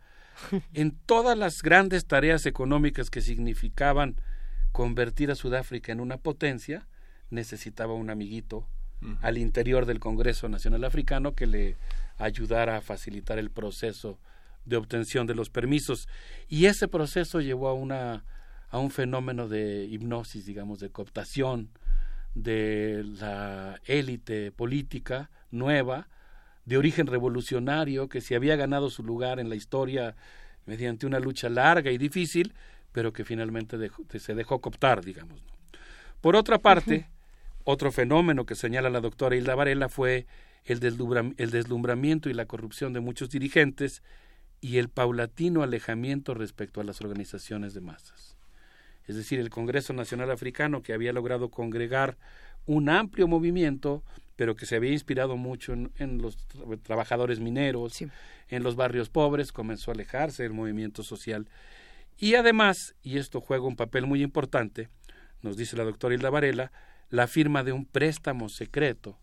en todas las grandes tareas económicas que significaban convertir a Sudáfrica en una potencia, necesitaba un amiguito al interior del Congreso Nacional Africano que le ayudara a facilitar el proceso de obtención de los permisos. Y ese proceso llevó a una a un fenómeno de hipnosis digamos de cooptación de la élite política nueva, de origen revolucionario, que se había ganado su lugar en la historia mediante una lucha larga y difícil, pero que finalmente se dejó cooptar, digamos. Por otra parte, otro fenómeno que señala la doctora Hilda Varela fue el, el deslumbramiento y la corrupción de muchos dirigentes y el paulatino alejamiento respecto a las organizaciones de masas. Es decir, el Congreso Nacional Africano, que había logrado congregar un amplio movimiento, pero que se había inspirado mucho en, los trabajadores mineros, en los barrios pobres, comenzó a alejarse del movimiento social. Y además, y esto juega un papel muy importante, nos dice la doctora Hilda Varela, la firma de un préstamo secreto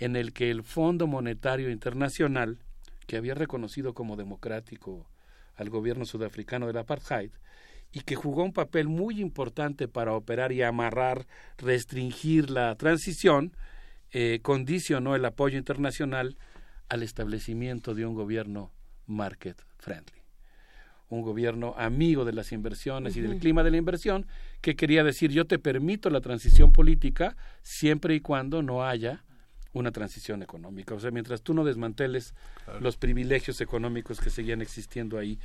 en el que el Fondo Monetario Internacional, que había reconocido como democrático al gobierno sudafricano del apartheid, y que jugó un papel muy importante para operar y amarrar, restringir la transición, eh, condicionó el apoyo internacional al establecimiento de un gobierno market friendly un gobierno amigo de las inversiones y del clima de la inversión, que quería decir yo te permito la transición política siempre y cuando no haya una transición económica. O sea, mientras tú no desmanteles los privilegios económicos que seguían existiendo ahí.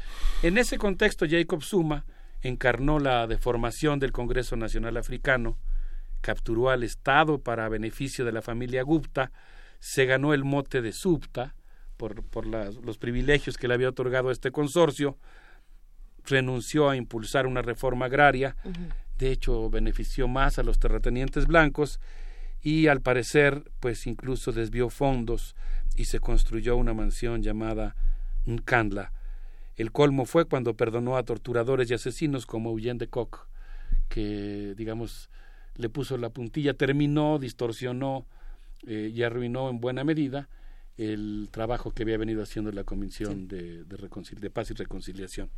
En ese contexto, Jacob Zuma encarnó la deformación del Congreso Nacional Africano, capturó al Estado para beneficio de la familia Gupta, se ganó el mote de Subta por, por los privilegios que le había otorgado este consorcio, renunció a impulsar una reforma agraria, de hecho benefició más a los terratenientes blancos y al parecer pues incluso desvió fondos y se construyó una mansión llamada Nkandla. El colmo fue cuando perdonó a torturadores y asesinos como Eugene de Koch, que digamos le puso la puntilla, terminó, distorsionó eh, y arruinó en buena medida el trabajo que había venido haciendo la Comisión de, de Paz y Reconciliación.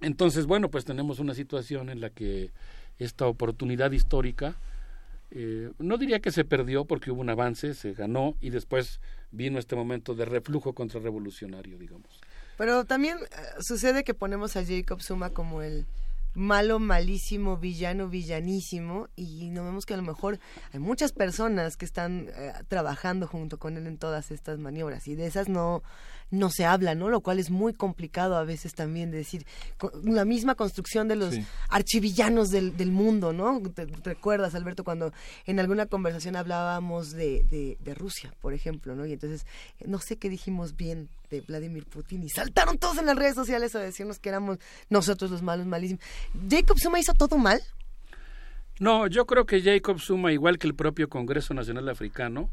Entonces, bueno, pues tenemos una situación en la que esta oportunidad histórica, eh, no diría que se perdió porque hubo un avance, se ganó y después vino este momento de reflujo contrarrevolucionario, digamos. Pero también eh, sucede que ponemos a Jacob Zuma como el malo, malísimo, villano, villanísimo, y no vemos que a lo mejor hay muchas personas que están eh, trabajando junto con él en todas estas maniobras, y de esas no, no se habla, ¿no? Lo cual es muy complicado a veces también de decir, la misma construcción de los archivillanos del, del, mundo, ¿no? ¿Te, recuerdas, Alberto, cuando en alguna conversación hablábamos de, de, de, Rusia, por ejemplo, ¿no? Y entonces, no sé qué dijimos bien de Vladimir Putin y saltaron todos en las redes sociales a decirnos que éramos nosotros los malos, malísimos. ¿Jacob Zuma hizo todo mal? No, yo creo que Jacob Zuma, igual que el propio Congreso Nacional Africano,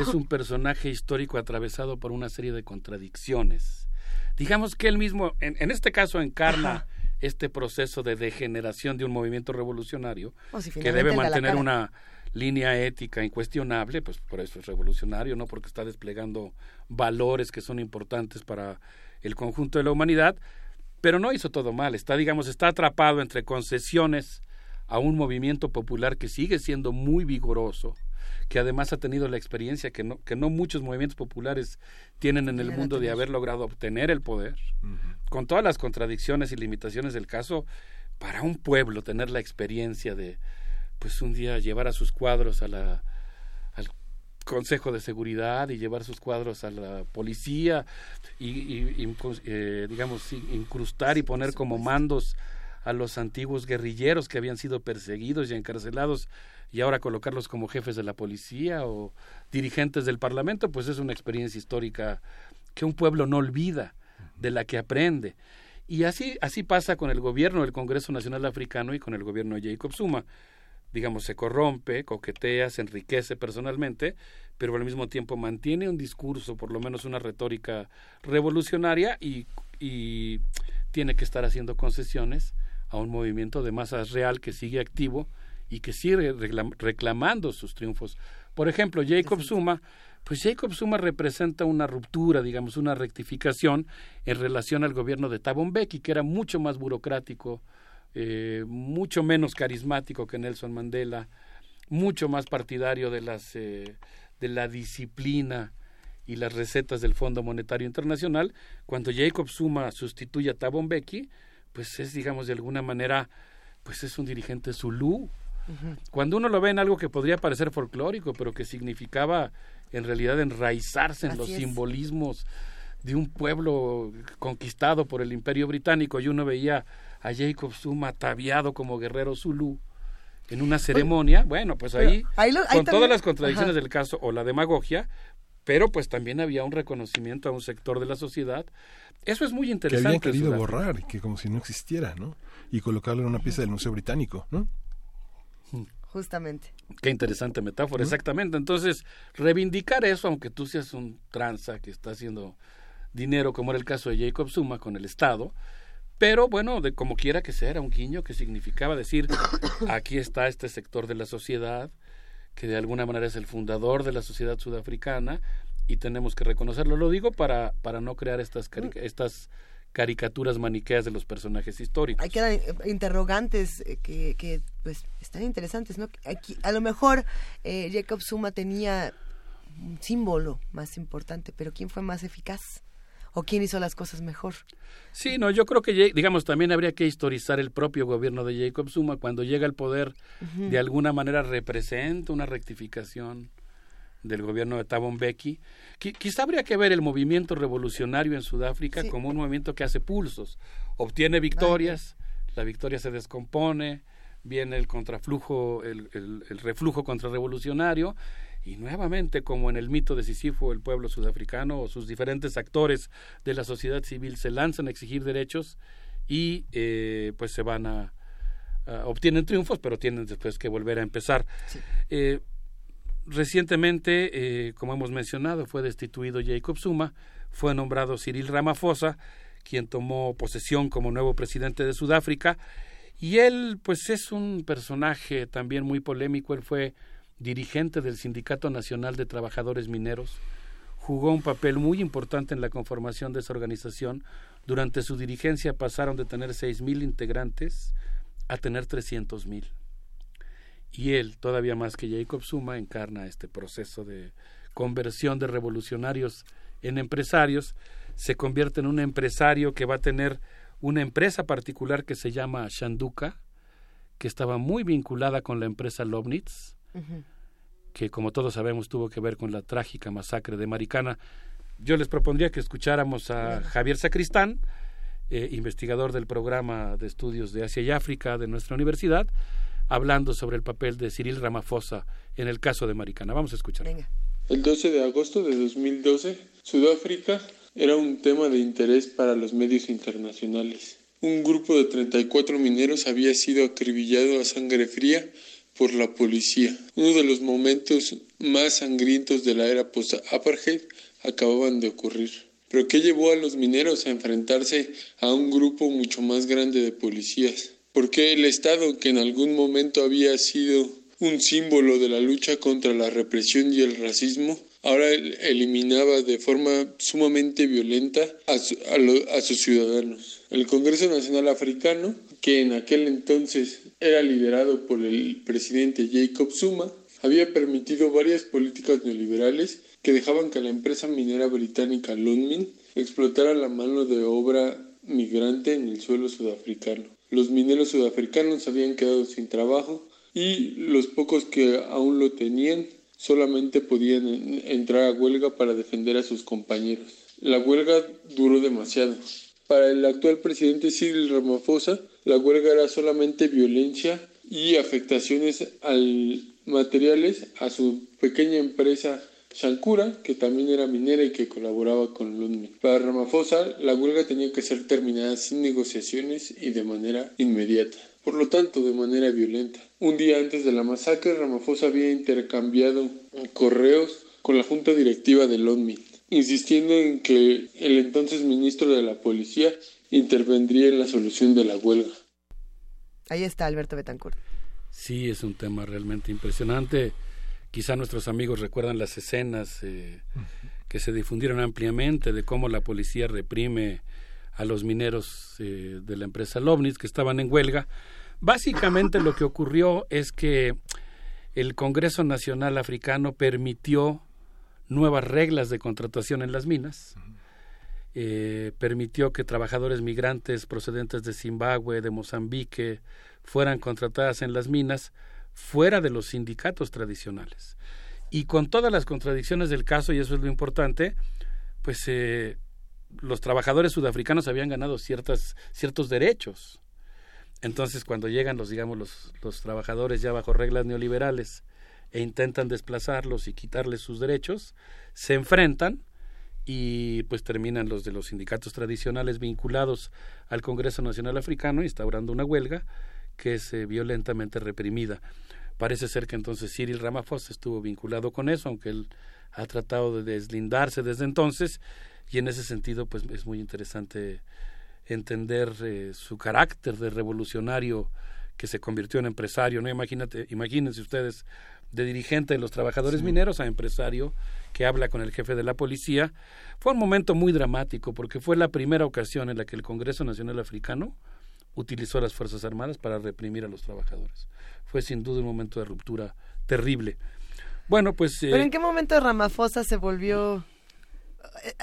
es un personaje histórico atravesado por una serie de contradicciones. Digamos que él mismo, en, este caso, encarna este proceso de degeneración de un movimiento revolucionario que debe mantener una línea ética incuestionable, pues por eso es revolucionario, no porque está desplegando valores que son importantes para el conjunto de la humanidad, pero no hizo todo mal, está digamos está atrapado entre concesiones a un movimiento popular que sigue siendo muy vigoroso, que además ha tenido la experiencia que no, que no muchos movimientos populares tienen en el mundo de haber logrado obtener el poder, con todas las contradicciones y limitaciones del caso, para un pueblo tener la experiencia de, pues un día llevar a sus cuadros a la, al Consejo de Seguridad y llevar sus cuadros a la policía y, eh, digamos, incrustar y poner como mandos a los antiguos guerrilleros que habían sido perseguidos y encarcelados y ahora colocarlos como jefes de la policía o dirigentes del Parlamento, pues es una experiencia histórica que un pueblo no olvida, de la que aprende. Y así, así pasa con el gobierno del Congreso Nacional Africano y con el gobierno de Jacob Zuma. Digamos, se corrompe, coquetea, se enriquece personalmente, pero al mismo tiempo mantiene un discurso, por lo menos una retórica revolucionaria y, y tiene que estar haciendo concesiones a un movimiento de masas real que sigue activo y que sigue reclamando sus triunfos. Por ejemplo, Jacob Zuma, pues Jacob Zuma representa una ruptura, digamos, una rectificación en relación al gobierno de Thabo Mbeki, que era mucho más burocrático, eh, mucho menos carismático que Nelson Mandela, mucho más partidario de las eh, de la disciplina y las recetas del Fondo Monetario Internacional. Cuando Jacob Zuma sustituye a Thabo Mbeki, pues es, digamos, de alguna manera, pues es un dirigente zulú, Cuando uno lo ve en algo que podría parecer folclórico, pero que significaba en realidad enraizarse en los simbolismos de un pueblo conquistado por el imperio británico y uno veía a Jacob Zuma ataviado como guerrero Zulu en una ceremonia, bueno, pues ahí, con todas las contradicciones del caso o la demagogia, pero pues también había un reconocimiento a un sector de la sociedad. Eso es muy interesante. Que habían querido borrar, que como si no existiera, ¿no? Y colocarlo en una pieza del Museo Británico, ¿no? Justamente. Qué interesante metáfora, exactamente. Entonces, reivindicar eso, aunque tú seas un tranza que está haciendo dinero, como era el caso de Jacob Zuma con el Estado, pero bueno, de como quiera que sea, era un guiño que significaba decir, aquí está este sector de la sociedad, que de alguna manera es el fundador de la sociedad sudafricana, y tenemos que reconocerlo. Lo digo para, para no crear estas, estas caricaturas maniqueas de los personajes históricos. Hay quedan eh, interrogantes eh, que, que pues están interesantes, ¿no? Aquí, a lo mejor eh, Jacob Zuma tenía un símbolo más importante, pero ¿quién fue más eficaz? ¿O quién hizo las cosas mejor? Sí, no, yo creo que, digamos, también habría que historizar el propio gobierno de Jacob Zuma. Cuando llega al poder, de alguna manera representa una rectificación del gobierno de Thabo Mbeki. Quizá habría que ver el movimiento revolucionario en Sudáfrica como un movimiento que hace pulsos. Obtiene victorias, la victoria se descompone, viene el contraflujo, el, el, el reflujo contrarrevolucionario y nuevamente, como en el mito de Sísifo, el pueblo sudafricano o sus diferentes actores de la sociedad civil se lanzan a exigir derechos y eh, pues se van a, obtienen triunfos, pero tienen después que volver a empezar. Eh, recientemente, eh, como hemos mencionado, fue destituido Jacob Zuma, fue nombrado Cyril Ramaphosa, quien tomó posesión como nuevo presidente de Sudáfrica, y él pues es un personaje también muy polémico, él fue dirigente del Sindicato Nacional de Trabajadores Mineros, jugó un papel muy importante en la conformación de esa organización. Durante su dirigencia pasaron de tener seis mil integrantes a tener trescientos mil. Y él, todavía más que Jacob Zuma, encarna este proceso de conversión de revolucionarios en empresarios. Se convierte en un empresario que va a tener una empresa particular que se llama Shanduka, que estaba muy vinculada con la empresa Lobnitz, que como todos sabemos tuvo que ver con la trágica masacre de Maricana. Yo les propondría que escucháramos a Javier Sacristán, eh, investigador del programa de estudios de Asia y África de nuestra universidad, hablando sobre el papel de Cyril Ramaphosa en el caso de Maricana. Vamos a escuchar. El 12 de agosto de 2012, Sudáfrica era un tema de interés para los medios internacionales. Un grupo de 34 mineros había sido acribillado a sangre fría por la policía. Uno de los momentos más sangrientos de la era post-apartheid acababan de ocurrir. Pero ¿qué llevó a los mineros a enfrentarse a un grupo mucho más grande de policías? ¿Por qué el Estado, que en algún momento había sido un símbolo de la lucha contra la represión y el racismo, ahora eliminaba de forma sumamente violenta a, a sus ciudadanos? El Congreso Nacional Africano, que en aquel entonces era liderado por el presidente Jacob Zuma, había permitido varias políticas neoliberales que dejaban que la empresa minera británica Lonmin explotara la mano de obra migrante en el suelo sudafricano. Los mineros sudafricanos habían quedado sin trabajo y los pocos que aún lo tenían solamente podían entrar a huelga para defender a sus compañeros. La huelga duró demasiado. Para el actual presidente Cyril Ramaphosa, la huelga era solamente violencia y afectaciones al materiales a su pequeña empresa Shankura, que también era minera y que colaboraba con Ludwig. Para Ramaphosa, la huelga tenía que ser terminada sin negociaciones y de manera inmediata. Por lo tanto, de manera violenta. Un día antes de la masacre, Ramaphosa había intercambiado correos con la junta directiva de London, insistiendo en que el entonces ministro de la Policía intervendría en la solución de la huelga. Ahí está Alberto Betancourt. Sí, es un tema realmente impresionante. Quizá nuestros amigos recuerdan las escenas eh, que se difundieron ampliamente de cómo la policía reprime a los mineros eh, de la empresa Lovnitz que estaban en huelga. Básicamente lo que ocurrió es que el Congreso Nacional Africano permitió nuevas reglas de contratación en las minas. Eh, permitió que trabajadores migrantes procedentes de Zimbabue, de Mozambique, fueran contratadas en las minas fuera de los sindicatos tradicionales. Y con todas las contradicciones del caso, y eso es lo importante, pues eh, los trabajadores sudafricanos habían ganado ciertas, ciertos derechos. Entonces, cuando llegan los, digamos, los, los trabajadores ya bajo reglas neoliberales e intentan desplazarlos y quitarles sus derechos, se enfrentan y pues terminan los de los sindicatos tradicionales vinculados al Congreso Nacional Africano instaurando una huelga que es violentamente reprimida. Parece ser que entonces Cyril Ramaphosa estuvo vinculado con eso, aunque él ha tratado de deslindarse desde entonces y en ese sentido pues es muy interesante entender eh, su carácter de revolucionario que se convirtió en empresario, no imagínate, imagínense ustedes de dirigente de los trabajadores mineros a empresario que habla con el jefe de la policía. Fue un momento muy dramático porque fue la primera ocasión en la que el Congreso Nacional Africano utilizó las Fuerzas Armadas para reprimir a los trabajadores. Fue sin duda un momento de ruptura terrible. Bueno, pues... ¿Pero en eh, qué momento Ramaphosa se volvió... Eh,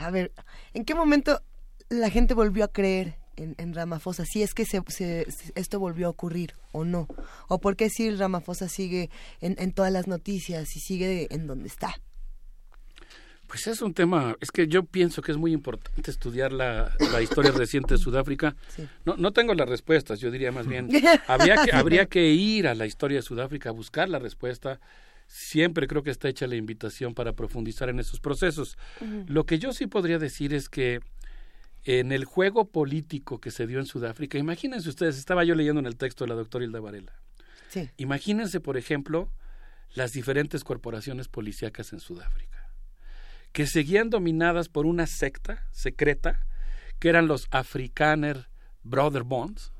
a, ver, ¿en qué momento la gente volvió a creer en, en Ramaphosa? Si es que se, esto volvió a ocurrir o no. ¿O por qué si Ramaphosa sigue en, en todas las noticias y sigue en donde está? Pues es un tema, es que yo pienso que es muy importante estudiar la, la historia reciente de Sudáfrica. No, no tengo las respuestas, yo diría más bien, habría que, habría que ir a la historia de Sudáfrica a buscar la respuesta. Siempre creo que está hecha la invitación para profundizar en esos procesos. Lo que yo sí podría decir es que en el juego político que se dio en Sudáfrica, imagínense ustedes, estaba yo leyendo en el texto de la doctora Hilda Varela. Imagínense, por ejemplo, las diferentes corporaciones policíacas en Sudáfrica que seguían dominadas por una secta secreta que eran los Afrikaner Brother Bonds,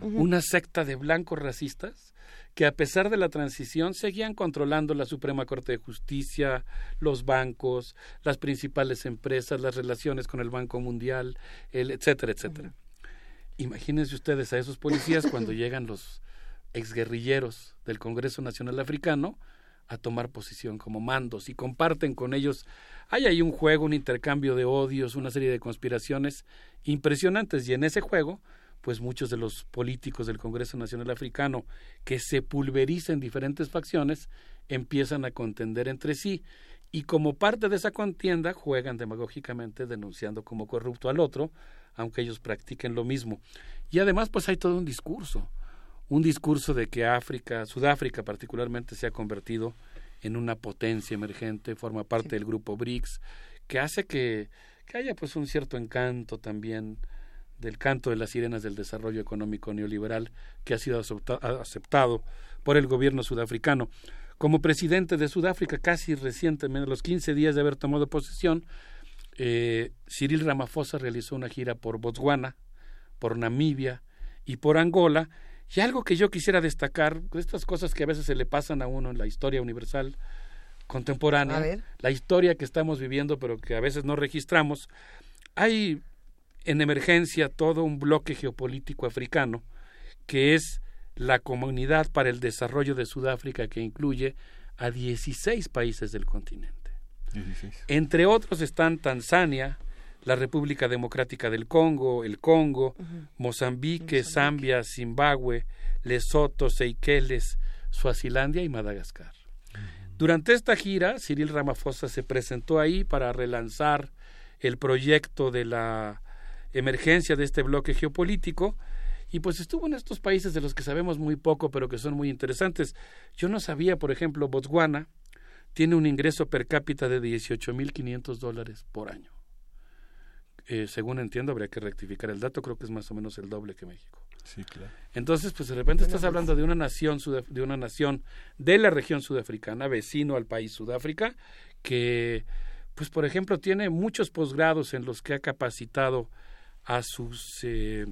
una secta de blancos racistas que a pesar de la transición seguían controlando la Suprema Corte de Justicia, los bancos, las principales empresas, las relaciones con el Banco Mundial, el etcétera, etcétera. Imagínense ustedes a esos policías cuando llegan los exguerrilleros del Congreso Nacional Africano a tomar posición como mandos y comparten con ellos hay ahí un juego, un intercambio de odios, una serie de conspiraciones impresionantes y en ese juego pues muchos de los políticos del Congreso Nacional Africano que se pulverizan en diferentes facciones empiezan a contender entre sí y como parte de esa contienda juegan demagógicamente denunciando como corrupto al otro, aunque ellos practiquen lo mismo. Y además pues hay todo un discurso, un discurso de que África, Sudáfrica particularmente se ha convertido en una potencia emergente, forma parte del grupo BRICS, que hace que, que haya pues un cierto encanto también del canto de las sirenas del desarrollo económico neoliberal que ha sido aceptado por el gobierno sudafricano. Como presidente de Sudáfrica, casi recientemente, a los 15 días de haber tomado posesión, eh, Cyril Ramaphosa realizó una gira por Botswana, por Namibia y por Angola, y algo que yo quisiera destacar, estas cosas que a veces se le pasan a uno en la historia universal contemporánea, la historia que estamos viviendo pero que a veces no registramos, hay en emergencia todo un bloque geopolítico africano que es la Comunidad para el Desarrollo de Sudáfrica que incluye a 16 países del continente. Entre otros están Tanzania, la República Democrática del Congo, el Congo, Mozambique, Zambia, Zimbabue, Lesoto, Seychelles, Suazilandia y Madagascar. Durante esta gira, Cyril Ramaphosa se presentó ahí para relanzar el proyecto de la emergencia de este bloque geopolítico y pues estuvo en estos países de los que sabemos muy poco pero que son muy interesantes. Yo no sabía, por ejemplo, Botswana tiene un ingreso per cápita de 18.500 dólares por año. Eh, según entiendo, habría que rectificar el dato, creo que es más o menos el doble que México. Sí, claro. Entonces, pues de repente estás hablando de una nación de una nación de la región sudafricana, vecino al país Sudáfrica, que pues por ejemplo tiene muchos posgrados en los que ha capacitado a sus eh,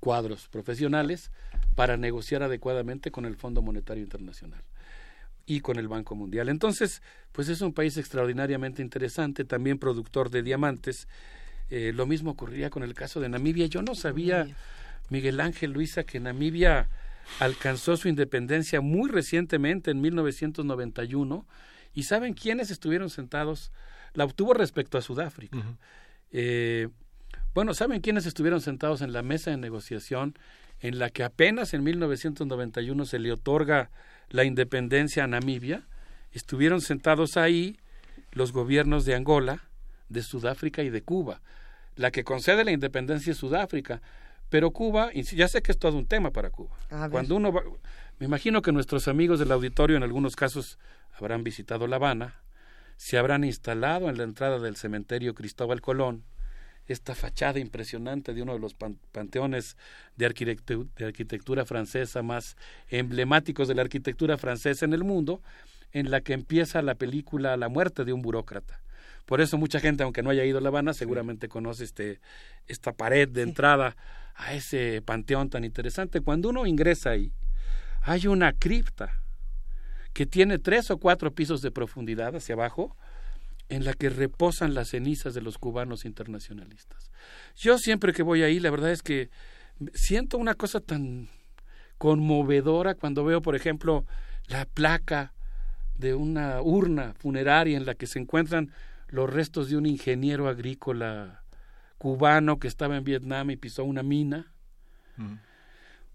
cuadros profesionales para negociar adecuadamente con el Fondo Monetario Internacional y con el Banco Mundial. Entonces, pues es un país extraordinariamente interesante, también productor de diamantes eh, lo mismo ocurriría con el caso de Namibia. Yo no sabía, Miguel Ángel Luisa, que Namibia alcanzó su independencia muy recientemente, en 1991. ¿Y saben quiénes estuvieron sentados? La obtuvo respecto a Sudáfrica. eh, bueno, ¿saben quiénes estuvieron sentados en la mesa de negociación en la que apenas en 1991 se le otorga la independencia a Namibia, estuvieron sentados ahí los gobiernos de Angola, de Sudáfrica y de Cuba. La que concede la independencia es Sudáfrica, pero Cuba, ya sé que es todo un tema para Cuba. Cuando uno va, me imagino que nuestros amigos del auditorio en algunos casos habrán visitado La Habana, se habrán instalado en la entrada del cementerio Cristóbal Colón, esta fachada impresionante de uno de los panteones de, de arquitectura francesa más emblemáticos de la arquitectura francesa en el mundo, en la que empieza la película La muerte de un burócrata. Por eso mucha gente, aunque no haya ido a La Habana, seguramente conoce este, esta pared de entrada a ese panteón tan interesante. Cuando uno ingresa ahí, hay una cripta que tiene tres o cuatro pisos de profundidad hacia abajo, en la que reposan las cenizas de los cubanos internacionalistas. Yo siempre que voy ahí, la verdad es que siento una cosa tan conmovedora cuando veo, por ejemplo, la placa de una urna funeraria en la que se encuentran los restos de un ingeniero agrícola cubano que estaba en Vietnam y pisó una mina.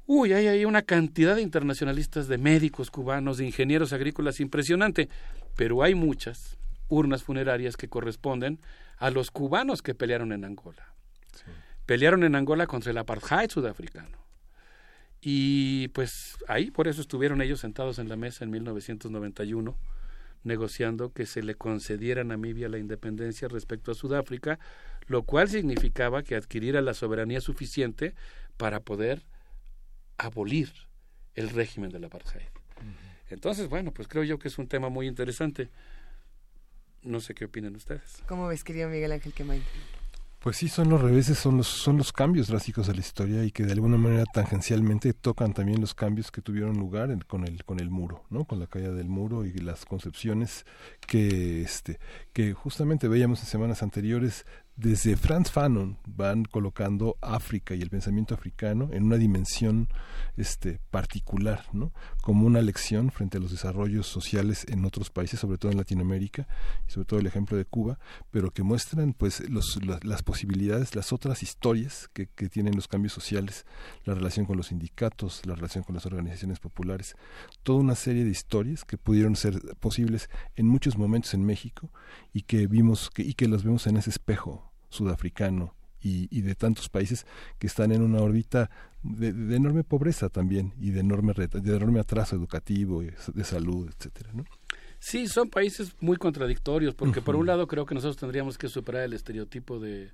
Uy, hay ahí una cantidad de internacionalistas, de médicos cubanos, de ingenieros agrícolas impresionante, pero hay muchas urnas funerarias que corresponden a los cubanos que pelearon en Angola. Pelearon en Angola contra el apartheid sudafricano. Y pues ahí por eso estuvieron ellos sentados en la mesa en 1991 negociando que se le concediera a Namibia la independencia respecto a Sudáfrica, lo cual significaba que adquiriera la soberanía suficiente para poder abolir el régimen del apartheid. Entonces, bueno, pues creo yo que es un tema muy interesante. No sé qué opinan ustedes. ¿Cómo ves, querido Miguel Ángel Quemay? Pues sí, son los reveses, son los, son los cambios drásticos de la historia y que de alguna manera tangencialmente tocan también los cambios que tuvieron lugar con el con el muro, ¿no? Con la caída del muro y las concepciones que este que justamente veíamos en semanas anteriores desde Franz Fanon van colocando África y el pensamiento africano en una dimensión este particular, ¿no? Como una lección frente a los desarrollos sociales en otros países, sobre todo en Latinoamérica y sobre todo el ejemplo de Cuba, pero que muestran pues los, las, posibilidades, las otras historias que, que tienen los cambios sociales, la relación con los sindicatos, la relación con las organizaciones populares, toda una serie de historias que pudieron ser posibles en muchos momentos en México y que vimos que, y que los vemos en ese espejo sudafricano y, de tantos países que están en una órbita de, enorme pobreza también y de enorme, de enorme atraso educativo, y de salud, etcétera, ¿no? Sí, son países muy contradictorios, porque por un lado creo que nosotros tendríamos que superar el estereotipo de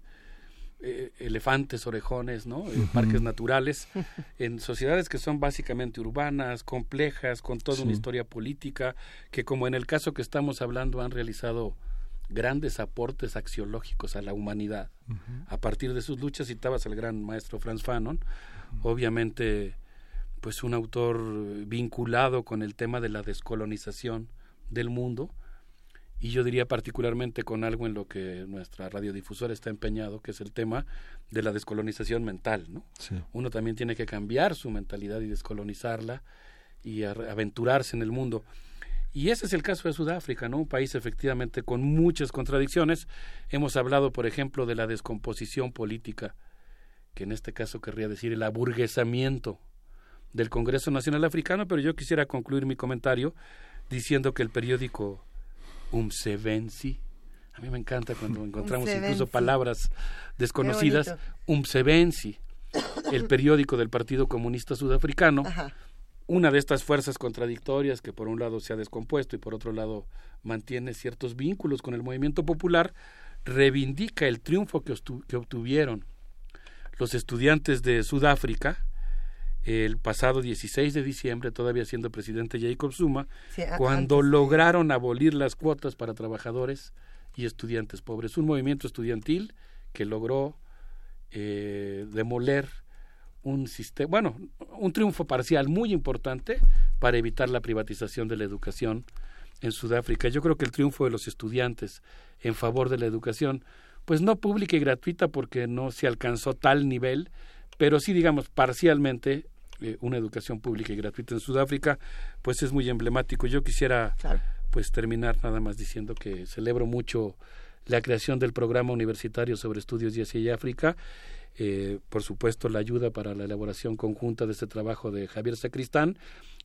eh, elefantes, orejones, ¿no? Eh, parques naturales, en sociedades que son básicamente urbanas, complejas, con toda una historia política, que como en el caso que estamos hablando han realizado grandes aportes axiológicos a la humanidad. A partir de sus luchas citabas al gran maestro Franz Fanon, obviamente pues un autor vinculado con el tema de la descolonización del mundo y yo diría particularmente con algo en lo que nuestra radiodifusora está empeñado, que es el tema de la descolonización mental, ¿no? Uno también tiene que cambiar su mentalidad y descolonizarla y aventurarse en el mundo. Y ese es el caso de Sudáfrica, ¿no? Un país efectivamente con muchas contradicciones. Hemos hablado, por ejemplo, de la descomposición política, que en este caso querría decir el aburguesamiento del Congreso Nacional Africano, pero yo quisiera concluir mi comentario diciendo que el periódico Umsevensi, a mí me encanta cuando encontramos incluso palabras desconocidas, Umsevensi, el periódico del Partido Comunista Sudafricano, una de estas fuerzas contradictorias que por un lado se ha descompuesto y por otro lado mantiene ciertos vínculos con el movimiento popular, reivindica el triunfo que, obtuvieron los estudiantes de Sudáfrica el pasado 16 de diciembre, todavía siendo presidente Jacob Zuma, cuando lograron abolir las cuotas para trabajadores y estudiantes pobres. Un movimiento estudiantil que logró eh, demoler un sistema, bueno, un triunfo parcial muy importante para evitar la privatización de la educación en Sudáfrica. Yo creo que el triunfo de los estudiantes en favor de la educación, pues no pública y gratuita porque no se alcanzó tal nivel, pero sí, digamos, parcialmente eh, una educación pública y gratuita en Sudáfrica, pues es muy emblemático. Yo quisiera pues terminar nada más diciendo que celebro mucho la creación del programa universitario sobre estudios de Asia y África eh, por supuesto, la ayuda para la elaboración conjunta de este trabajo de Javier Sacristán.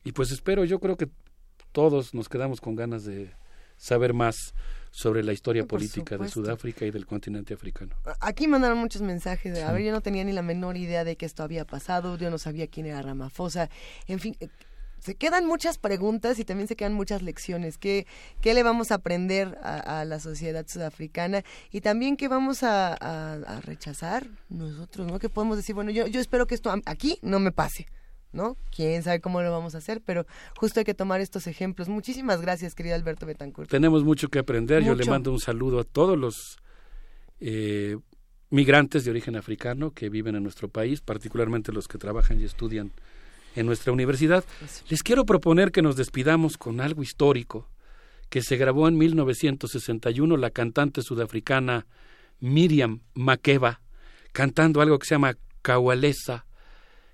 Y pues espero, yo creo que todos nos quedamos con ganas de saber más sobre la historia política de Sudáfrica y del continente africano. Aquí mandaron muchos mensajes. De, a ver, yo no tenía ni la menor idea de que esto había pasado. Yo no sabía quién era Ramaphosa. En fin, eh, se quedan muchas preguntas y también se quedan muchas lecciones. ¿Qué, qué le vamos a aprender a, la sociedad sudafricana? Y también qué vamos a, rechazar nosotros, ¿no? Que podemos decir, bueno, yo, yo espero que esto aquí no me pase. ¿no? Quién sabe cómo lo vamos a hacer, pero justo hay que tomar estos ejemplos. Muchísimas gracias, querido Alberto Betancourt. Tenemos mucho que aprender. Yo le mando un saludo a todos los eh, migrantes de origen africano que viven en nuestro país, particularmente los que trabajan y estudian en nuestra universidad. Les quiero proponer que nos despidamos con algo histórico que se grabó en 1961 la cantante sudafricana Miriam Makeba cantando algo que se llama Kawalesa,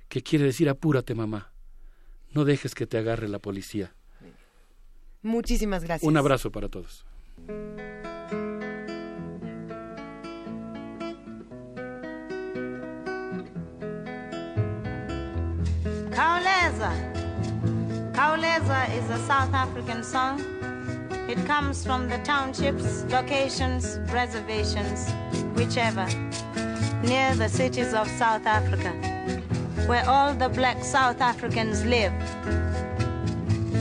que quiere decir apúrate mamá, no dejes que te agarre la policía. Muchísimas gracias. Un abrazo para todos. Kauleza. Kauleza is a South African song. It comes from the townships, locations, reservations, whichever, near the cities of South Africa, where all the black South Africans live.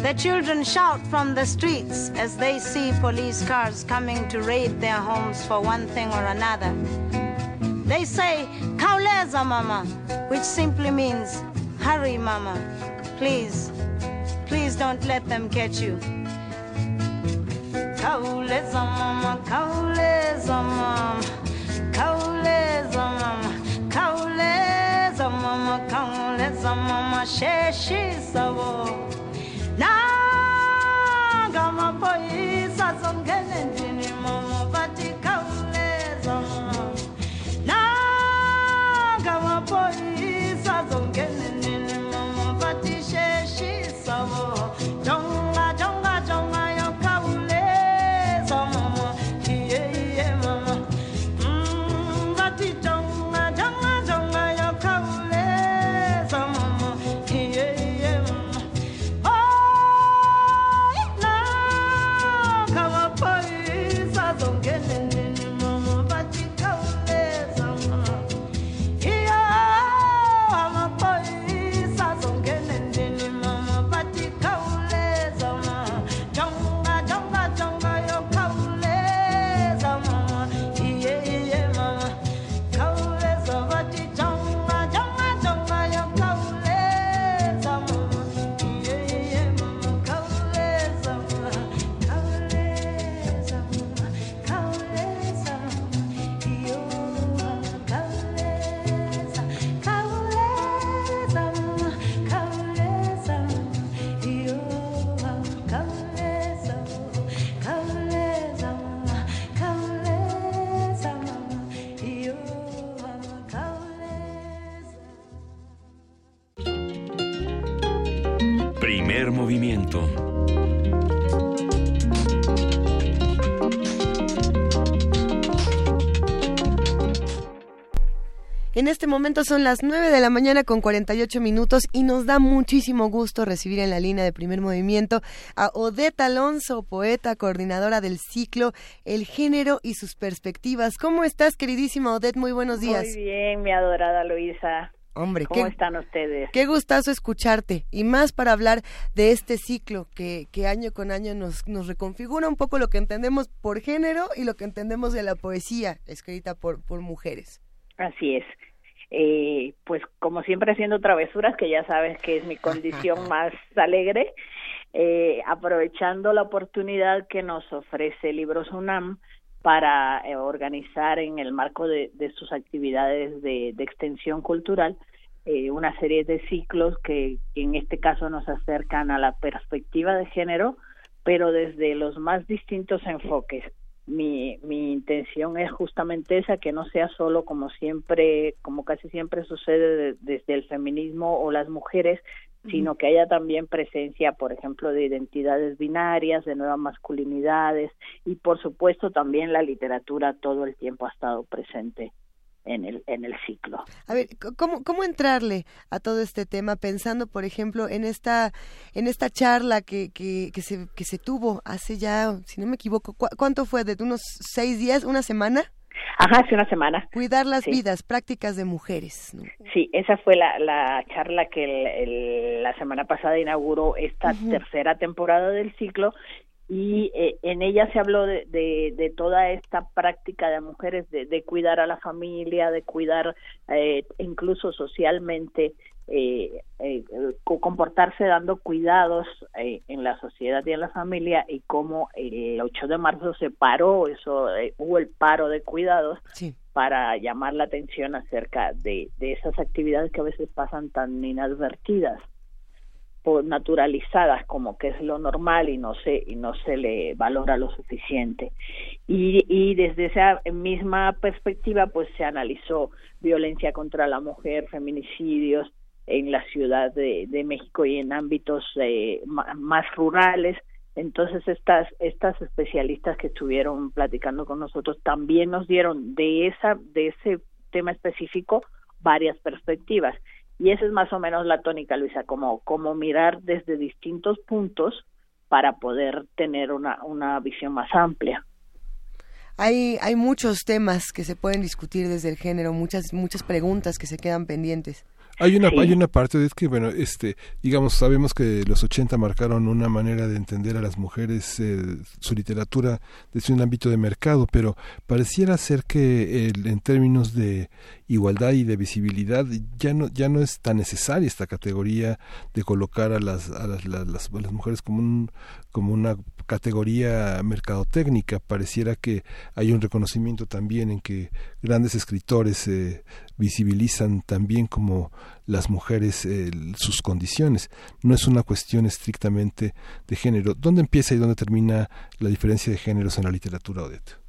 The children shout from the streets as they see police cars coming to raid their homes for one thing or another. They say, Kauleza, Mama, which simply means Hurry, Mama. Please. Please don't let them catch you. Kauleza mama, kauleza mama, kauleza mama, kauleza mama, kauleza mama, sheshi sabo. Na gama En este momento son las 9 de la mañana con 48 minutos y nos da muchísimo gusto recibir en la línea de primer movimiento a Odette Alonso, poeta, coordinadora del ciclo El género y sus perspectivas. ¿Cómo estás, queridísima Odette? Muy buenos días. Muy bien, mi adorada Luisa. Hombre, ¿cómo están ustedes? Qué gustazo escucharte y más para hablar de este ciclo que, que año con año nos, nos reconfigura un poco lo que entendemos por género y lo que entendemos de la poesía escrita por, por mujeres. Así es. Eh, pues como siempre haciendo travesuras, que ya sabes que es mi condición más alegre, eh, aprovechando la oportunidad que nos ofrece Libros UNAM para eh, organizar en el marco de, sus actividades de, extensión cultural eh, una serie de ciclos que en este caso nos acercan a la perspectiva de género, pero desde los más distintos enfoques. Mi, mi intención es justamente esa, que no sea solo como siempre, como casi siempre sucede desde el feminismo o las mujeres, sino que haya también presencia, por ejemplo, de identidades binarias, de nuevas masculinidades y, por supuesto, también la literatura todo el tiempo ha estado presente en el, en el ciclo. A ver, ¿cómo, ¿cómo entrarle a todo este tema pensando, por ejemplo, en esta, en esta charla que, que, que, se, que se tuvo hace ya, si no me equivoco, ¿cuánto fue? ¿De unos seis días, una semana? Ajá, hace una semana. Cuidar las vidas, prácticas de mujeres. Sí, esa fue la, la charla que la semana pasada inauguró esta tercera temporada del ciclo y eh, en ella se habló de, de, toda esta práctica de mujeres de, de cuidar a la familia, de cuidar eh, incluso socialmente, eh, eh comportarse dando cuidados en la sociedad y en la familia y cómo el 8 de marzo se paró, eso hubo el paro de cuidados para llamar la atención acerca de, de esas actividades que a veces pasan tan inadvertidas naturalizadas como que es lo normal y no se y no se le valora lo suficiente. Y, y desde esa misma perspectiva pues se analizó violencia contra la mujer feminicidios en la ciudad de, México y en ámbitos eh, más rurales. Entonces estas estas especialistas que estuvieron platicando con nosotros también nos dieron de esa de ese tema específico varias perspectivas y esa es más o menos la tónica, Luisa, como, como mirar desde distintos puntos para poder tener una, una visión más amplia. Hay, hay muchos temas que se pueden discutir desde el género, muchas, muchas preguntas que se quedan pendientes. Hay una, hay una parte de que, bueno, este, digamos, sabemos que los 80 marcaron una manera de entender a las mujeres, eh, su literatura desde un ámbito de mercado, pero pareciera ser que en términos de igualdad y de visibilidad ya no, ya no es tan necesaria esta categoría de colocar a las, a las, las, mujeres como, un, como una categoría mercadotécnica. Pareciera que hay un reconocimiento también en que grandes escritores eh, visibilizan también como las mujeres eh, sus condiciones. No es una cuestión estrictamente de género. ¿Dónde empieza y dónde termina la diferencia de géneros en la literatura, Odette?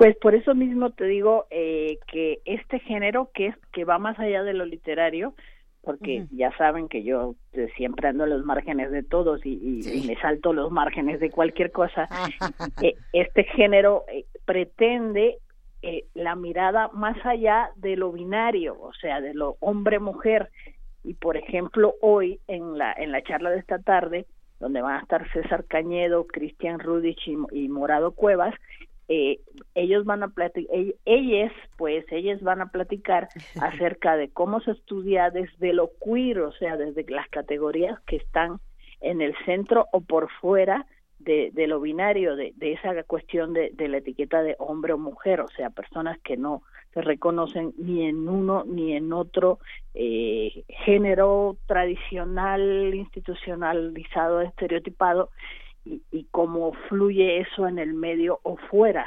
Pues por eso mismo te digo eh, que este género que es que va más allá de lo literario, porque ya saben que yo eh, siempre ando en los márgenes de todos y, me salto los márgenes de cualquier cosa. este género pretende eh, la mirada más allá de lo binario, o sea, de lo hombre-mujer. Y por ejemplo, hoy en la, en la charla de esta tarde, donde van a estar César Cañedo, Cristian Rudich y, Morado Cuevas, eh, ellos van a platicar, ellas, pues, ellas van a platicar acerca de cómo se estudia desde lo queer, o sea, desde las categorías que están en el centro o por fuera de, de lo binario, de, de esa cuestión de, de, la etiqueta de hombre o mujer, o sea, personas que no se reconocen ni en uno ni en otro eh, género tradicional, institucionalizado, estereotipado, y, y cómo fluye eso en el medio o fuera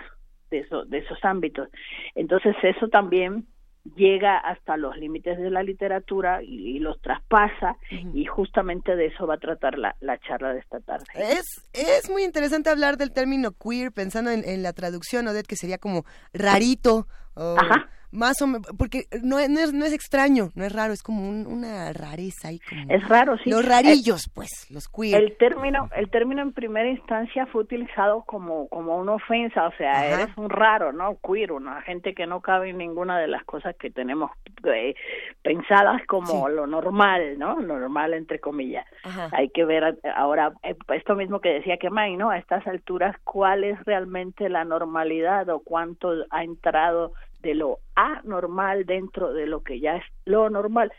de, eso, de esos ámbitos. Entonces, eso también llega hasta los límites de la literatura y, los traspasa y justamente de eso va a tratar la, la, charla de esta tarde. Es, es muy interesante hablar del término queer pensando en, en la traducción, Odette, que sería como rarito. Ajá más o menos, porque no, no, es, no es extraño, no es raro, es como una rareza ahí. Como es raro, sí. Los rarillos, pues, los queer. El término, el término en primera instancia fue utilizado como, como una ofensa, o sea, eres un raro, ¿no? Queer, una gente que no cabe en ninguna de las cosas que tenemos eh, pensadas como lo normal, ¿no? Normal, entre comillas. Hay que ver ahora, eh, esto mismo que decía que May, ¿no? A estas alturas, ¿cuál es realmente la normalidad o cuánto ha entrado de lo anormal dentro de lo que ya es lo normal.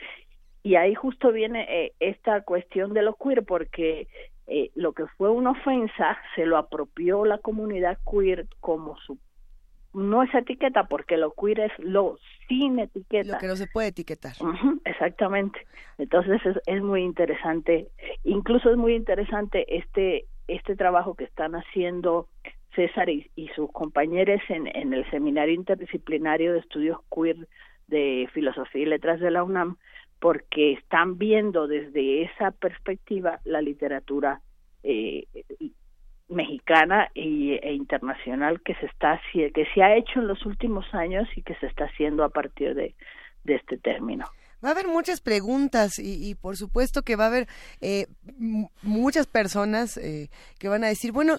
Y ahí justo viene eh, esta cuestión de lo queer, porque eh, lo que fue una ofensa se lo apropió la comunidad queer como su no es etiqueta porque lo queer es lo sin etiqueta. Lo que no se puede etiquetar. exactamente. Entonces es, es, muy interesante. Incluso es muy interesante este este trabajo que están haciendo César y, sus compañeros en, en, el Seminario Interdisciplinario de Estudios Queer de Filosofía y Letras de la UNAM, porque están viendo desde esa perspectiva la literatura eh, mexicana e internacional que se está que se ha hecho en los últimos años y que se está haciendo a partir de, de este término. Va a haber muchas preguntas y, y, por supuesto que va a haber eh, muchas personas eh, que van a decir, bueno,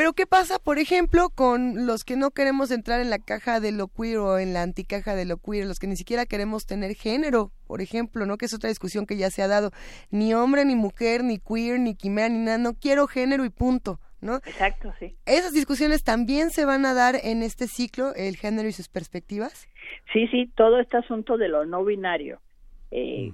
Pero ¿qué pasa, por ejemplo, con los que no queremos entrar en la caja de lo queer o en la anticaja de lo queer, los que ni siquiera queremos tener género, por ejemplo, ¿no? Que es otra discusión que ya se ha dado. Ni hombre, ni mujer, ni queer, ni quimera, ni nada, no quiero género y punto. ¿No? Exacto, sí. ¿Esas discusiones también se van a dar en este ciclo, el género y sus perspectivas? Sí, sí, todo este asunto de lo no binario. Eh,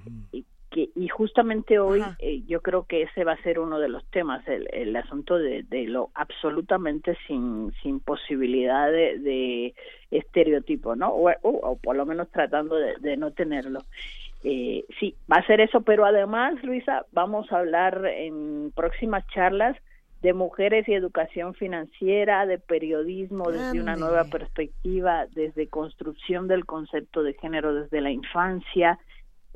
y y justamente hoy eh, yo creo que ese va a ser uno de los temas, el, el asunto de, de, lo absolutamente sin, sin posibilidad de, de estereotipo, ¿no? O, o, por lo menos tratando de, de no tenerlo. Eh, sí, va a ser eso, pero además, Luisa, vamos a hablar en próximas charlas de mujeres y educación financiera, de periodismo desde una nueva perspectiva, desde construcción del concepto de género desde la infancia,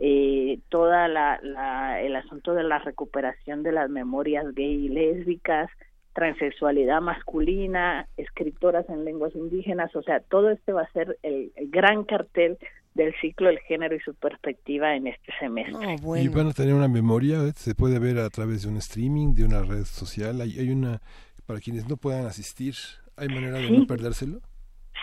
eh, toda la, el asunto de la recuperación de las memorias gay y lésbicas, transexualidad masculina, escritoras en lenguas indígenas, o sea, todo este va a ser el, gran cartel del ciclo del género y su perspectiva en este semestre. Y van a tener una memoria, ¿eh? se puede ver a través de un streaming, de una red social, hay, hay una, para quienes no puedan asistir, ¿hay manera de no perdérselo?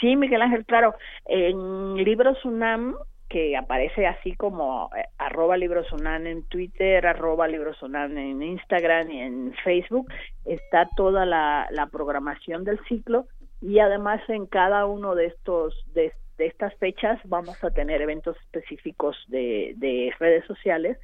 Sí, Miguel Ángel, claro, en Libros UNAM que aparece así como eh, arroba librosunan en Twitter, arroba librosunan en Instagram y en Facebook, está toda la, programación del ciclo y además en cada uno de estos de, estas fechas vamos a tener eventos específicos de redes sociales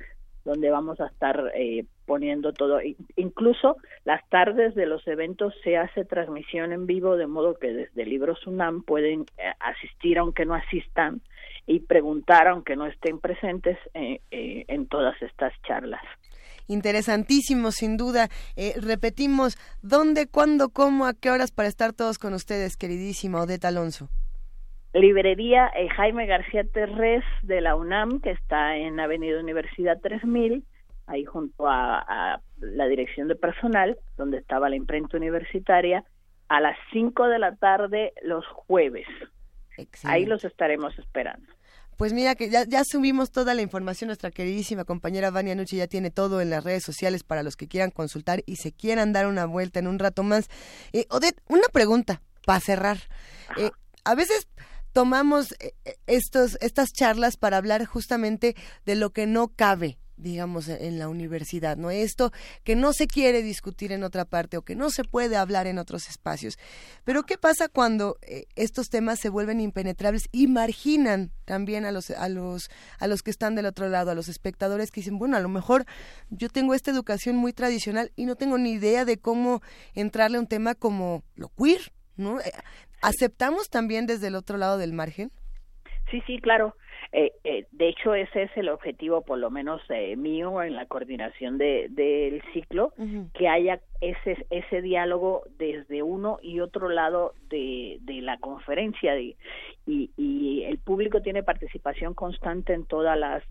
donde vamos a estar eh, poniendo todo. Incluso las tardes de los eventos se hace transmisión en vivo, de modo que desde Libros UNAM pueden eh, asistir aunque no asistan y preguntar aunque no estén presentes eh, eh, en todas estas charlas. Interesantísimo, sin duda. Eh, repetimos, ¿dónde, cuándo, cómo, a qué horas para estar todos con ustedes, queridísima Odeta Alonso? Librería Jaime García Terrés de la UNAM, que está en Avenida Universidad 3000, ahí junto a, a la dirección de personal, donde estaba la imprenta universitaria, a las 5 de la tarde los jueves. Ahí los estaremos esperando. Pues mira que ya, ya, subimos toda la información, nuestra queridísima compañera Vania Nucci ya tiene todo en las redes sociales para los que quieran consultar y se quieran dar una vuelta en un rato más. Eh, Odette, una pregunta para cerrar. Eh, a veces tomamos eh, estos, estas charlas para hablar justamente de lo que no cabe digamos, en la universidad, ¿no? Esto que no se quiere discutir en otra parte o que no se puede hablar en otros espacios. Pero ¿qué pasa cuando eh, estos temas se vuelven impenetrables y marginan también a los, a los, a los que están del otro lado, a los espectadores que dicen, bueno, a lo mejor yo tengo esta educación muy tradicional y no tengo ni idea de cómo entrarle a un tema como lo queer, ¿no? Eh, ¿Aceptamos también desde el otro lado del margen? Sí, sí, claro. Eh, eh, de hecho, ese es el objetivo, por lo menos eh, mío, en la coordinación del de, ciclo, que haya ese, ese diálogo desde uno y otro lado de, de la conferencia. y, y, el público tiene participación constante en todas las,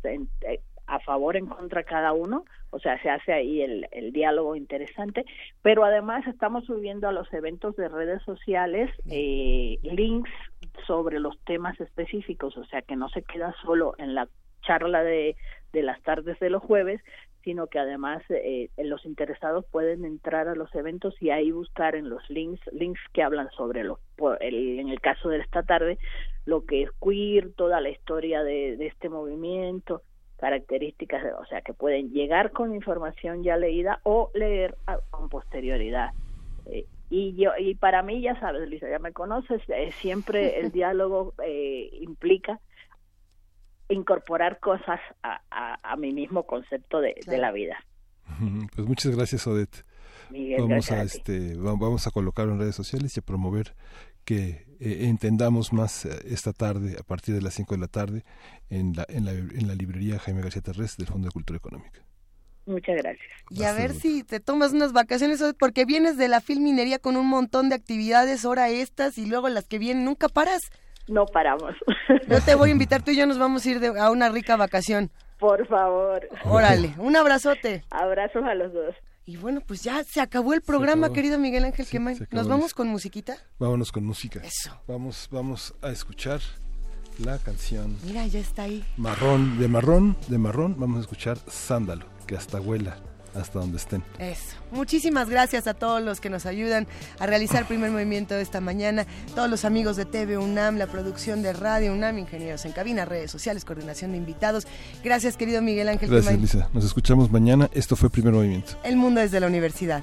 a favor, en contra cada uno, o sea, se hace ahí el, el diálogo interesante, pero además estamos subiendo a los eventos de redes sociales eh, links sobre los temas específicos, o sea, que no se queda solo en la charla de, de las tardes de los jueves, sino que además eh, los interesados pueden entrar a los eventos y ahí buscar en los links links que hablan sobre lo el, en el caso de esta tarde lo que es queer toda la historia de, de este movimiento características, o sea, que pueden llegar con información ya leída o leer con posterioridad. Eh, y yo y para mí, ya sabes, Lisa, ya me conoces, eh, siempre el diálogo eh, implica incorporar cosas a, a, mi mismo concepto de, de, la vida. Pues muchas gracias, Odette. vamos a, este, vamos a colocarlo en redes sociales y a promover que eh, entendamos más eh, esta tarde, a partir de las 5 de la tarde, en la, en la, en la librería Jaime García Terres del Fondo de Cultura Económica. Muchas gracias. Y a ver si te tomas unas vacaciones, porque vienes de la filminería con un montón de actividades, ahora estas y luego las que vienen, nunca paras. No paramos. Yo te voy a invitar, tú y yo nos vamos a ir a una rica vacación. Por favor. Órale, un abrazote. Abrazos a los dos. Y bueno, pues ya se acabó el programa, querido Miguel Ángel sí, ¿Nos vamos con musiquita? Vámonos con música. Eso. Vamos, vamos a escuchar la canción. Mira, ya está ahí. Marrón, de marrón, de marrón, vamos a escuchar Sándalo, que hasta huela hasta donde estén. Eso. Muchísimas gracias a todos los que nos ayudan a realizar primer movimiento esta mañana, todos los amigos de TV UNAM, la producción de Radio UNAM, ingenieros en cabina, redes sociales, coordinación de invitados. Gracias, querido Miguel Ángel. Gracias, Lisa. Nos escuchamos mañana. Esto fue Primer Movimiento. El mundo desde la universidad.